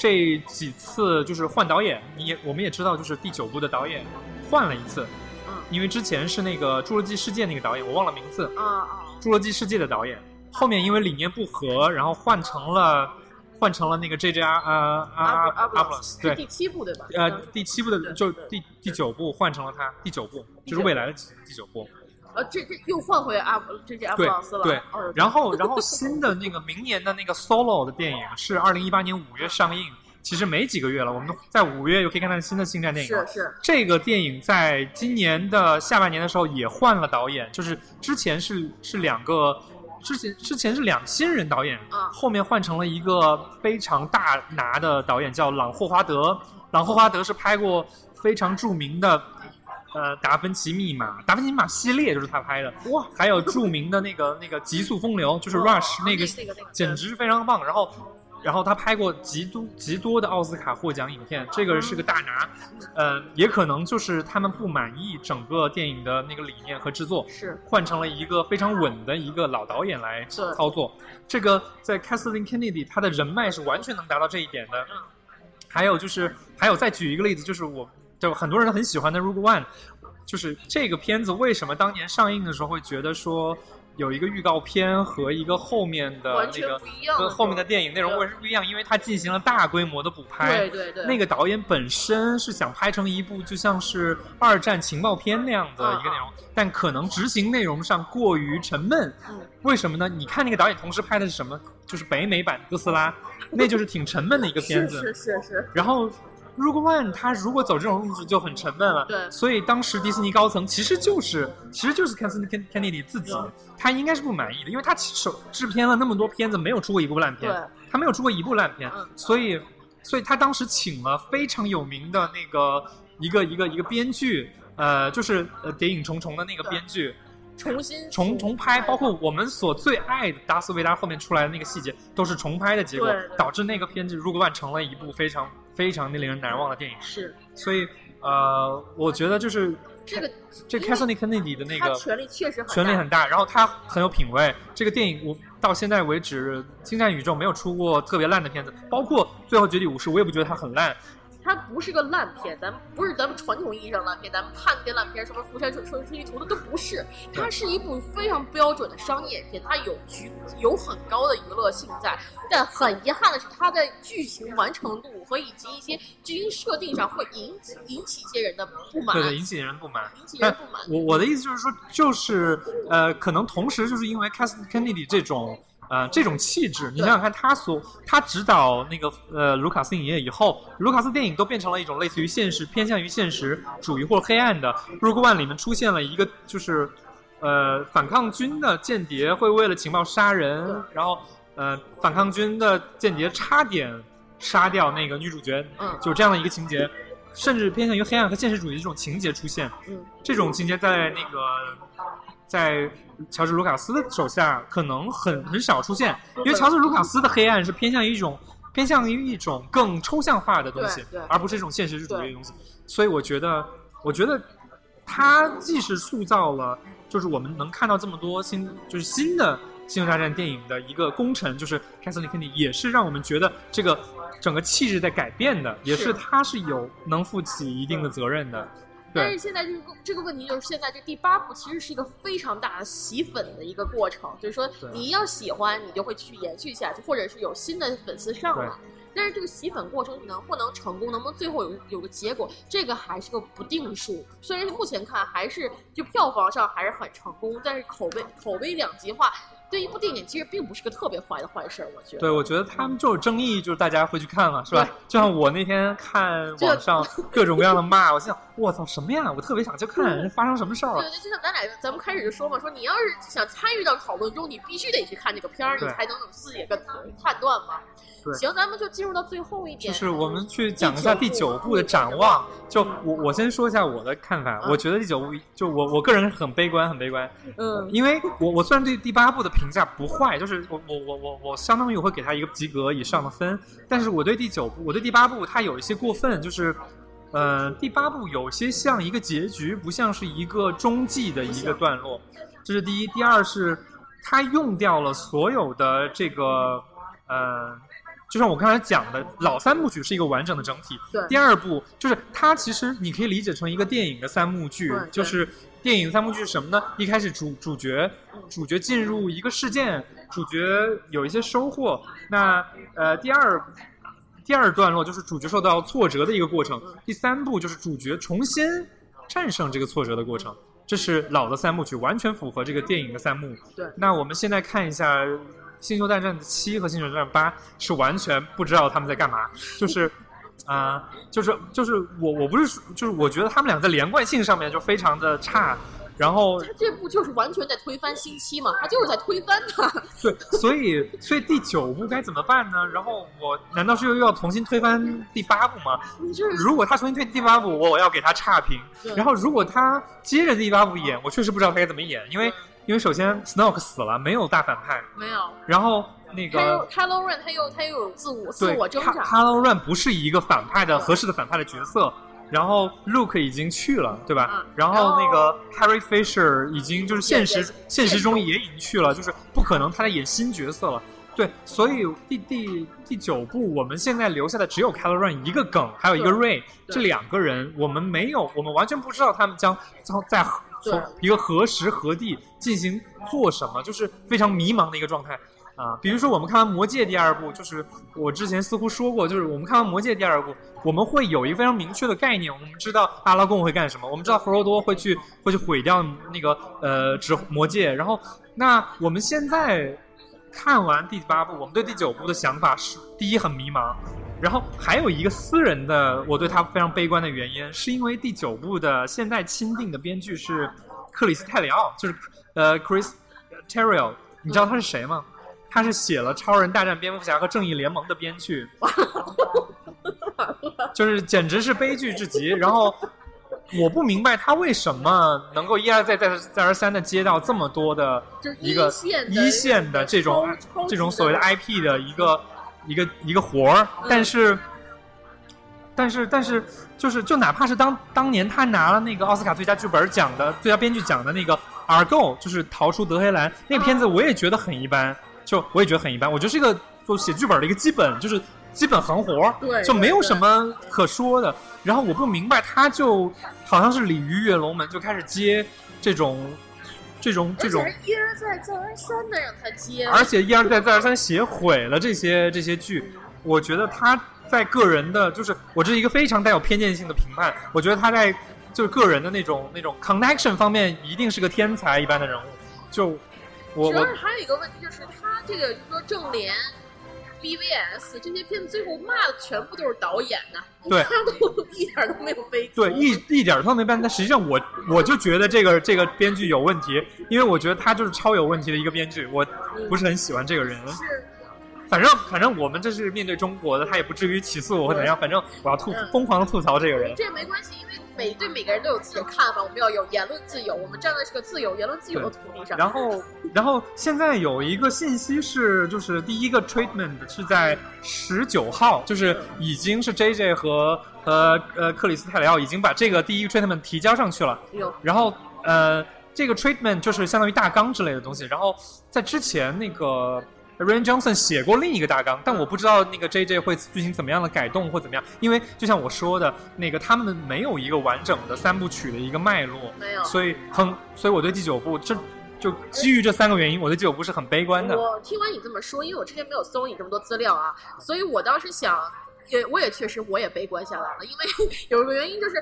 这几次就是换导演，你也我们也知道，就是第九部的导演换了一次，嗯，因为之前是那个《侏罗纪世界》那个导演，我忘了名字，啊啊，《侏罗纪世界》的导演，后面因为理念不合，然后换成了换成了那个 J J 阿阿阿阿布对，第七部对吧？呃，第七部的就第第九部换成了他，第九部就是未来的第九部。呃，这这又换回阿这这阿布朗斯了。对，然后然后新的那个明年的那个 Solo 的电影是二零一八年五月上映，其实没几个月了。我们在五月又可以看到新的星战电影。是是。这个电影在今年的下半年的时候也换了导演，就是之前是是两个，之前之前是两新人导演，后面换成了一个非常大拿的导演叫朗霍华德。朗霍华德是拍过非常著名的。呃，达芬奇密码，达芬奇密码系列就是他拍的哇，还有著名的那个那个极速风流，就是 Rush 那个，简直是非常棒。然后，然后他拍过极多极多的奥斯卡获奖影片，这个是个大拿。呃，也可能就是他们不满意整个电影的那个理念和制作，是换成了一个非常稳的一个老导演来操作。这个在 Kathleen Kennedy，他的人脉是完全能达到这一点的。还有就是，还有再举一个例子，就是我。就很多人很喜欢的《Rogue One》，就是这个片子为什么当年上映的时候会觉得说有一个预告片和一个后面的那个和后面的电影内容为什么不一样？因为它进行了大规模的补拍。对对对。那个导演本身是想拍成一部就像是二战情报片那样的一个内容，但可能执行内容上过于沉闷。为什么呢？你看那个导演同时拍的是什么？就是北美版哥斯拉，那就是挺沉闷的一个片子。是是是。然后。Rogue One，他如果走这种路子就很沉闷了。对，所以当时迪士尼高层其实就是，其实就是 Kathleen Kennedy 自己，他应该是不满意的，因为他手制片了那么多片子，没有出过一部烂片。他没有出过一部烂片，所以，所以他当时请了非常有名的那个一个一个一个编剧，呃，就是呃《谍影重重》的那个编剧，重新重重拍，包括我们所最爱的达斯维达后面出来的那个细节，都是重拍的结果，导致那个片子 Rogue One 成了一部非常。非常令人难忘的电影是，所以呃，我觉得就是这个这 Kathleen Kennedy 的那个权力确实权力很大，然后他很有品位。这个电影我到现在为止，星战宇宙没有出过特别烂的片子，包括最后绝地武士，我也不觉得它很烂。它不是个烂片，咱们不是咱们传统意义上烂片，咱们看那些烂片，什么《釜山春春春图》的都不是。它是一部非常标准的商业片，它有剧有很高的娱乐性在，但很遗憾的是，它在剧情完成度和以及一些剧情设定上会引起引起一些人的不满。对对，引起人不满。引起人不满。我我的意思就是说，就是呃，可能同时就是因为 Cass Kennedy 这种。呃，这种气质，你想想看，他所他指导那个呃卢卡斯影业以后，卢卡斯电影都变成了一种类似于现实、偏向于现实主义或黑暗的。入 e One 里面出现了一个就是呃反抗军的间谍会为了情报杀人，然后呃反抗军的间谍差点杀掉那个女主角，就这样的一个情节，甚至偏向于黑暗和现实主义这种情节出现。这种情节在那个在。乔治·卢卡斯的手下可能很很少出现，因为乔治·卢卡斯的黑暗是偏向于一种偏向于一种更抽象化的东西而不是一种现实主义的东西。所以我觉得，我觉得他既是塑造了，就是我们能看到这么多新，就是新的。星球大战电影的一个功臣就是 Kathleen Kennedy，也是让我们觉得这个整个气质在改变的，也是他是有能负起一定的责任的。但是现在这个这个问题就是，现在这第八部其实是一个非常大的洗粉的一个过程，就是说你要喜欢，你就会去延续下去，或者是有新的粉丝上来。但是这个洗粉过程能不能成功，能不能最后有有个结果，这个还是个不定数。虽然目前看还是就票房上还是很成功，但是口碑口碑两极化。对一部电影，其实并不是个特别坏的坏事儿，我觉得。对，我觉得他们就是争议，就是大家会去看嘛，是吧？就像我那天看网上各种各样的骂，我心想，我操，什么呀？我特别想去看，发生什么事儿了？对，就像咱俩，咱们开始就说嘛，说你要是想参与到讨论中，你必须得去看这个片儿，你才能有自己的判断嘛。行，咱们就进入到最后一点，就是我们去讲一下第九部的展望。就我我先说一下我的看法，我觉得第九部就我我个人很悲观，很悲观。嗯，因为我我虽然对第八部的评价不坏，就是我我我我我相当于我会给他一个及格以上的分，但是我对第九部，我对第八部它有一些过分，就是，呃，第八部有些像一个结局，不像是一个中继的一个段落，这是第一。第二是它用掉了所有的这个，呃。就像我刚才讲的，老三部曲是一个完整的整体。对。第二部就是它，其实你可以理解成一个电影的三幕剧。就是电影三部剧是什么呢？一开始主主角主角进入一个事件，主角有一些收获。那呃，第二第二段落就是主角受到挫折的一个过程。第三部就是主角重新战胜这个挫折的过程。这是老的三部曲，完全符合这个电影的三幕。对。那我们现在看一下。星球大战七和星球大战八是完全不知道他们在干嘛，就是，啊，就是就是我我不是就是我觉得他们俩在连贯性上面就非常的差，然后他这部就是完全在推翻星期嘛，他就是在推翻他。对，所以所以第九部该怎么办呢？然后我难道是又要重新推翻第八部吗？如果他重新推第八部，我我要给他差评。然后如果他接着第八部演，我确实不知道他该怎么演，因为。因为首先，Snoke 死了，没有大反派，没有。然后那个 Kylo Ren 他又他又有自我自我挣扎。Kylo Ren 不是一个反派的合适的反派的角色。然后 Luke 已经去了，对吧？然后那个 Carrie Fisher 已经就是现实现实中也已经去了，就是不可能他在演新角色了。对，所以第第第九部我们现在留下的只有 Kylo Ren 一个梗，还有一个 Ray 这两个人，我们没有，我们完全不知道他们将将在。从一个何时何地进行做什么，就是非常迷茫的一个状态啊。比如说，我们看完《魔戒》第二部，就是我之前似乎说过，就是我们看完《魔戒》第二部，我们会有一个非常明确的概念，我们知道阿拉贡会干什么，我们知道弗罗多会去会去毁掉那个呃指魔戒。然后，那我们现在看完第八部，我们对第九部的想法是：第一，很迷茫。然后还有一个私人的，我对他非常悲观的原因，是因为第九部的现在钦定的编剧是克里斯泰里奥，就是呃 Chris Terrio，你知道他是谁吗？他是写了《超人大战蝙蝠侠》和《正义联盟》的编剧，就是简直是悲剧至极。然后我不明白他为什么能够一而再、再再而三的接到这么多的一个一线的这种这种所谓的 IP 的一个。一个一个活儿，但是，但是但是，就是就哪怕是当当年他拿了那个奥斯卡最佳剧本奖的最佳编剧奖的那个《Argo》，就是逃出德黑兰那个片子，我也觉得很一般，就我也觉得很一般。我觉得是一个做写剧本的一个基本，就是基本行活儿，就没有什么可说的。然后我不明白，他就好像是鲤鱼跃龙门，就开始接这种。这种这种一而再再而三的让他接，而且一而再再而三写毁了这些这些剧。我觉得他在个人的，就是我这是一个非常带有偏见性的评判。我觉得他在就是个人的那种那种 connection 方面，一定是个天才一般的人物。就我，主要是还有一个问题，就是他这个，就说正联。BVS 这些片子最后骂的全部都是导演呢，对，他都一点都没有背。对，一一点都没背。但实际上，我我就觉得这个这个编剧有问题，因为我觉得他就是超有问题的一个编剧，我不是很喜欢这个人。是，反正反正我们这是面对中国的，他也不至于起诉我或怎样。反正我要吐疯狂的吐槽这个人。这没关系，因为每对每个人都有自己的看法，我们要有言论自由，我们站在这个自由言论自由的土地上。然后，然后现在有一个信息是，就是第一个 treatment 是在十九号，就是已经是 J J 和和呃克里斯泰里奥已经把这个第一个 treatment 提交上去了。有。然后呃，这个 treatment 就是相当于大纲之类的东西。然后在之前那个。Ryan Johnson 写过另一个大纲，但我不知道那个 JJ 会进行怎么样的改动或怎么样，因为就像我说的，那个他们没有一个完整的三部曲的一个脉络，没有，所以很，所以我对第九部这就基于这三个原因，我对第九部是很悲观的。我听完你这么说，因为我之前没有搜你这么多资料啊，所以我当时想，也我也确实我也悲观下来了，因为 有一个原因就是，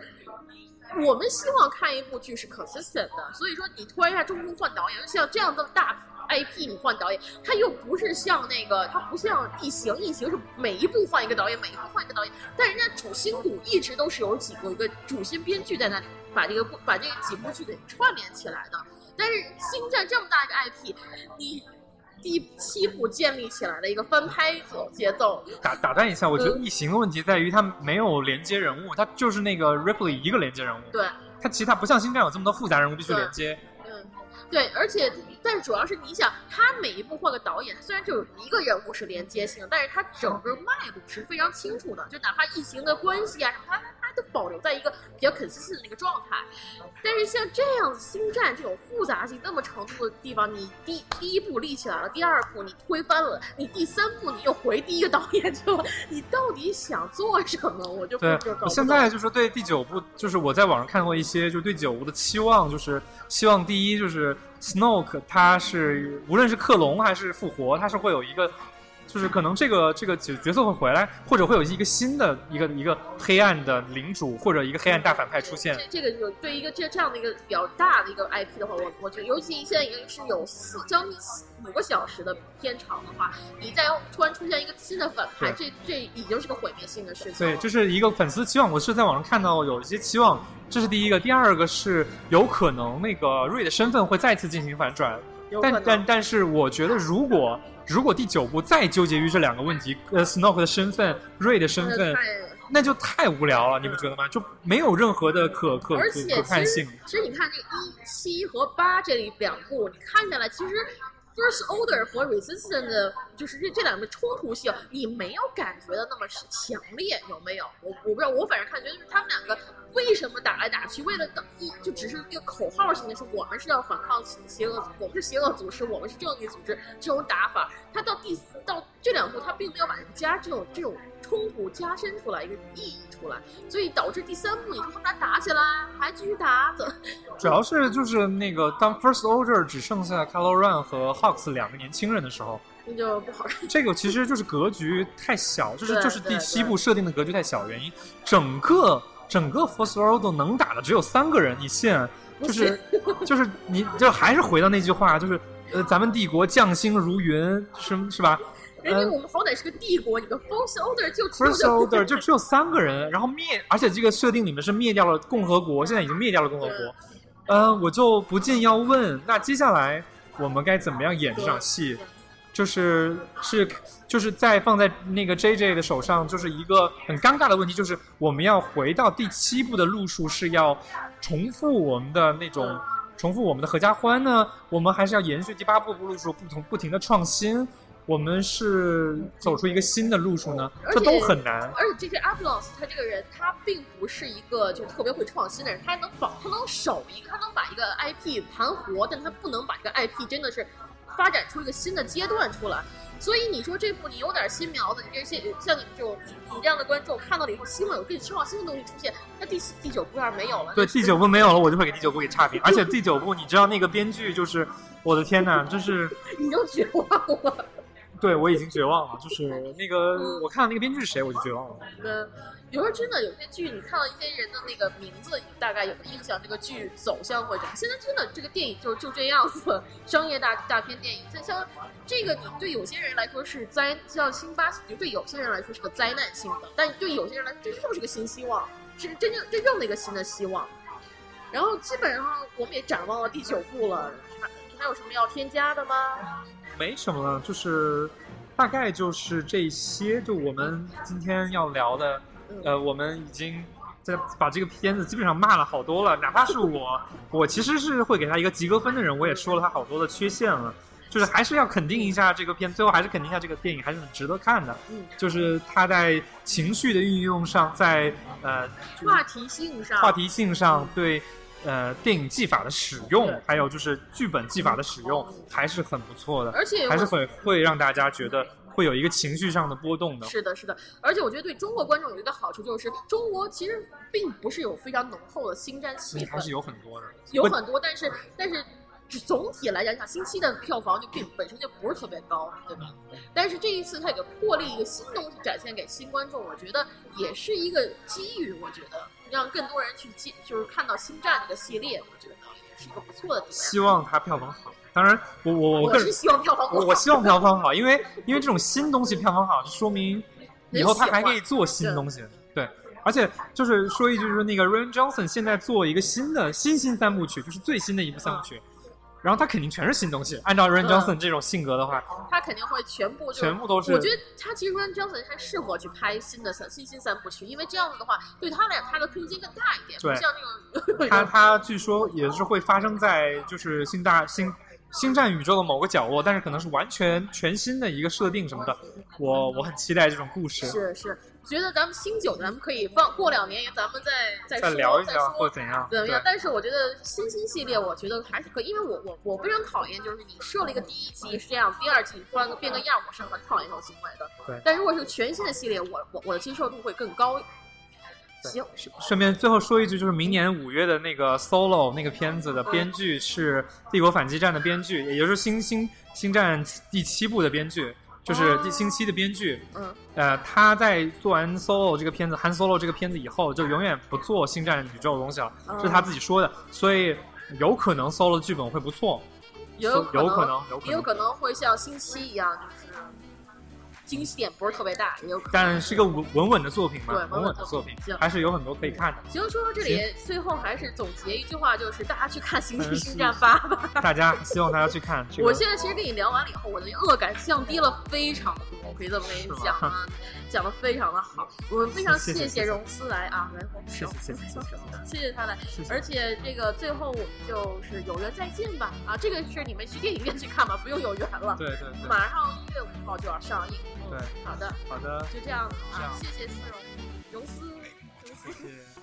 我们希望看一部剧是 consistent 的，所以说你突然一下中途换导演，像这样这么大。IP 你换导演，他又不是像那个，他不像异形，异形是每一部换一个导演，每一部换一个导演，但人家主心骨一直都是有几个一个主心编剧在那里，把这个把这几部剧给串联起来的。但是星战这么大一个 IP，你第七部建立起来的一个翻拍节奏，打打断一下，我觉得异形的问题在于它没有连接人物，它就是那个 Ripley 一个连接人物，对，它其他不像星战有这么多复杂人物必须连接。对，而且，但是主要是你想，他每一部换个导演，虽然就有一个人物是连接性，但是他整个脉络是非常清楚的，就哪怕异形的关系啊什么，他都保留在一个比较 consistent 的那个状态。但是像这样星战这种复杂性那么程度的地方，你第第一步立起来了，第二步你推翻了，你第三步你又回第一个导演去了，你到底想做什么？我就对，我现在就是对第九部，就是我在网上看过一些，就对九部的期望，就是希望第一就是。Snoke，他是无论是克隆还是复活，他是会有一个。就是可能这个这个角角色会回来，或者会有一个新的一个一个黑暗的领主，或者一个黑暗大反派出现。这这个就对一个这这样的一个比较大的一个 IP 的话，我我觉得，尤其现在已经是有四将近五个小时的片长的话，你再突然出现一个新的反派，这这已经是个毁灭性的事情。对，这是一个粉丝期望。我是在网上看到有一些期望，这是第一个。第二个是有可能那个瑞的身份会再次进行反转，但但但是我觉得如果。如果第九部再纠结于这两个问题，呃，Snoke 的身份，瑞的身份，那就太无聊了，你不觉得吗？就没有任何的可可可可看性。其实你看这一七和八这两部，你看下来，其实 First Order 和 Resistance 就是这这两个冲突性，你没有感觉的那么强烈，有没有？我我不知道，我反正看觉得是他们两个。为什么打来打去？为了一就只是一个口号性的，是我们是要反抗邪邪恶，我们是邪恶组织，我们是正义组织。这种打法，他到第四到这两部，他并没有把加这种这种冲突加深出来一个意义出来，所以导致第三部你说他们俩打起来还继续打，怎？主要是就是那个当 First Order 只剩下 Kaloran 和 Hux 两个年轻人的时候，那就不好看。这个其实就是格局太小，就是就是第七部设定的格局太小，原因整个。整个 Force Order 能打的只有三个人，你信？就是 就是你就还是回到那句话，就是呃，咱们帝国将星如云，是是吧？人家我们好歹是个帝国，你个 Force Order 就 Force Order 就只有三个人，然后灭，而且这个设定里面是灭掉了共和国，现在已经灭掉了共和国。嗯，我就不禁要问，那接下来我们该怎么样演这场戏？就是是就是在放在那个 J J 的手上，就是一个很尴尬的问题，就是我们要回到第七部的路数，是要重复我们的那种重复我们的合家欢呢？我们还是要延续第八部路数，不同不停的创新？我们是走出一个新的路数呢？这都很难。而且这些 Abrams 他这个人，他并不是一个就特别会创新的人，他能保，他能守一个，他能把一个 IP 盘活，但他不能把一个 IP 真的是。发展出一个新的阶段出来，所以你说这部你有点新苗子，你这些像你们这种你这样的观众看到了以后，希望有更创新的东西出现。那第第九部要是没有了，对，第九部没有了，我就会给第九部给差评。而且第九部，你知道那个编剧就是，我的天哪，就是 你就绝望了。对，我已经绝望了。就是那个我看到那个编剧是谁，我就绝望了。嗯。有时候真的有些剧，你看到一些人的那个名字，你大概有个印象，这个剧走向会怎么？现在真的这个电影就就这样子，商业大大片电影。像像这个，你对有些人来说是灾，像辛巴，就对有些人来说是个灾难性的，但对有些人来说，这就是个新希望，是真正真正的一个新的希望。然后基本上我们也展望了第九部了，还还有什么要添加的吗？没什么了，就是大概就是这些，就我们今天要聊的。呃，我们已经在把这个片子基本上骂了好多了。哪怕是我，我其实是会给他一个及格分的人，我也说了他好多的缺陷了。就是还是要肯定一下这个片，最后还是肯定一下这个电影还是很值得看的。嗯，就是他在情绪的运用上，在呃话题性上，话题性上对呃电影技法的使用，还有就是剧本技法的使用，还是很不错的。而且还是会会让大家觉得会有一个情绪上的波动的。是的，是的。而且我觉得对中国观众有一个好处，就是中国其实并不是有非常浓厚的星战气氛，还是有很多的，有很多，但是但是。总体来讲，你想星期的票房就并本身就不是特别高，对吧？但是这一次他有个破例，一个新东西展现给新观众，我觉得也是一个机遇。我觉得让更多人去接，就是看到星战这个系列，我觉得也是一个不错的点。希望它票房好。当然，我我我是希望票房好。我希望票房好，因为因为这种新东西票房好，就说明以后他还可以做新东西。对，而且就是说一句，就是那个 Ryan Johnson 现在做一个新的新新三部曲，就是最新的一部三部曲。然后他肯定全是新东西。按照 Ryan Johnson 这种性格的话，他肯定会全部全部都是。我觉得他其实 Ryan Johnson 他适合去拍新的三新新三部曲，因为这样子的话，对他俩他的空间更大一点。对，像那种他他据说也是会发生在就是新大新星战宇宙的某个角落，但是可能是完全全新的一个设定什么的。我我很期待这种故事。是是。觉得咱们新九，咱们可以放过两年，咱们再再聊一聊或怎样怎么样？但是我觉得新新系列，我觉得还是可以，因为我我我非常讨厌，就是你设了一个第一集是这样，第二集突然变个样，我是很讨厌这种行为的。对。但如果是全新的系列，我我我的接受度会更高。行。顺便最后说一句，就是明年五月的那个 Solo 那个片子的编剧是《帝国反击战》的编剧，也就是《星星星战》第七部的编剧。就是第星期的编剧，嗯，呃，他在做完 Solo 这个片子，Han Solo 这个片子以后，就永远不做星战宇宙的东西了，是他自己说的，所以有可能 Solo 剧本会不错，有有可能，也有可能会像星期一样，就是。惊喜点不是特别大，也有可能，但是一个稳稳稳的作品嘛，对，稳稳的作品，还是有很多可以看的。行，说到这里，最后还是总结一句话，就是大家去看《星际星战八》吧。大家希望大家去看。我现在其实跟你聊完了以后，我的恶感降低了非常多，我可以这么跟你讲啊，讲的非常的好。我们非常谢谢荣斯来啊，来，谢谢谢谢谢谢。他来，而且这个最后我们就是有缘再见吧。啊，这个是你们去电影院去看吧，不用有缘了。对对对，马上一月五号就要上映。对，好的，好的，就这样啊，谢谢思荣，荣思，荣思。